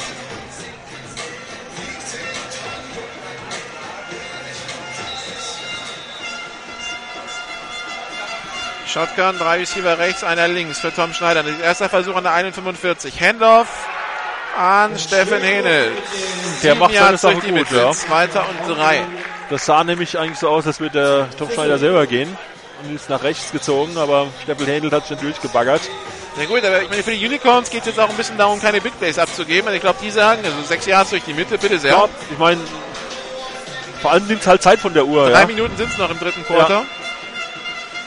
Shotgun, drei Receiver rechts, einer links für Tom Schneider. Erster Versuch an der 1,45. Handoff an Steffen Henel. Der Sieben macht seine Yards Sache gut, ja. Zweiter und drei. Das sah nämlich eigentlich so aus, als würde der Tom Schneider selber gehen. Und ist nach rechts gezogen, aber Steppel Händel hat schon durchgebaggert. Na gut, aber ich meine, für die Unicorns geht es jetzt auch ein bisschen darum, keine Big Plays abzugeben. Also ich glaube, die sagen, also sechs Yards durch die Mitte, bitte sehr. Ja, ich meine, vor allem nimmt halt Zeit von der Uhr. Drei ja. Minuten sind es noch im dritten Quarter.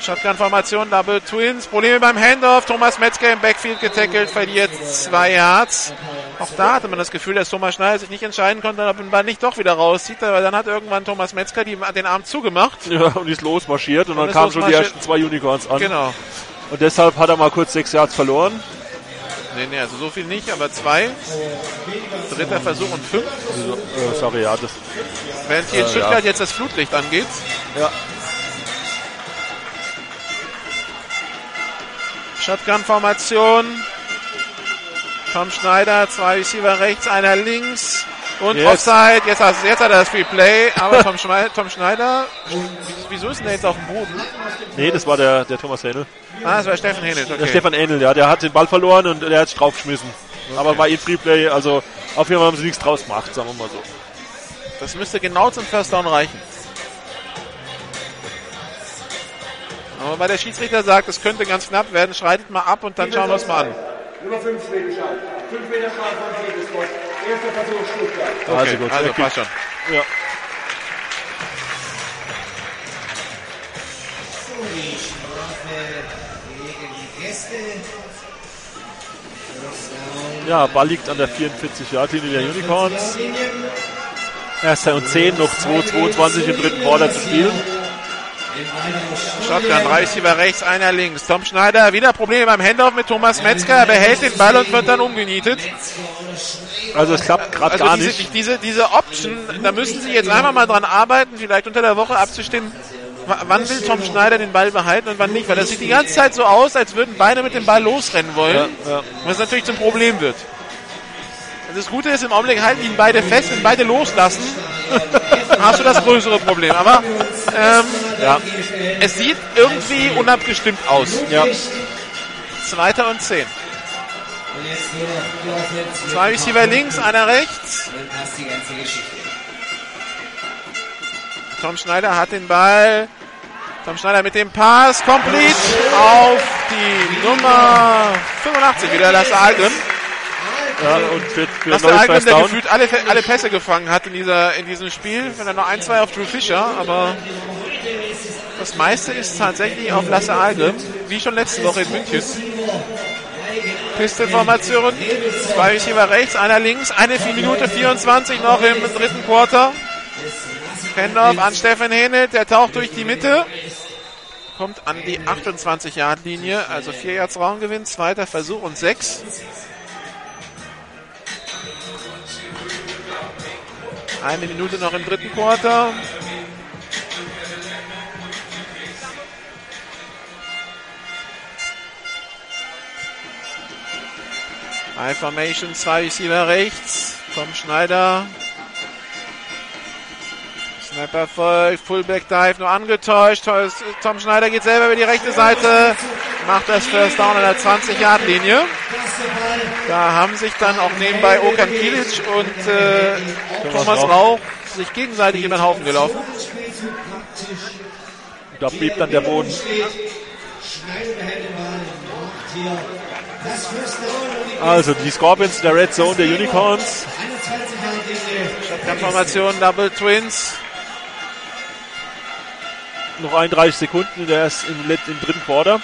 Shotgun-Formation, Double Twins. Probleme beim Handoff. Thomas Metzger im Backfield getackelt, verliert zwei Yards. Auch da hatte man das Gefühl, dass Thomas Schneider sich nicht entscheiden konnte, ob Ball nicht doch wieder rauszieht. Aber dann hat irgendwann Thomas Metzger die, den Arm zugemacht. Ja, und ist losmarschiert und, Und dann kamen schon die ersten zwei Unicorns an. Genau. Und deshalb hat er mal kurz sechs Yards verloren. Nee, nee, also so viel nicht, aber zwei. Dritter Versuch und fünf. Also, äh, sorry, ja, das. Während hier in Äh, Stuttgart ja. jetzt das Flutlicht angeht. Ja. Shotgun-Formation. Tom Schneider, zwei Receiver rechts, einer links. Und Jetzt. Offside, jetzt, hat- jetzt hat er das Free Play, aber Tom, Schmei- Tom Schneider, wieso ist denn der jetzt auf dem Boden? Nee, das war der, der Thomas Hähnel. Ah, das war Steffen Hennig, okay. Der Stefan Ähnel, ja, der hat den Ball verloren und der hat sich draufgeschmissen. Aber war eh Freeplay, also auf jeden Fall haben sie nichts draus gemacht, sagen wir mal so. Das müsste genau zum First Down reichen. Aber weil der Schiedsrichter sagt, es könnte ganz knapp werden, schreitet mal ab und dann schauen wir es mal an. Nummer 5 Schwedenschall. 5 Meter Schall von Friedrichsburg. Erster Versuch Stuttgart. Okay, Also gut, also der passt schon. Ja. Ja, Ball liegt an der 44-Yard-Linie der Unicorns. Erster und 10, noch 2,22 im dritten Quarter zu spielen. Shotgun, drei Receiver rechts, einer links. Tom Schneider, wieder Probleme beim Handoff mit Thomas Metzger. Er behält den Ball und wird dann umgenietet. Also es klappt gerade Also gar diese, nicht. Diese, diese Option, da müssen Sie jetzt einfach mal dran arbeiten, vielleicht unter der Woche abzustimmen, wann will Tom Schneider den Ball behalten und wann nicht. Weil das sieht die ganze Zeit so aus, als würden beide mit dem Ball losrennen wollen. Ja, ja. Was natürlich zum Problem wird. Und Das Gute ist, im Augenblick halten ihn beide fest, wenn beide loslassen, hast du das größere Problem. Aber ähm, Ja. es sieht irgendwie unabgestimmt aus. Ja. Zweiter und zehn. Zwei Receiver links, einer rechts. Tom Schneider hat den Ball. Tom Schneider mit dem Pass. Complete auf die Nummer 85 wieder. Lasse Algren. Ja, und für, für Lasse neues Algren, First der gefühlt alle, alle Pässe gefangen hat in, dieser, in diesem Spiel. Wenn er noch ein, zwei auf Drew Fischer, aber das meiste ist tatsächlich auf Lasse Algren, wie schon letzte Woche in München. Pistolformation, zwei Receiver rechts, einer links, eine Minute 24 noch im dritten Quarter. Handoff an Steffen Henelt, der taucht durch die Mitte, kommt an die 28-Yard-Linie, also 4 Yards Raumgewinn, zweiter Versuch und 6. Eine Minute noch im dritten Quarter. High Formation, zwei Receiver rechts. Tom Schneider. Snapper folgt, Fullback Dive nur angetäuscht. Tom Schneider geht selber über die rechte Seite, macht das First Down an der 20-Yard-Linie. Da haben sich dann auch nebenbei Okan Kilic und äh, Thomas Rauch. Sich gegenseitig über den Haufen gelaufen. Da blieb dann der Boden. Also die Scorpions der Red Zone der Unicorns. Shotgun-Formation, Double Twins. Noch 31 Sekunden der ist im, im dritten Quarter.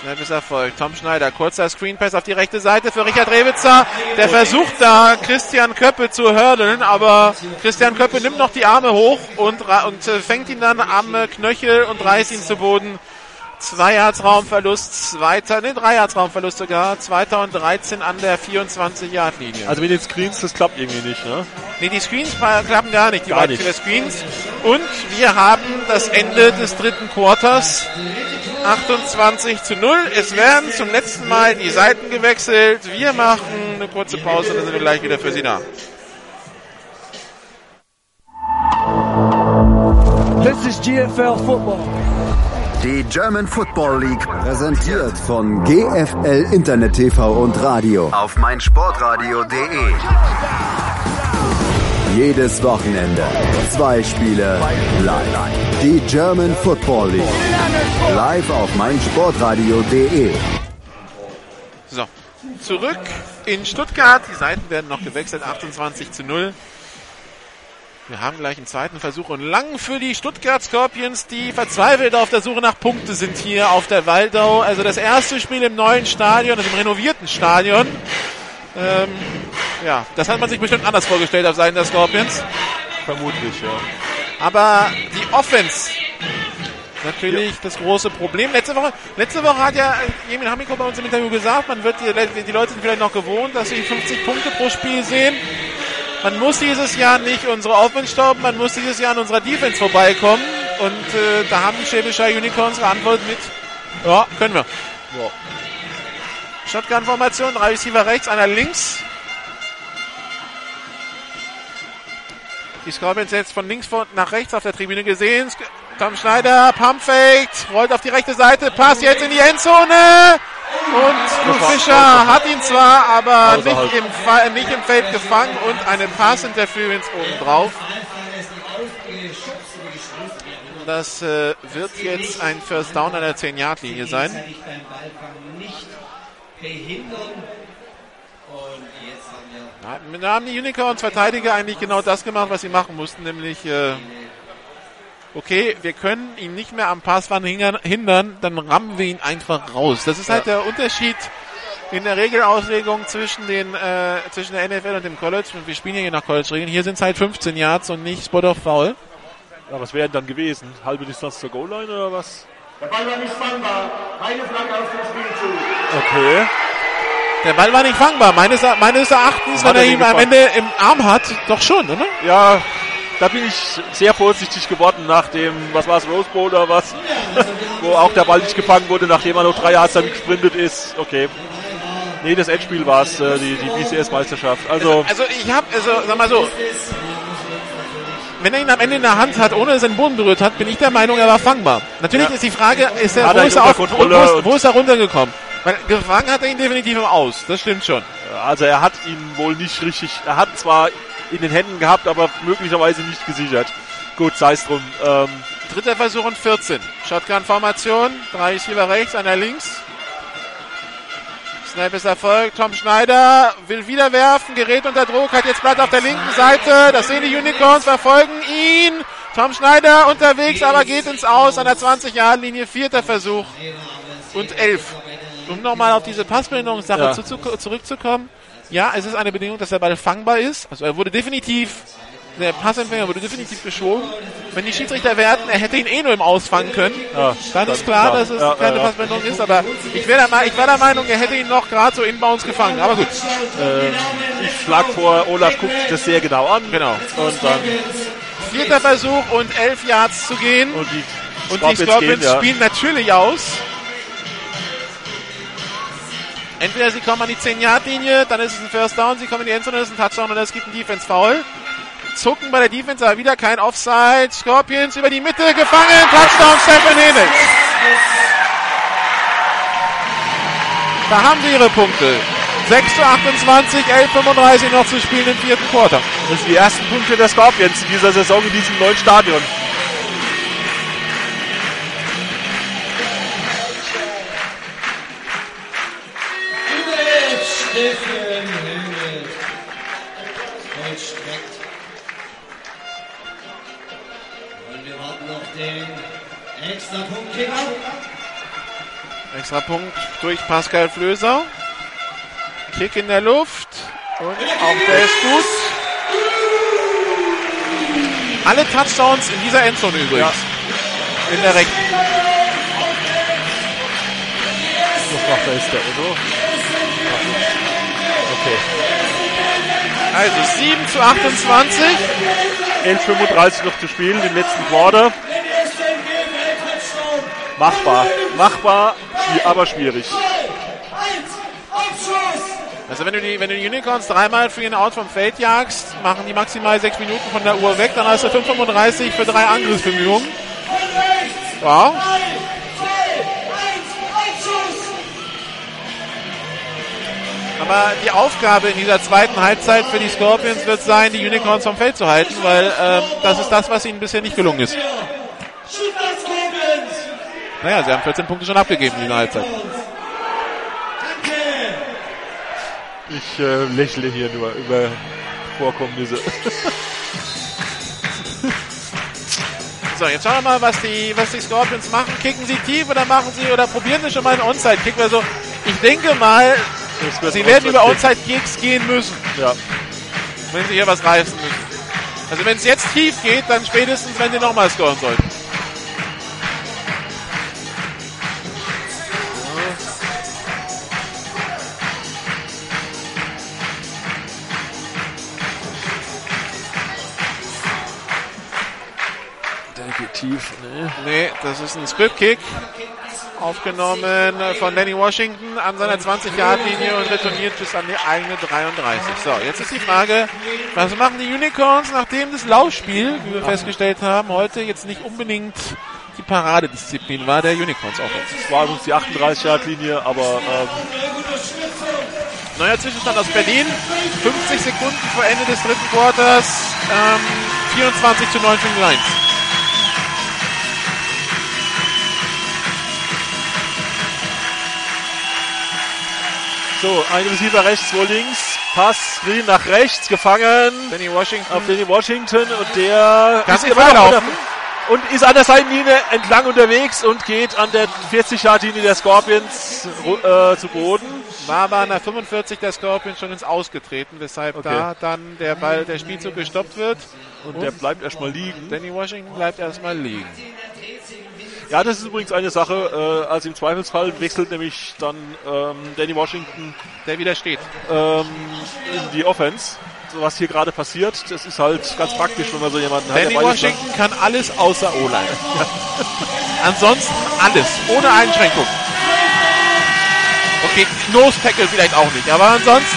Snap ist erfolgt. Tom Schneider, kurzer Screen Pass auf die rechte Seite für Richard Rewitzer. Der versucht da Christian Köppe zu hurdlen, aber Christian Köppe nimmt noch die Arme hoch und, und äh, fängt ihn dann am Knöchel und reißt ihn zu Boden. Zwei Yards Raumverlust, zweiter, ne, drei Yards Raumverlust sogar, zweiter und 13 an der 24 Yard Linie. Also mit den Screens, das klappt irgendwie nicht, ne? Nee, die Screens klappen gar nicht, die Gar beiden nicht. Screens. Und wir haben das Ende des dritten Quarters. 28 zu 0. Es werden zum letzten Mal die Seiten gewechselt. Wir machen eine kurze Pause dann sind wir gleich wieder für Sie da. This is GFL Football. Die German Football League präsentiert von GFL Internet TV und Radio auf meinsportradio.de. Jedes Wochenende zwei Spiele live. Die German Football League. Live auf meinsportradio.de. So, zurück in Stuttgart. Die Seiten werden noch gewechselt, 28 zu 0. Wir haben gleich einen zweiten Versuch und lang für die Stuttgart Scorpions, die verzweifelt auf der Suche nach Punkte sind hier auf der Waldau. Also das erste Spiel im neuen Stadion, also im renovierten Stadion. Ähm, ja, das hat man sich bestimmt anders vorgestellt auf Seiten der Scorpions. Vermutlich, ja. Aber die Offense natürlich ja. das große Problem. Letzte Woche, letzte Woche hat ja Jemin Hamiko bei uns im Interview gesagt, man wird die, die Leute sind vielleicht noch gewohnt, dass sie 50 Punkte pro Spiel sehen. Man muss dieses Jahr nicht unsere Offense stoppen, man muss dieses Jahr an unserer Defense vorbeikommen. Und äh, da haben die Schwäbischer Unicorns geantwortet mit, ja, können wir. Ja. Shotgun-Formation, drei Receiver rechts, einer links. Die Scorpions jetzt von links nach rechts auf der Tribüne gesehen. Tom Schneider, Pumpfake, rollt auf die rechte Seite, Pass jetzt in die Endzone. Und Fischer hat ihn zwar, aber nicht im, Fall, nicht im Feld gefangen und eine Pass-Interference obendrauf. Das äh, wird jetzt ein First Down an der 10-Yard-Linie sein. Da haben die Unicorns Verteidiger eigentlich genau das gemacht, was sie machen mussten, nämlich äh, okay, wir können ihn nicht mehr am Passwand hindern, dann rammen wir ihn einfach raus. Das ist halt der Unterschied in der Regelauslegung zwischen den äh, zwischen der NFL und dem College. Und wir spielen hier nach College-Regeln. Hier sind es halt 15 Yards und nicht Spot of Foul. Ja, was wäre denn dann gewesen? Halbe Distanz zur Goal-Line oder was? Der Ball war nicht fangbar. Keine Flagge auf dem Spielzug. Okay. Der Ball war nicht fangbar. Meines, meines Erachtens, wenn er ihn am Ende im Arm hat, doch schon, oder? Ja, da bin ich sehr vorsichtig geworden nach dem, was war es, Rose Bowl oder was, wo auch der Ball nicht gefangen wurde, nachdem er noch drei Yards damit gesprintet ist. Okay. Nee, das Endspiel war es, äh, die, die BCS-Meisterschaft. Also, also ich habe, also sag mal so, wenn er ihn am Ende in der Hand hat, ohne dass er den Boden berührt hat, bin ich der Meinung, er war fangbar. Natürlich ja. ist die Frage, ist er, wo, er ist er auf, wo, wo, wo ist er runtergekommen? Weil gefangen hat er ihn definitiv im Aus, das stimmt schon. Also er hat ihn wohl nicht richtig, er hat zwar in den Händen gehabt, aber möglicherweise nicht gesichert. Gut, sei es drum. Ähm, Dritter Versuch und 14. Shotgun-Formation. Drei Receiver rechts, einer links. Snap ist erfolgt. Tom Schneider will wieder werfen, gerät unter Druck, hat jetzt Blatt auf der linken Seite. Das sehen die Unicorns, verfolgen ihn. Tom Schneider unterwegs, aber geht ins Aus an der 20-Jahr-Linie. Vierter Versuch und elf. Um nochmal auf diese Passbehinderungssache ja. zu, zu, zurückzukommen. Ja, es ist eine Bedingung, dass der Ball fangbar ist. Also er wurde definitiv, der Passempfänger wurde definitiv geschoben. Wenn die Schiedsrichter werten, er hätte ihn eh nur im Ausfangen können, ja, dann, ist klar, klar, dass es ja, keine ja, Passbindung ist. Aber ich wäre der, ich wär der Meinung, er hätte ihn noch gerade so inbounds gefangen. Aber gut. Äh, ich schlag vor, Olaf guckt das sehr genau an. Genau. Und dann vierter Versuch und elf Yards zu gehen. Und die und die Scorpions gehen, spielen natürlich aus. Entweder sie kommen an die 10-Yard-Linie, dann ist es ein First Down, sie kommen in die Endzone, dann ist es ein Touchdown oder es gibt einen Defense-Foul. Zucken bei der Defense, aber wieder kein Offside. Scorpions über die Mitte gefangen. Touchdown Stephen Hennig. Da haben sie ihre Punkte. 6 zu 28, 11 35 noch zu spielen im vierten Quarter. Das sind die ersten Punkte der Scorpions in dieser Saison in diesem neuen Stadion. Extra Punkt Extra Punkt durch Pascal Flöser. Kick in der Luft. Und auch der ist gut. Alle Touchdowns in dieser Endzone übrigens. Ja. In der rechten. Luftwaffe ist der Udo. Okay. Also 7 zu 28. 11.35 noch zu spielen im letzten Quarter. Machbar. Machbar, aber schwierig. Also wenn du die, wenn du die Unicorns dreimal für ihren Out vom Feld jagst, machen die maximal sechs Minuten von der Uhr weg, dann hast du 5,35 für drei Angriffsbemühungen. Wow. Aber die Aufgabe in dieser zweiten Halbzeit für die Scorpions wird sein, die Unicorns vom Feld zu halten, weil ähm, das ist das, was ihnen bisher nicht gelungen ist. Naja, sie haben 14 Punkte schon abgegeben in dieser Halbzeit. Ich äh, lächle hier nur über Vorkommnisse. So, jetzt schauen wir mal, was die, was die Scorpions machen. Kicken sie tief oder machen sie oder probieren sie schon mal einen Onside-Kick? Also, ich denke mal, sie werden über Onside-Kicks gehen müssen. Ja. Wenn sie hier was reißen müssen. Also, wenn es jetzt tief geht, dann spätestens, wenn sie nochmal scoren sollten. Der geht tief, ne? Nee, das ist ein Script-Kick. Aufgenommen von Danny Washington an seiner 20-Yard-Linie und retourniert bis an die eigene 33. So, jetzt ist die Frage, was machen die Unicorns, nachdem das Laufspiel, wie wir festgestellt haben, heute jetzt nicht unbedingt die Paradedisziplin war der Unicorns auch jetzt. Es war übrigens die 38-Yard-Linie, aber ähm, Neuer Zwischenstand aus Berlin. 50 Sekunden vor Ende des dritten Quarters. Ähm, 24 zu 9 für die Lions. So, ein Receiver rechts, zwei links. Pass, Screen nach rechts, gefangen. Danny Washington. Auf Danny Washington und der Kann ist immer noch und ist an der Seitenlinie entlang unterwegs und geht an der 40-Yard-Linie der Scorpions äh, zu Boden. War aber an der 45 der Scorpions schon ins Ausgetreten, weshalb Okay. da dann der Ball, der Spielzug gestoppt wird. Und der bleibt erstmal liegen. Danny Washington bleibt erstmal liegen. Ja, das ist übrigens eine Sache, äh, also im Zweifelsfall wechselt nämlich dann ähm, Danny Washington, der wieder steht, ähm, in die Offense. So was hier gerade passiert, das ist halt ganz praktisch, wenn man so jemanden hat. der Danny Washington kann alles außer O-Line. Ansonsten alles, ohne Einschränkung. Okay, Nose Tackle vielleicht auch nicht, aber ansonsten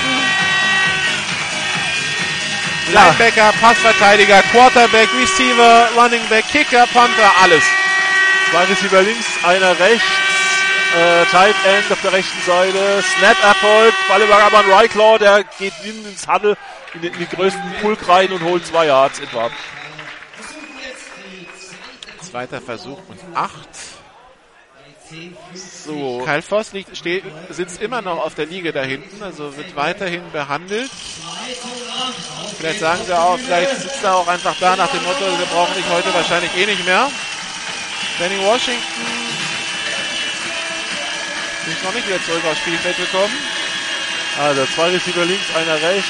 Linebacker, Passverteidiger, Quarterback, Receiver, Running Back, Kicker, Panther, alles. Zwei Receiver links, einer rechts, äh, Tight End auf der rechten Seite, Snap erfolgt, Ball über Gaban Ryclaw, der geht in ins Huddle, in den, in den größten Pulk rein und holt zwei Yards etwa. Zweiter Versuch und acht. So. Kyle Voss liegt, steht, sitzt immer noch auf der Liege da hinten, also wird weiterhin behandelt. Vielleicht sagen sie auch, vielleicht sitzt er auch einfach da nach dem Motto, wir brauchen dich heute wahrscheinlich eh nicht mehr. Danny Washington ist noch nicht wieder zurück aufs Spielfeld gekommen. Also zwei Receiver links, einer rechts.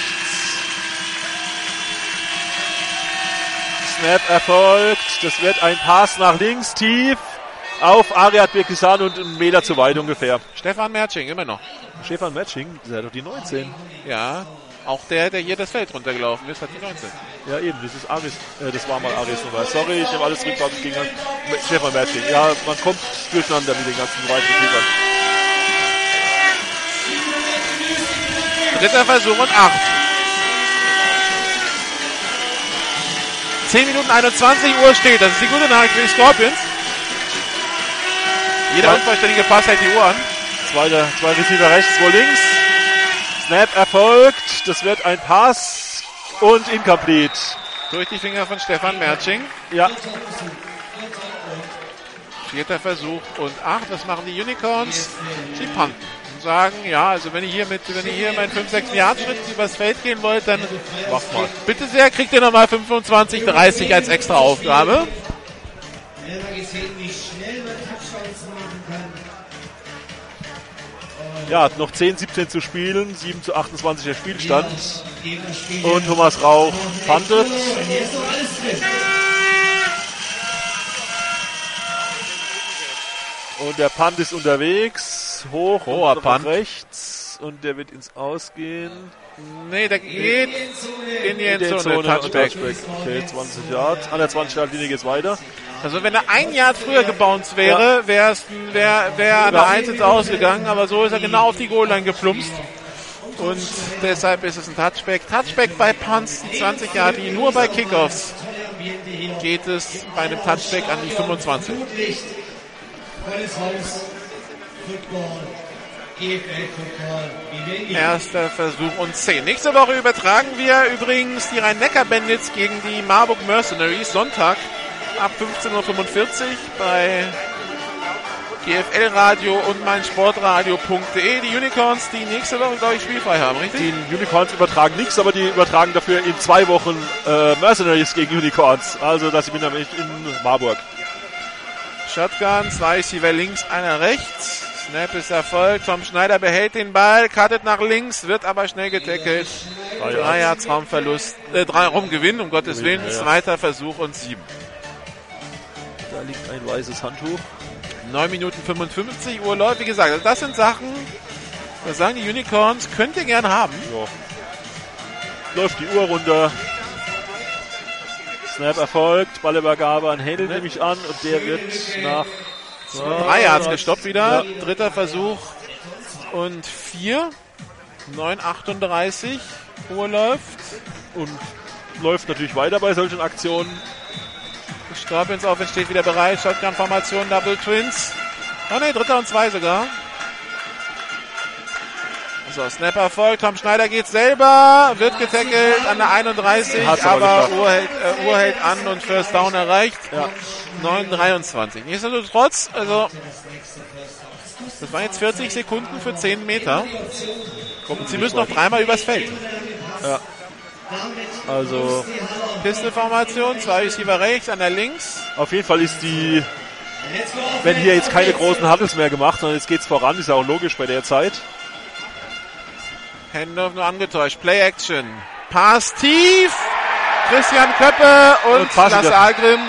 Snap erfolgt. Das wird ein Pass nach links tief auf Ariad Birkisan und einen Meter zu weit ungefähr. Stefan Merching, immer noch. Stefan Matching, der hat doch die 19. Ja, auch der, der hier das Feld runtergelaufen ist, hat die 19. Ja, eben, das ist Aris, äh, das war mal Aris Nummer. Sorry, ich nehme alles zurück, was ich gegen Stefan Matching. Ja, man kommt durcheinander mit den ganzen weiteren Spielern. Dritter Versuch und acht. 10 Minuten 21 Uhr steht. Das ist die gute Nachricht für die Scorpions. Jeder unvollständige Pass hält die Uhr an. Zweiter, zwei Receiver rechts, zwei links. Snap erfolgt. Das wird ein Pass und incomplete. Durch die Finger von Stefan Merching. Ja. Vierter Versuch und acht. Was machen die Unicorns? Sie punten. Und sagen, ja, also wenn ihr hier mit, wenn ihr hier meinen 5, 6 Yard Schritt übers Feld gehen wollt, dann macht mal. Bitte sehr, kriegt ihr nochmal 25, 30 als extra Aufgabe. Ja, noch 10, 17 zu spielen, 7 zu 28 der Spielstand. Und Thomas Rauch pantet. Und der Punt ist unterwegs. Hoch, Hoher Punt. rechts. Und der wird ins Ausgehen. Nee, der geht in die Endzone. und Touchback. Okay, 20 Yards. An der 20 Yard Linie geht's weiter. Also wenn er ein Jahr früher gebounced wäre, wäre es wär, wär an der 1 ins ausgegangen, aber so ist er genau auf die Goal-Line geplumpst. Und deshalb ist es ein Touchback. Touchback bei Punts, die 20 Jahre, die nur bei Kickoffs geht es bei einem Touchback an die 25. Volles Haus. Football. GFL-Pokal, wie wir ihn Erster Versuch und 10. Nächste Woche übertragen wir übrigens die Rhein-Neckar-Bandits gegen die Marburg Mercenaries Sonntag ab 15.45 Uhr bei GFL Radio und meinsportradio.de. Die Unicorns, die nächste Woche, glaube ich, spielfrei haben, richtig? Die Unicorns übertragen nichts, aber die übertragen dafür in zwei Wochen äh, Mercenaries gegen Unicorns. Also das bin nämlich in Marburg. Shotgun, zwei Receiver links, einer rechts. Snap ist erfolgt. Tom Schneider behält den Ball, cuttet nach links, wird aber schnell getackelt. Drei Drei Yards. Raumverlust, äh, drei Raumgewinn, um Gottes Willen. ja, ja. Zweiter Versuch und sieben. Da liegt ein weißes Handtuch. 9 Minuten 55 Uhr läuft. Wie gesagt, also das sind Sachen, da sagen die Unicorns, könnt ihr gern haben. Ja. Läuft die Uhr runter. Snap erfolgt, Ballübergabe an Händel nehme ich an und der wird nach Drei Yards gestoppt wieder. Ja. Dritter Versuch und vier. 9,38 Uhr läuft. Und läuft natürlich weiter bei solchen Aktionen. Scorpions Offense steht wieder bereit. Shotgun-Formation, Double Twins. Oh ne, dritter und zwei sogar. So, Snap erfolgt. Tom Schneider geht selber. Wird getackelt an der 31. Hat's aber aber. Uhr hält, äh, Uhr hält an und First Down erreicht. Ja. 9,23. Nichtsdestotrotz, also, das waren jetzt 40 Sekunden für 10 Meter. Und sie müssen noch dreimal übers Feld. Ja. Also Pisteformation, zwei Receiver rechts, einer links. auf jeden Fall ist die, wenn hier jetzt keine großen Huddles mehr gemacht, sondern jetzt geht's voran, ist ja auch logisch bei der Zeit. Handoff nur angetäuscht. Play Action. Pass tief. Christian Köppe und, Und Pass Lasse. Algrim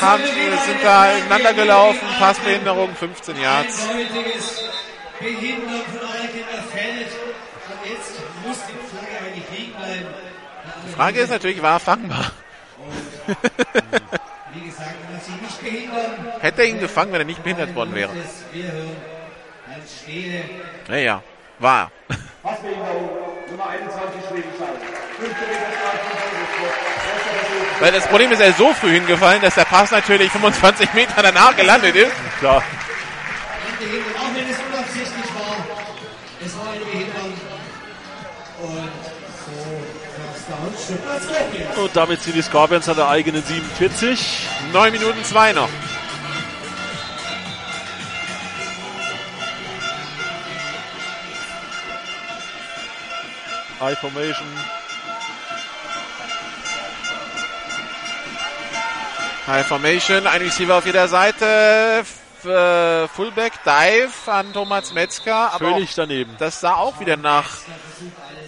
haben, sind da ineinander gelaufen. Passbehinderung 15 Yards. heutiges Behindern von allen Kindern fällt. Und jetzt muss die Flagge eigentlich liegen bleiben. Die Frage ist natürlich, war er fangbar? Wie gesagt, wenn man sich nicht behindern, Hätte er ihn gefangen, wenn er nicht behindert worden wäre? Naja, war er. Passbehinderung, Nummer 21 Schwedenscheid. Weil das Problem ist, er ist so früh hingefallen, dass der Pass natürlich 25 Meter danach gelandet ist. Klar. Auch wenn es unabsichtlich war. Es war eine Behinderung. Und so. Und damit sind die Scorpions an der eigenen 47. 9 Minuten 2 noch. High Formation. High Formation, ein Receiver auf jeder Seite. F äh, Fullback Dive an Thomas Metzger. Aber Völlig daneben. das sah auch wieder nach.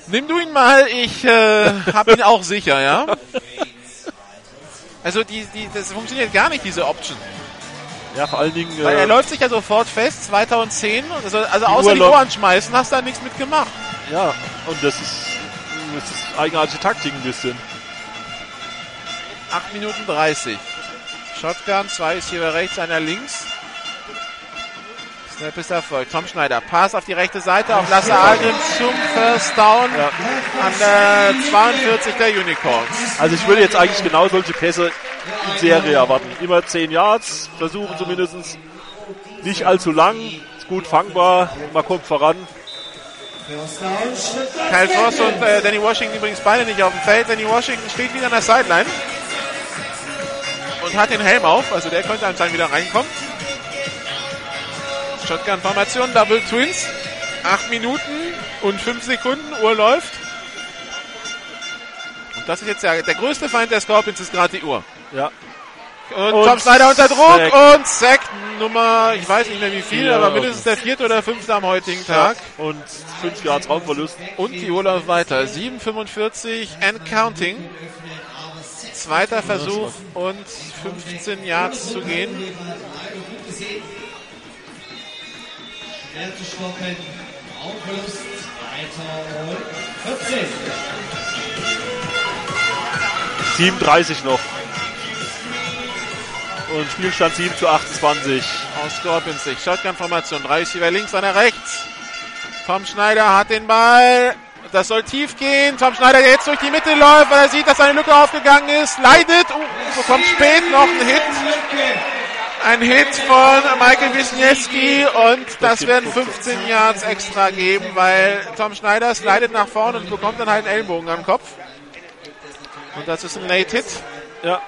Nimm du ihn mal, ich äh, hab ihn auch sicher, ja? Also die, die, das funktioniert gar nicht, diese Option. Ja, vor allen Dingen. Weil äh, er läuft sich ja sofort fest, 2010. Also, also Die außer Uhr die Uhr anschmeißen, hast du da nichts mitgemacht. Ja, und das ist, das ist eigenartige Taktik ein bisschen. 8 Minuten 30. Shotgun, zwei ist hier rechts, einer links. Snap ist erfolgt. Tom Schneider, Pass auf die rechte Seite auf Lasse Algrim zum First Down an der 42 der Unicorns. Also ich würde jetzt eigentlich genau solche Pässe in Serie erwarten. Immer 10 Yards, versuchen zumindest. Nicht allzu lang, ist gut fangbar, man kommt voran. Kyle Frost und äh, Danny Washington übrigens beide nicht auf dem Feld. Danny Washington steht wieder an der Sideline und hat den Helm auf, also der könnte anscheinend wieder reinkommen. Shotgun-Formation, Double Twins. 8 Minuten und 5 Sekunden, Uhr läuft. Und das ist jetzt der, der größte Feind der Scorpions, ist gerade die Uhr. Ja. Und, Und Tom Snyder unter Druck Sack. und Sack Nummer, ich weiß nicht mehr wie viel, aber mindestens der vierte oder fünfte am heutigen Tag. Und 5 Yards Raumverlust. Und die läuft weiter. 7,45 and counting. Zweiter Versuch und 15 Yards zu gehen. Weiter und 14. 37 noch. Und Spielstand 7 zu 28. Aus Scorpions Sicht. Shotgun-Formation. Drei Receiver links, einer rechts. Tom Schneider hat den Ball. Das soll tief gehen. Tom Schneider, der jetzt durch die Mitte läuft, weil er sieht, dass eine Lücke aufgegangen ist. Leidet. Uh, bekommt spät noch einen Hit. Ein Hit von Michael Wisniewski und das werden 15 Yards extra geben, weil Tom Schneider slidet nach vorne und bekommt dann halt einen Ellenbogen am Kopf. Und das ist ein Late Hit. Ja,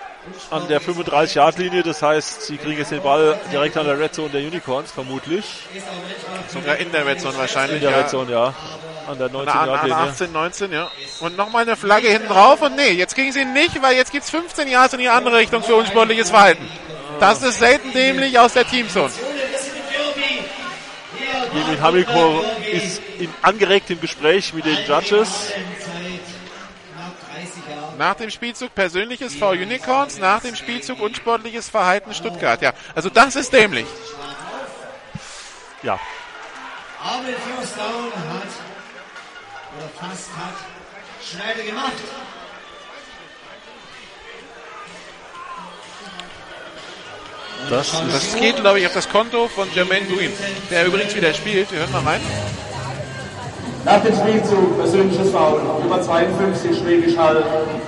an der 35-Yard-Linie. Das heißt, sie kriegen jetzt den Ball direkt an der Red Zone der Unicorns, vermutlich. Sogar in der Red Zone wahrscheinlich. In der ja. Red Zone, ja. An der 19 An, Yard an Linie. 18, 19, ja. Und nochmal eine Flagge hinten drauf. Und nee, jetzt kriegen sie ihn nicht, weil jetzt gibt's 15 Yards in die andere Richtung für unsportliches Verhalten. Das ist selten dämlich aus der Teamzone. Jimmy Hamilko ist in angeregtem Gespräch mit den Judges. Nach dem Spielzug persönliches V Unicorns, nach dem Spielzug unsportliches Verhalten Stuttgart. Ja, also das ist dämlich. Ja. Aber den First Down hat, oder fast hat, Schneider gemacht. Das, das geht, glaube ich, auf das Konto von Jermaine Green, der übrigens wieder spielt. Wir hören mal rein. Nach dem Spielzug persönliches Foul, über 52 Schwäbisch Hall,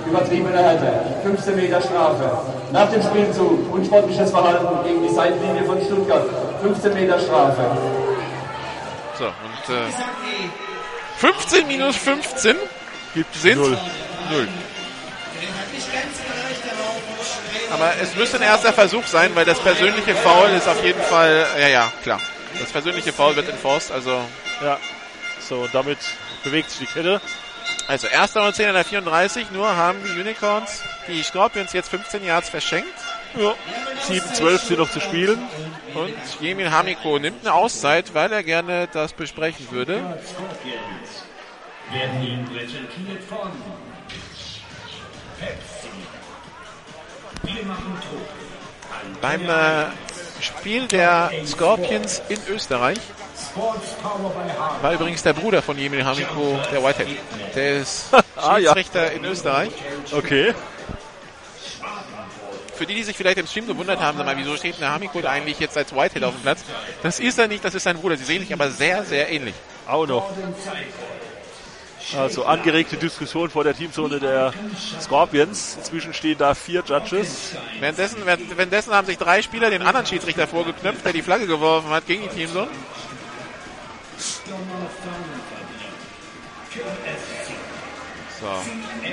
übertriebene Härte, 15 Meter Strafe. Nach dem Spielzug unsportliches Verhalten gegen die Seitenlinie von Stuttgart, 15 Meter Strafe. So, und äh, 15 minus 15 gibt sind Null. Null. Aber es müsste ein erster Versuch sein, weil das persönliche Foul ist auf jeden Fall, ja, ja, klar. Das persönliche Foul wird enforced, also. Ja. So, und damit bewegt sich die Kette. Also, erster und 10 an der 34, nur haben die Unicorns, die Scorpions jetzt 15 Yards verschenkt. Ja. 7-12 sind noch zu spielen. Und Jemin Hamiko nimmt eine Auszeit, weil er gerne das besprechen würde. Beim äh, Spiel der Scorpions in Österreich War übrigens der Bruder von Jemin Hamiko, der Whitehead. Der ist Ah, ja. Schiedsrichter in Österreich. Okay. Für die, die sich vielleicht im Stream gewundert haben, sag mal, wieso steht der Hamiko da eigentlich jetzt als Whitehead auf dem Platz? Das ist er nicht, das ist sein Bruder. Sie sehen sich aber sehr, sehr ähnlich. Auch noch. Also angeregte Diskussion vor der Teamzone der Scorpions. Inzwischen stehen da vier Judges. Währenddessen, während- währenddessen haben sich drei Spieler den anderen Schiedsrichter vorgeknöpft, der die Flagge geworfen hat gegen die Teamzone. So.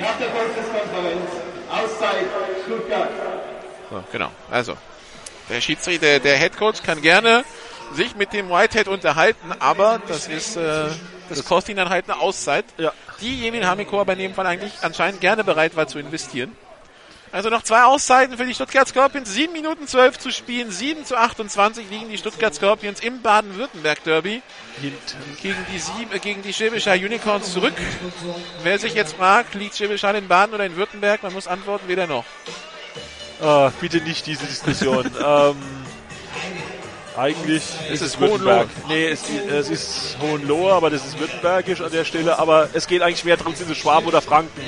Nach der Volkskonferenz, Auszeit, Stuttgart. So, genau. Also, der Schiedsrichter, der, Headcoach kann gerne sich mit dem Whitehead unterhalten, aber das ist, äh, das kostet ihn dann halt eine Auszeit, Ja. die Jemin Hamiko aber in dem Fall eigentlich anscheinend gerne bereit war zu investieren. Also noch zwei Auszeiten für die Stuttgart Scorpions, 7 Minuten 12 zu spielen, 7 zu 28 liegen die Stuttgart Scorpions im Baden-Württemberg-Derby gegen die, äh, gegen die Schwäbischer Unicorns zurück. Wer sich jetzt fragt, liegt Schwäbisch in Baden oder in Württemberg, man muss antworten, weder noch. Ah, bitte nicht diese Diskussion. ähm, eigentlich ist es Württemberg. Nee, es, es ist Hohenlohe, aber das ist württembergisch an der Stelle. Aber es geht eigentlich mehr darum, sind es Schwaben oder Franken.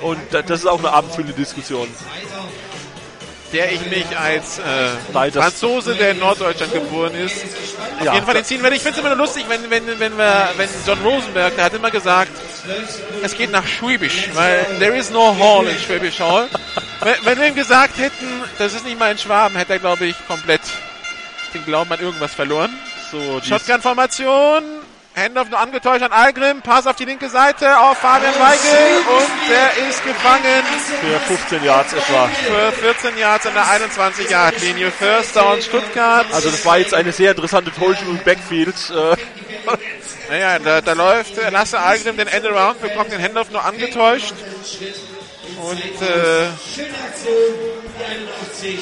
Und da- das ist auch eine abendfüllende Diskussion. der ich mich als äh, Nein, Franzose, der in Norddeutschland geboren ist, auf Ja, jeden Fall da- den ziehen werde. Ich finde es immer nur lustig, wenn, wenn, wenn, wir, wenn John Rosenberg, der hat immer gesagt, es geht nach Schwäbisch, weil there is no hall in Schwäbisch Hall. wenn, wenn wir ihm gesagt hätten, das ist nicht mal in Schwaben, hätte er, glaube ich, komplett den Glauben an irgendwas verloren. So, die Shotgun-Formation, Handoff nur angetäuscht an Algrim, Pass auf die linke Seite auf Fabian Weigel und der ist gefangen für 15 Yards etwa. für 14 Yards an der 21-Yard-Linie. First Down Stuttgart. Also das war jetzt eine sehr interessante Täuschung im Backfield. Äh, Naja, da, da läuft Lasse Algrim den Endaround, bekommt den Handoff nur angetäuscht. Und äh, Schöne Aktion, die 81,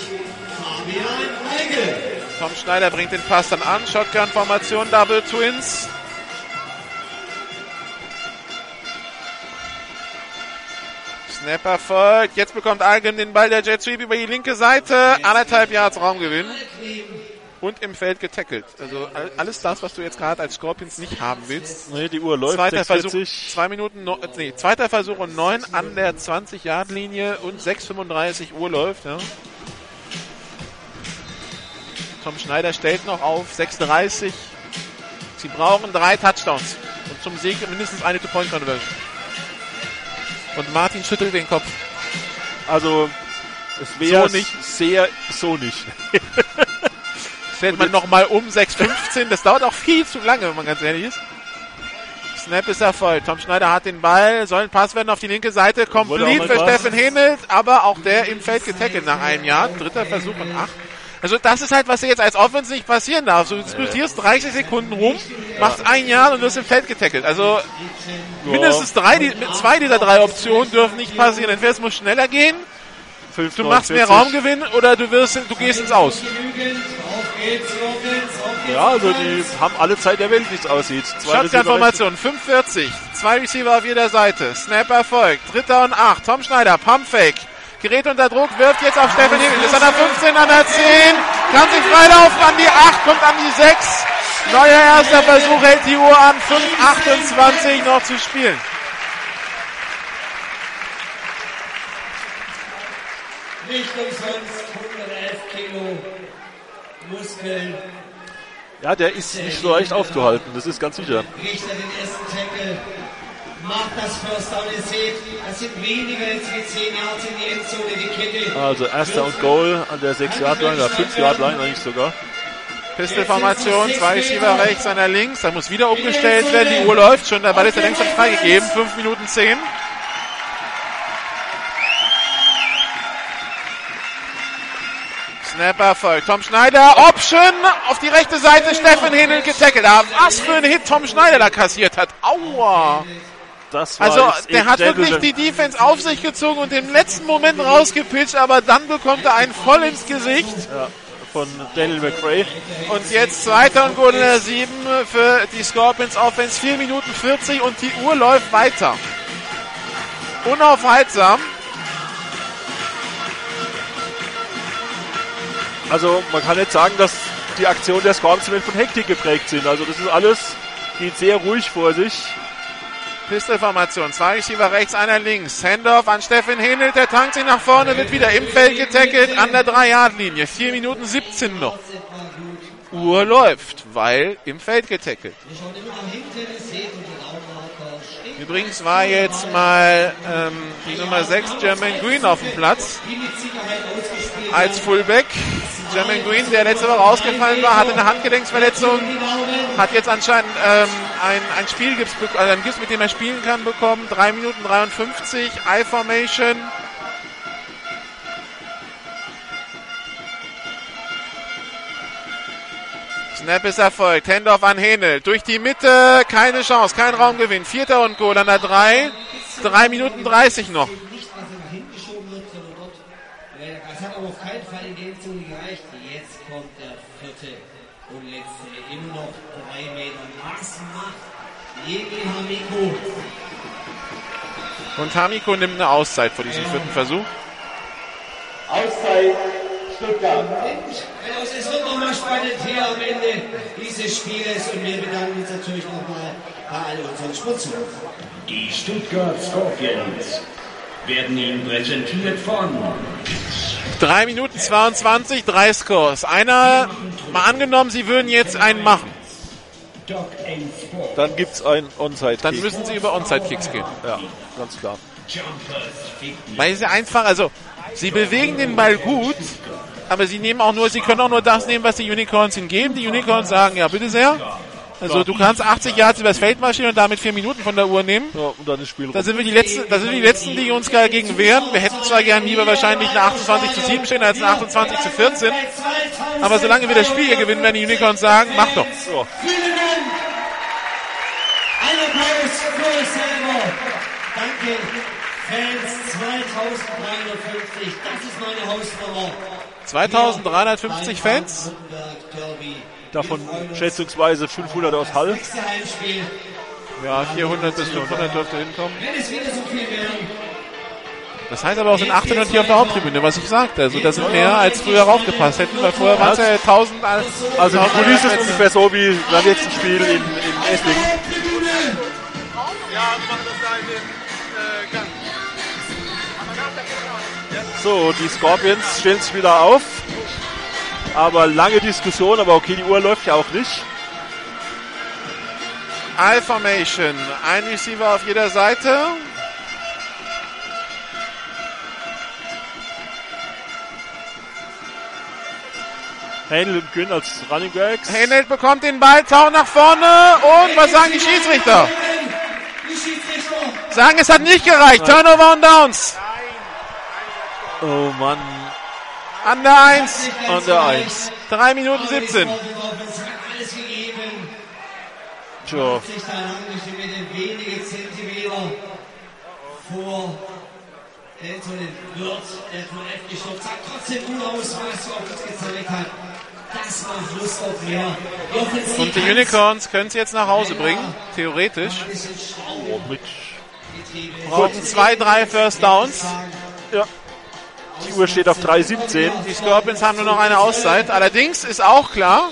Fabian Weigel. Tom Schneider bringt den Pass dann an. Shotgun-Formation, Double Twins. Snapper folgt. Jetzt bekommt Algrim den Ball der Jet Sweep über die linke Seite. Anderthalb Yards Raumgewinn. Und im Feld getackelt. Also all- alles das, was du jetzt gerade als Scorpions nicht haben willst. nee, die Uhr läuft. Zweiter Versuch, 6:40. zwei Minuten, no, äh, nee, zweiter Versuch und neun an der 20-Yard-Linie und 6,35 Uhr läuft, ja. Tom Schneider stellt noch auf 6,30. Sie brauchen drei Touchdowns und zum Sieg mindestens eine Two-Point-Conversion. Und Martin schüttelt den Kopf. Also es wäre So nicht. sehr so nicht. stellt man nochmal um 6,15. Das dauert auch viel zu lange, wenn man ganz ehrlich ist. Snap ist erfolgt. Tom Schneider hat den Ball, soll ein Pass werden auf die linke Seite. Complete für Steffen Henelt, aber auch der im Feld getackelt nach einem Jahr. Dritter Versuch und acht. Also das ist halt, was dir jetzt als Offense nicht passieren darf. Du diskutierst 30 Sekunden rum, machst ein Jahr und wirst im Feld getackelt. Also mindestens drei, die, zwei dieser drei Optionen dürfen nicht passieren. Entweder es muss schneller gehen, du machst mehr Raumgewinn oder du wirst, du gehst ins Aus. Ja, also die haben alle Zeit der Welt, wie es aussieht. Shotgun-Formation, 45. Zwei Receiver auf jeder Seite. Snap erfolgt. Dritter und acht. Tom Schneider, Pumpfake. Gerät unter Druck, wirft jetzt auf Steffen Higgins. Ist an der 15, an der 10. Kann sich freilaufen an die 8, kommt an die 6. Neuer erster Versuch, hält die Uhr an. 5,28 noch zu spielen. Nicht umsonst 111 Kilo Muskeln. Ja, der ist nicht so leicht aufzuhalten, das ist ganz sicher. Richter den ersten Tackle. Macht das First Down. Ihr seht, das sind weniger jetzt wie 10 Yards in die Endzone, die Kette. Also erster und Goal an der 6-Yard-Line, oder 5-Yard-Line eigentlich sogar. Pistolformation, zwei Receiver rechts, einer links. Da muss wieder umgestellt werden. Die Uhr läuft schon. Der Ball ist ja längst schon freigegeben. 5 Minuten 10. Snapper folgt. Tom Schneider, Option auf die rechte Seite. Steffen Henel getackelt. Ah, was für ein Hit Tom Schneider da kassiert hat. Aua. Das war Also, jetzt der hat wirklich die Defense auf sich gezogen und im letzten Moment rausgepitcht, aber dann bekommt er einen voll ins Gesicht. Ja, von Daniel McRae. Und jetzt zweiter und Goal in der 7 für die Scorpions Offense. 4 Minuten 40 und die Uhr läuft weiter. Unaufhaltsam. Also man kann nicht sagen, dass die Aktionen der Scorpions von Hektik geprägt sind. Also das ist alles, geht sehr ruhig vor sich. Pistolformation. Zwei Receiver rechts, einer links. Handoff an Steffen Henelt. Der tankt sich nach vorne, wird wieder im Feld getackelt an der 3-Yard-Linie. 4 Minuten 17 noch. Uhr läuft, weil im Feld getackelt. Übrigens war jetzt mal ähm, die Nummer 6 Jermaine Green auf dem Platz als Fullback. Jermaine Green, der letzte Woche ausgefallen war, hatte eine Handgelenksverletzung, hat jetzt anscheinend ähm, ein, ein Spielgips, bek- also ein Gips, mit dem er spielen kann, bekommen. 3 Minuten 53, I-Formation. Snap ist erfolgt. Handoff an Henel. Durch die Mitte. Keine Chance. Kein Raumgewinn. Vierter und Goal an der 3. 3 Minuten 30 noch. Er. Äh, Zone gereicht. Jetzt kommt der vierte und letzte. Immer noch drei Meter. Was macht Jegel Hamiko? Und Hamiko nimmt eine Auszeit vor diesem vierten Versuch. Auszeit Stuttgart. Also es wird nochmal spannend hier am Ende dieses Spieles und wir bedanken uns natürlich nochmal bei all unseren Sponsoren. Die Stuttgart Scorpions werden Ihnen präsentiert von 3 Minuten 22, drei Scores. Einer, mal angenommen, sie würden jetzt einen machen. Dann gibt's ein Onside. Dann müssen sie über Onside-Kicks gehen. Ja, ganz klar. Weil es ist ja einfach, also, sie bewegen den Ball gut, aber sie nehmen auch nur, sie können auch nur das nehmen, was die Unicorns ihnen geben. Die Unicorns sagen, ja, bitte sehr. Also du kannst 80 Yards übers Feld marschieren und damit vier Minuten von der Uhr nehmen. Ja, und dann ist Spiel Da sind wir die letzten, da sind wir die letzten, die uns dagegen wehren. Wir hätten zwar gern lieber wahrscheinlich eine 28 zu 7 stehen als eine 28 zu 14. Aber solange wir das Spiel hier gewinnen, werden die Unicorns sagen, mach doch. So. Vielen Dank! Ein Applaus für euch selber. Danke. Fans 2350, das ist meine Hausnummer. 2350 Fans. Davon schätzungsweise 500 aus Hall. Ja, 400 bis 500 dürfte hinkommen. Das heißt aber auch sind 800 hier auf der Haupttribüne, was ich sagte. Also da sind mehr als früher raufgepasst hätten, weil vorher waren es ja 1000. als- Also die 1000 Kulisse ist ungefähr so wie beim letzten Spiel in, in Esslingen. So, die Scorpions stellen sich wieder auf. Aber lange Diskussion, aber okay, die Uhr läuft ja auch nicht. I-Formation. Ein Receiver auf jeder Seite. Händel und Gün als Running Backs. Händel bekommt den Ball, taucht nach vorne und was sagen die Schiedsrichter? Sagen, es hat nicht gereicht. Turnover und Downs. Oh Mann. An der 1. An der 1. 3 Minuten 17. Tja. sich da lang mit wenige Zentimeter vor Eltonen wird der VF gestoppt. Sagt trotzdem gut aus, was er auf uns gezeigt hat. Das macht Lust auf mehr. Die Offensive Und die Unicorns können es jetzt nach Hause bringen, theoretisch. Oh, mit Brauchen zwei, drei First Downs. Ja. Die Uhr steht auf 3,17. Die Scorpions haben nur noch eine Auszeit. Allerdings ist auch klar,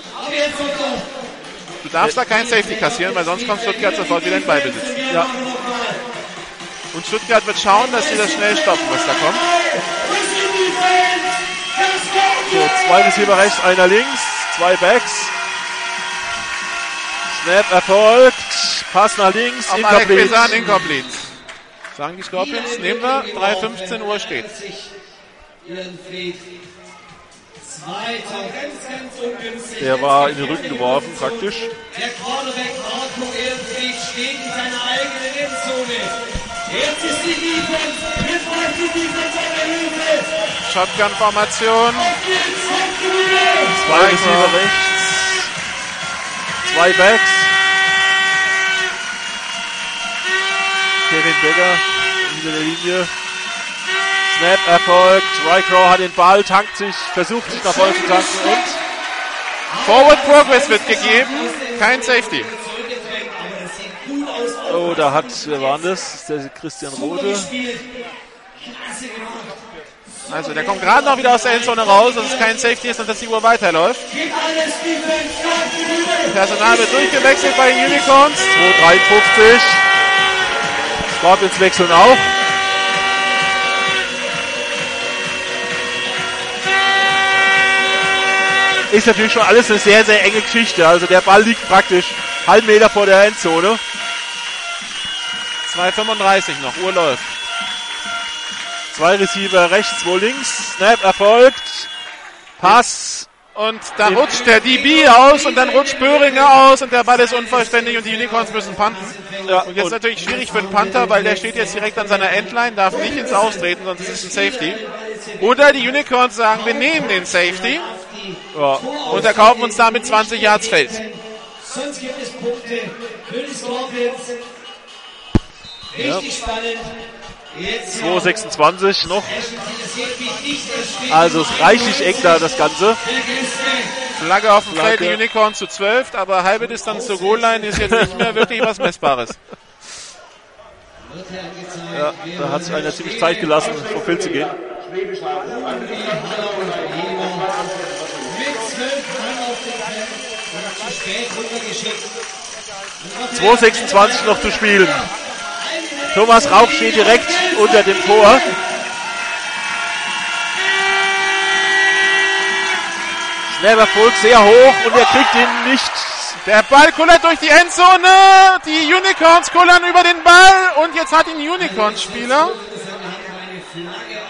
du darfst da kein Safety kassieren, weil sonst kommt Stuttgart sofort wieder in Ballbesitz. Ja. Und Stuttgart wird schauen, dass sie das schnell stoppen, was da kommt. So, zwei Receiver rechts, einer links, zwei Backs. Snap erfolgt, Pass nach links, Auf Alec incomplete. Pesan, incomplete. Sagen die Scorpions, nehmen wir, 3.15 Uhr steht. Zweiter, ganz, ganz ungünstig. Der war in den Rücken geworfen, praktisch. Der Cornerback Marco Ehrenfried steht in seiner eigenen Endzone. Jetzt ist die Defense. Jetzt braucht die Defense eine Hilfe. Shotgun-Formation. Zwei Receiver rechts, zwei Backs. Kevin Becker hinter der Linie. Snap erfolgt. Rycrow hat den Ball, tankt sich, versucht sich nach vorne zu tanken und Forward Progress wird gegeben, kein Safety. Oh, da hat, wer war? Das ist der Christian Rode. Also der kommt gerade noch wieder aus der Endzone raus, dass es kein Safety ist und dass die Uhr weiterläuft. Personal wird durchgewechselt bei den Unicorns. 2,53. Scorpions wechseln auch. Ist natürlich schon alles eine sehr, sehr enge Geschichte. Also der Ball liegt praktisch halben Meter vor der Endzone. 2,35 noch, Uhr läuft. Zwei Receiver rechts, zwei links. Snap erfolgt. Pass. Und da rutscht der DB aus und dann rutscht Böhringer aus und der Ball ist unvollständig und die Unicorns müssen punten. Ja, und jetzt natürlich schwierig für den Panther, weil der steht jetzt direkt an seiner Endline, darf nicht ins Austreten, sonst ist es ein Safety. Oder die Unicorns sagen, wir nehmen den Safety Ja. und erkaufen uns damit 20 Yards Feld. Sonst gibt es Punkte für die Scorpions. Richtig spannend. Jetzt 2,26 noch. Also es reichlich eng da das Ganze. Flagge auf dem Feld, Flagge. die Unicorns zu 12, aber halbe Distanz zur Goal-Line ist jetzt nicht mehr wirklich was Messbares. Ja, da hat sich einer ziemlich Zeit gelassen, vom Feld zu gehen. Dem Feld und zu spät rübergeschickt. 2,26 noch zu spielen. Thomas Rauch steht direkt unter dem Tor. Snap erfolgt sehr hoch und er kriegt ihn nicht. Der Ball kullert durch die Endzone. Die Unicorns kullern über den Ball und jetzt hat ihn Unicorns-Spieler.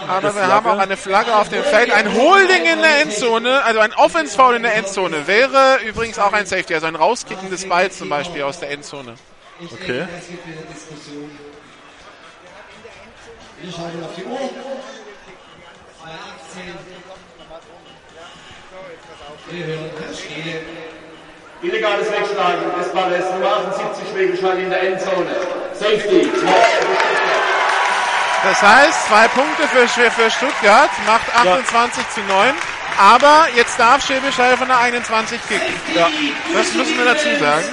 Aber wir haben auch eine Flagge auf dem Feld. Ein Holding in der Endzone, also ein Offense-Foul in der Endzone, wäre übrigens auch ein Safety, also ein Rauskicken des Balls zum Beispiel aus der Endzone. Okay. Wir schauen auf die Uhr. 2,18. Wir hören das Spiel. Illegales Wegschlagen des Balles, Nummer 78 Schwäbisch Hall in der Endzone. Safety. Das heißt, zwei Punkte für, für Stuttgart, macht 28 zu 9. Aber jetzt darf Schäbisch Hall von der 21 kicken. Ja. Das müssen wir dazu sagen.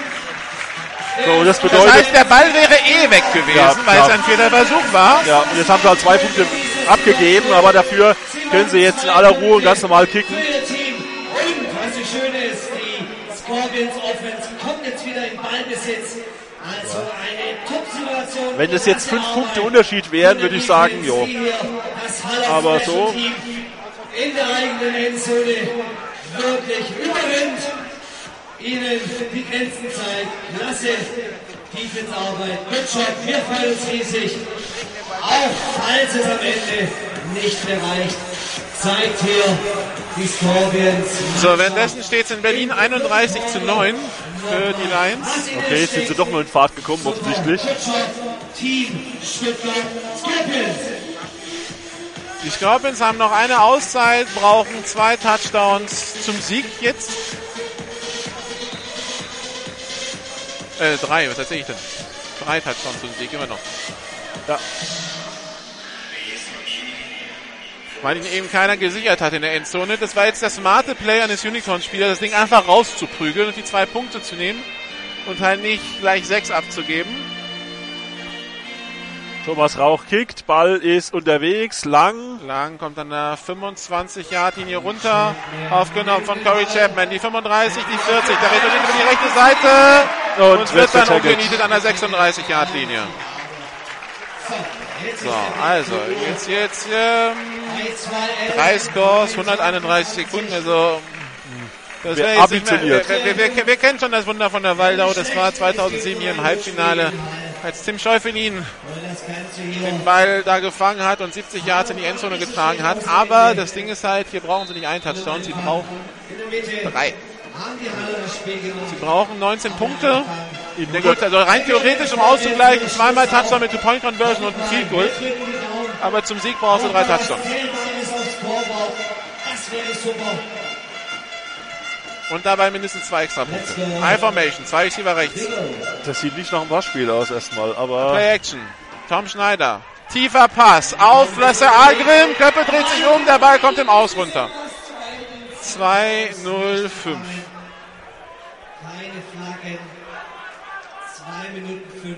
So, das bedeutet. Das heißt, der Ball wäre eh weg gewesen, Ja, weil es ein vierter Versuch war. Ja, und jetzt haben sie halt zwei Punkte abgegeben, aber dafür können sie jetzt in aller Ruhe ganz normal kicken. Und was so schön ist, die Scorpions Offense kommt jetzt wieder in Ballbesitz. Wenn es jetzt fünf Punkte Unterschied wären, würde ich sagen, jo. Aber so. In der eigenen Endzone wirklich überrennt. Ihnen die Grenzen zeigt. Klasse Defense-Arbeit. Good. Wir freuen uns riesig. Auch falls es am Ende nicht mehr reicht. Zeigt hier die Scorpions. So, währenddessen steht es in Berlin 31 zu 9 für die Lions. Okay, jetzt sind sie doch mal in Fahrt gekommen, offensichtlich. Die Scorpions haben noch eine Auszeit, brauchen zwei Touchdowns zum Sieg jetzt. Äh, drei, was erzähle ich denn? Drei Touchdowns zum Sieg, immer noch. Ja. Weil ihn eben keiner gesichert hat in der Endzone. Das war jetzt der smarte Play eines Unicorn-Spielers, das Ding einfach rauszuprügeln und die zwei Punkte zu nehmen und halt nicht gleich sechs abzugeben. Thomas Rauch kickt, Ball ist unterwegs, lang. Lang kommt an der 25-Yard-Linie runter, aufgenommen von Corey Chapman. Die 35, die 40, der redet über die rechte Seite und, und wird dann umgenietet an der 36-Yard-Linie. So, also, jetzt, jetzt, ähm, drei Scores, 131 Sekunden, also, das Wir wäre jetzt nicht mehr, wir, wir, wir, kennen schon das Wunder von der Waldau, das war 2007 hier im Halbfinale, als Tim Scheufelin den Ball da gefangen hat und 70 Yards in die Endzone getragen hat, aber das Ding ist halt, hier brauchen sie nicht einen Touchdown, sie brauchen drei. Sie brauchen 19 Punkte. Na gut, also rein theoretisch, um auszugleichen, zweimal Touchdown mit Two-Point-Conversion und ein Field Goal. Aber zum Sieg brauchst du drei Touchdowns. Und dabei mindestens zwei extra Punkte. High Formation, zwei Receiver rechts. Das sieht nicht nach einem Waschspiel aus erstmal, aber Play Action. Tom Schneider. Tiefer Pass auf Lasse Algrim. Köppe dreht sich um, der Ball kommt im Aus runter. 2-0-5. Keine Flaggen. 2 Minuten 5.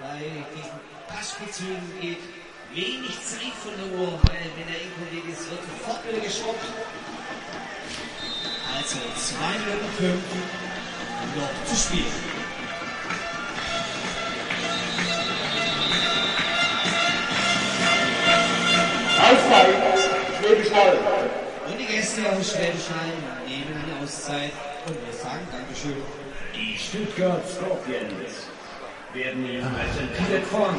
Bei diesen Passspielzügen geht wenig Zeit von der Uhr, weil wenn der Inkollege ist, wird sofort wieder geschrubbt. Also 2 Minuten 5 noch zu spielen. Auszeit, Schwäbisch Hall. Und die Gäste aus Schwäbisch Hall nehmen eine Auszeit und wir sagen Dankeschön. Die Stuttgart Scorpions werden Ihnen präsentiert von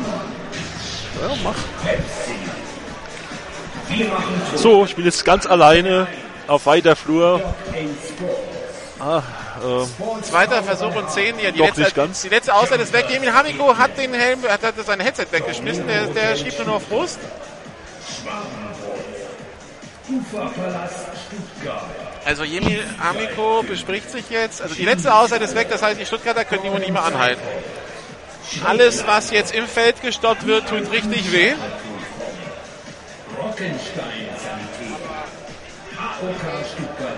ja, mach. Pepsi. Wir machen So, ich bin jetzt ganz alleine auf weiter Flur. Ah, ähm, Zweiter Versuch und 10. Ja, die, Doch letzte, nicht ganz. die letzte Auszeit ist weg. Emil Hamiko hat den Helm, hat, hat sein Headset weggeschmissen. Der, der schiebt nur noch auf Brust. Uferpalast Stuttgart. Also Emil Hamiko bespricht sich jetzt. Also die letzte Auszeit ist weg. Das heißt, die Stuttgarter können die wohl nicht mehr anhalten. Alles, was jetzt im Feld gestoppt wird, tut richtig weh. Rockenstein Stuttgart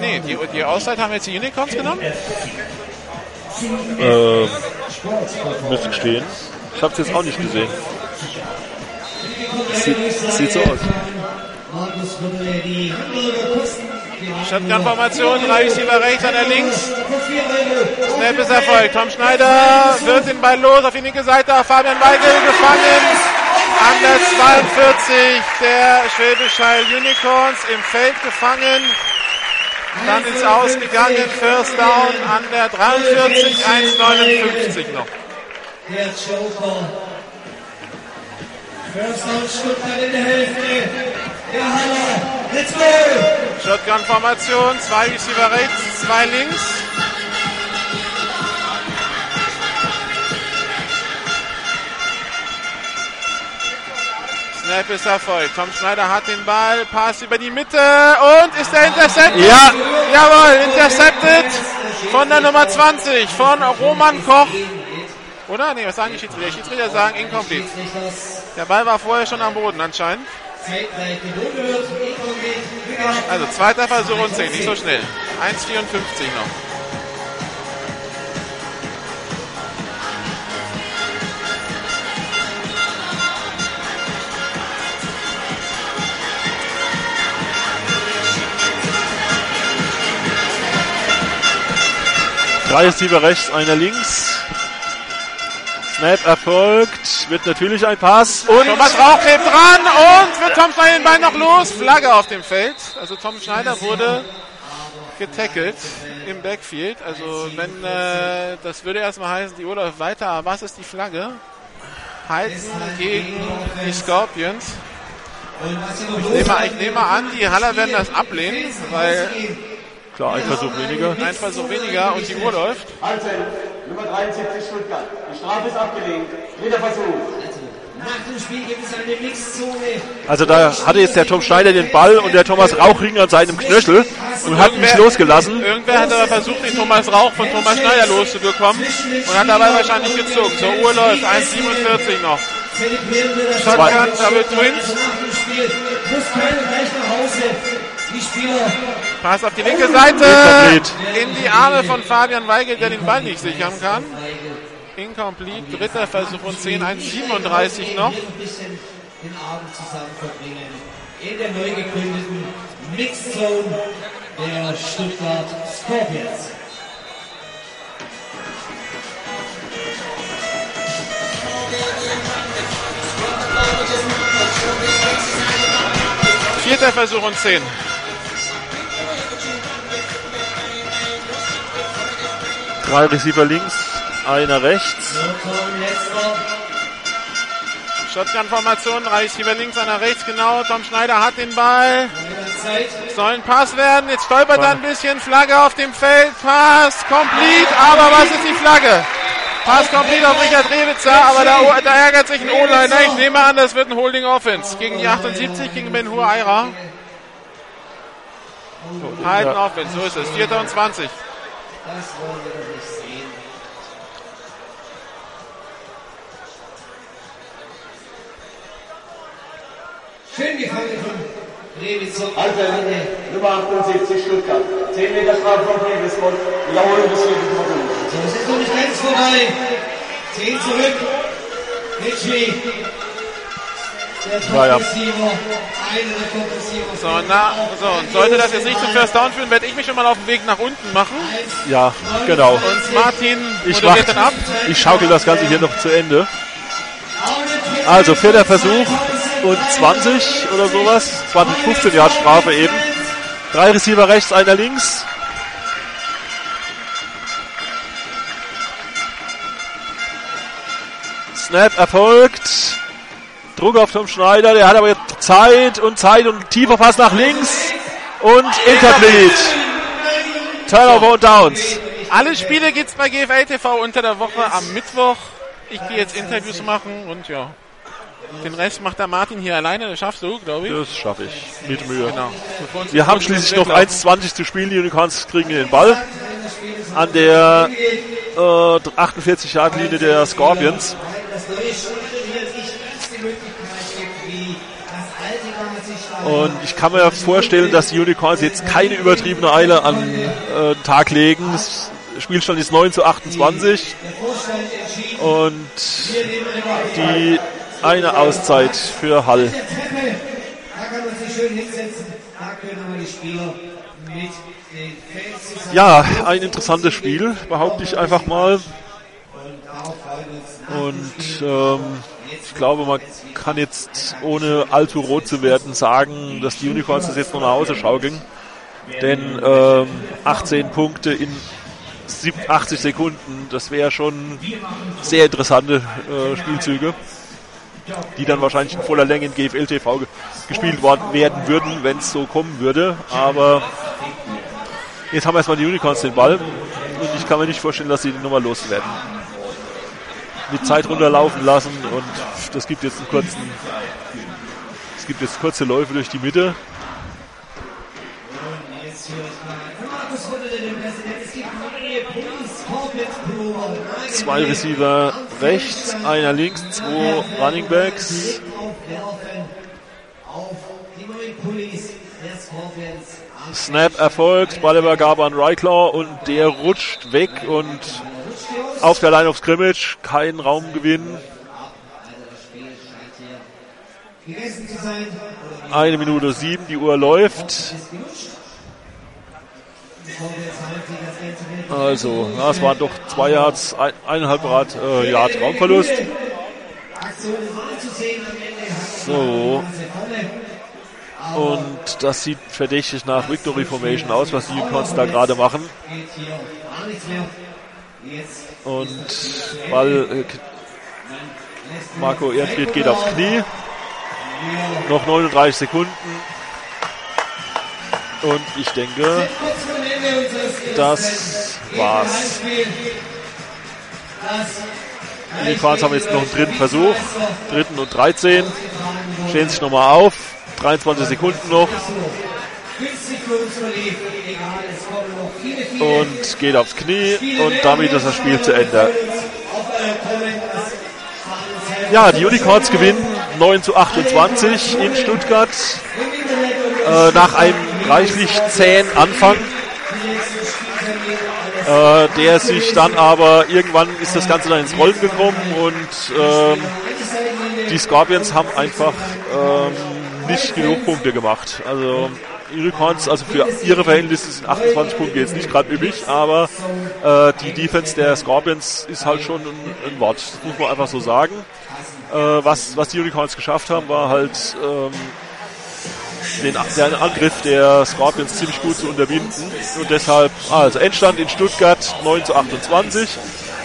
nee, die, die Auszeit haben jetzt die Unicorns genommen. ähm, müsste stehen. Ich habe es jetzt auch nicht gesehen. Sieht, sieht so aus. Shotgun-Formation, drei Receiver rechts, einer links. Snap ist Erfolg. Tom Schneider wird den Ball los auf die linke Seite. Fabian Weigel gefangen. An der 42 der Schwäbisch Hall Unicorns im Feld gefangen. Dann ins Ausgegangen. First Down an der 43, 1,59 noch. Stuttgart in der Hälfte. Der Haller. Let's go! Shotgun-Formation, zwei Receiver rechts, zwei links. Snap ist Erfolg. Tom Schneider hat den Ball, Pass über die Mitte und ist er intercepted? Ja. Jawohl, intercepted von der Nummer 20, von Roman Koch. Oder? Nee, was sagen die Schiedsrichter? Die Schiedsrichter sagen incomplete. Der Ball war vorher schon am Boden anscheinend. Also zweiter Versuch und 10, nicht so schnell. 1,54 noch. Drei Receiver rechts, einer links. Snap erfolgt, wird natürlich ein Pass und Thomas Rauch klebt dran und wird Tom Schneider den Ball noch los. Flagge auf dem Feld. Also Tom Schneider wurde getackelt im Backfield. Also wenn äh, das würde erstmal heißen, die Uhr läuft weiter. Aber was ist die Flagge? Heizen gegen die Scorpions. Ich nehme, ich nehme an, die Haller werden das ablehnen, weil Klar, ein Versuch weniger. ein Versuch weniger und die Uhr läuft. Halten, Nummer 73 Stuttgart. Die Strafe ist abgelehnt. Dritter Versuch. Nach dem Spiel gibt es eine Mixzone. Also da hatte jetzt der Tom Schneider den Ball und der Thomas Rauch hing an seinem Knöchel und hat nicht losgelassen. Irgendwer hat aber versucht, den Thomas Rauch von Thomas Schneider loszubekommen und hat dabei wahrscheinlich gezogen. Zur Uhr läuft 1,47 noch. Shotgun, Double Twins. Nach dem Spiel muss keiner gleich nach Hause. Die Spieler Pass auf die linke Seite. In die Arme von Fabian Weigel, der den Ball nicht sichern kann. Incomplete. Dritter Versuch und 10, 1,37 noch. den Abend zusammen verbringen. In der neu gegründeten Mixzone der Stuttgart Scorpions. Vierter Versuch und 10. Drei Receiver links, einer rechts. Shotgun-Formation, drei Receiver links, einer rechts, genau. Tom Schneider hat den Ball. Soll ein Pass werden. Jetzt stolpert er ein bisschen. Flagge auf dem Feld. Pass, complete. Aber was ist die Flagge? Pass complete auf Richard Rewitzer, aber da, da ärgert sich ein O-Liner. Ich nehme an, das wird ein Holding Offense. Gegen die 78, gegen Ben Hur Eira. Halten Offense, so ist es. 4. und 20. Das wollen wir doch nicht sehen. Schön gefangen von Rewitzer. Halten, Nummer 78 Stuttgart. 10 Meter Strafe von Davismund. Wiederholung des vierten Versuchs. So, es ist noch nicht ganz vorbei. Zehn zurück. Litchi. Der Ja, ja. Top-Receiver. Einer der Top-Receiver. So, na, so, und sollte das jetzt nicht zum First Down führen, werde ich mich schon mal auf den Weg nach unten machen. Ja, genau. Und Martin Ich, mach, dann ab. ich schaukel das Ganze hier noch zu Ende. Also vierter Versuch und 20 oder sowas. 20, 15 Jahre Strafe eben. Drei Receiver rechts, einer links. Snap erfolgt. Druck auf Tom Schneider, der hat aber jetzt Zeit und Zeit und tiefer Pass nach links und incomplete. Turnover und Downs. Alle Spiele gibt's bei GFL TV unter der Woche am Mittwoch. Ich gehe jetzt Interviews machen und ja. Den Rest macht der Martin hier alleine, das schaffst du, glaube ich. Das schaffe ich. Mit Mühe. Genau. Wir haben schließlich noch weglaufen. 1,20 zu spielen. Die Unicorns kriegen den Ball an der äh, 48 Yard linie der Scorpions. Das neue Schulrevier sich nicht die Möglichkeit gibt, wie das alte Gymnasium Und ich kann mir vorstellen, dass die Unicorns jetzt keine übertriebene Eile an äh, den Tag legen. Das Spielstand ist 9 zu 28. Und die eine Auszeit für Hall. Ja, ein interessantes Spiel, behaupte ich einfach mal. Und ähm, ich glaube, man kann jetzt, ohne allzu rot zu werden, sagen, dass die Unicorns das jetzt noch nach Hause schaukeln. Denn ähm, 18 Punkte in 80 Sekunden, das wäre schon sehr interessante äh, Spielzüge, die dann wahrscheinlich in voller Länge in GFL TV ge gespielt worden werden würden, wenn es so kommen würde. Aber jetzt haben erstmal die Unicorns den Ball und ich kann mir nicht vorstellen, dass sie die Nummer loswerden. Mit Zeit runterlaufen lassen und das gibt jetzt einen kurzen, es gibt jetzt kurze Läufe durch die Mitte. Zwei Receiver rechts, einer links, zwei Running Backs. Die. Snap erfolgt, Ballübergabe an Ryclaw und der rutscht weg und auf der Line of Scrimmage kein Raumgewinn. Eine Minute sieben, die Uhr läuft. Also, ja, es waren doch zwei Yards, ein, eineinhalb Rad, äh, Yard Raumverlust. So. Und das sieht verdächtig nach Victory Formation aus, was die Unicorns da gerade machen. Und Ball, äh, Marco Ehrenfried geht aufs Knie. Noch 39 Sekunden. Und ich denke, das war's. Die Quans haben jetzt noch einen dritten Versuch. Dritten und 13. Stehen sich nochmal auf. 23 Sekunden noch. Und geht aufs Knie. Und damit ist das Spiel zu Ende. Ja, die Unicorns gewinnen 9 zu 28 in Stuttgart. Äh, nach einem reichlich zähen Anfang. Äh, der sich dann aber irgendwann ist das Ganze dann ins Rollen gekommen und ähm, die Scorpions haben einfach ähm, nicht genug Punkte gemacht. Also Unicorns, also für ihre Verhältnisse sind 28 Punkte jetzt nicht gerade üblich, aber äh, die Defense der Scorpions ist halt schon ein, ein Wort. Das muss man einfach so sagen. Äh, was, was die Unicorns geschafft haben, war halt ähm, den, den Angriff der Scorpions ziemlich gut zu unterbinden. Und deshalb, also Endstand in Stuttgart 9 zu 28.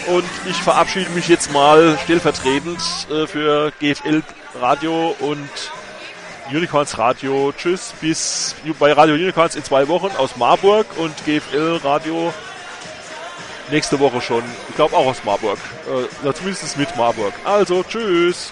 Und ich verabschiede mich jetzt mal stellvertretend äh, für GFL Radio und Unicorns Radio. Tschüss, bis bei Radio Unicorns in zwei Wochen aus Marburg und GFL Radio nächste Woche schon. Ich glaube auch aus Marburg. Äh, zumindest mit Marburg. Also, tschüss.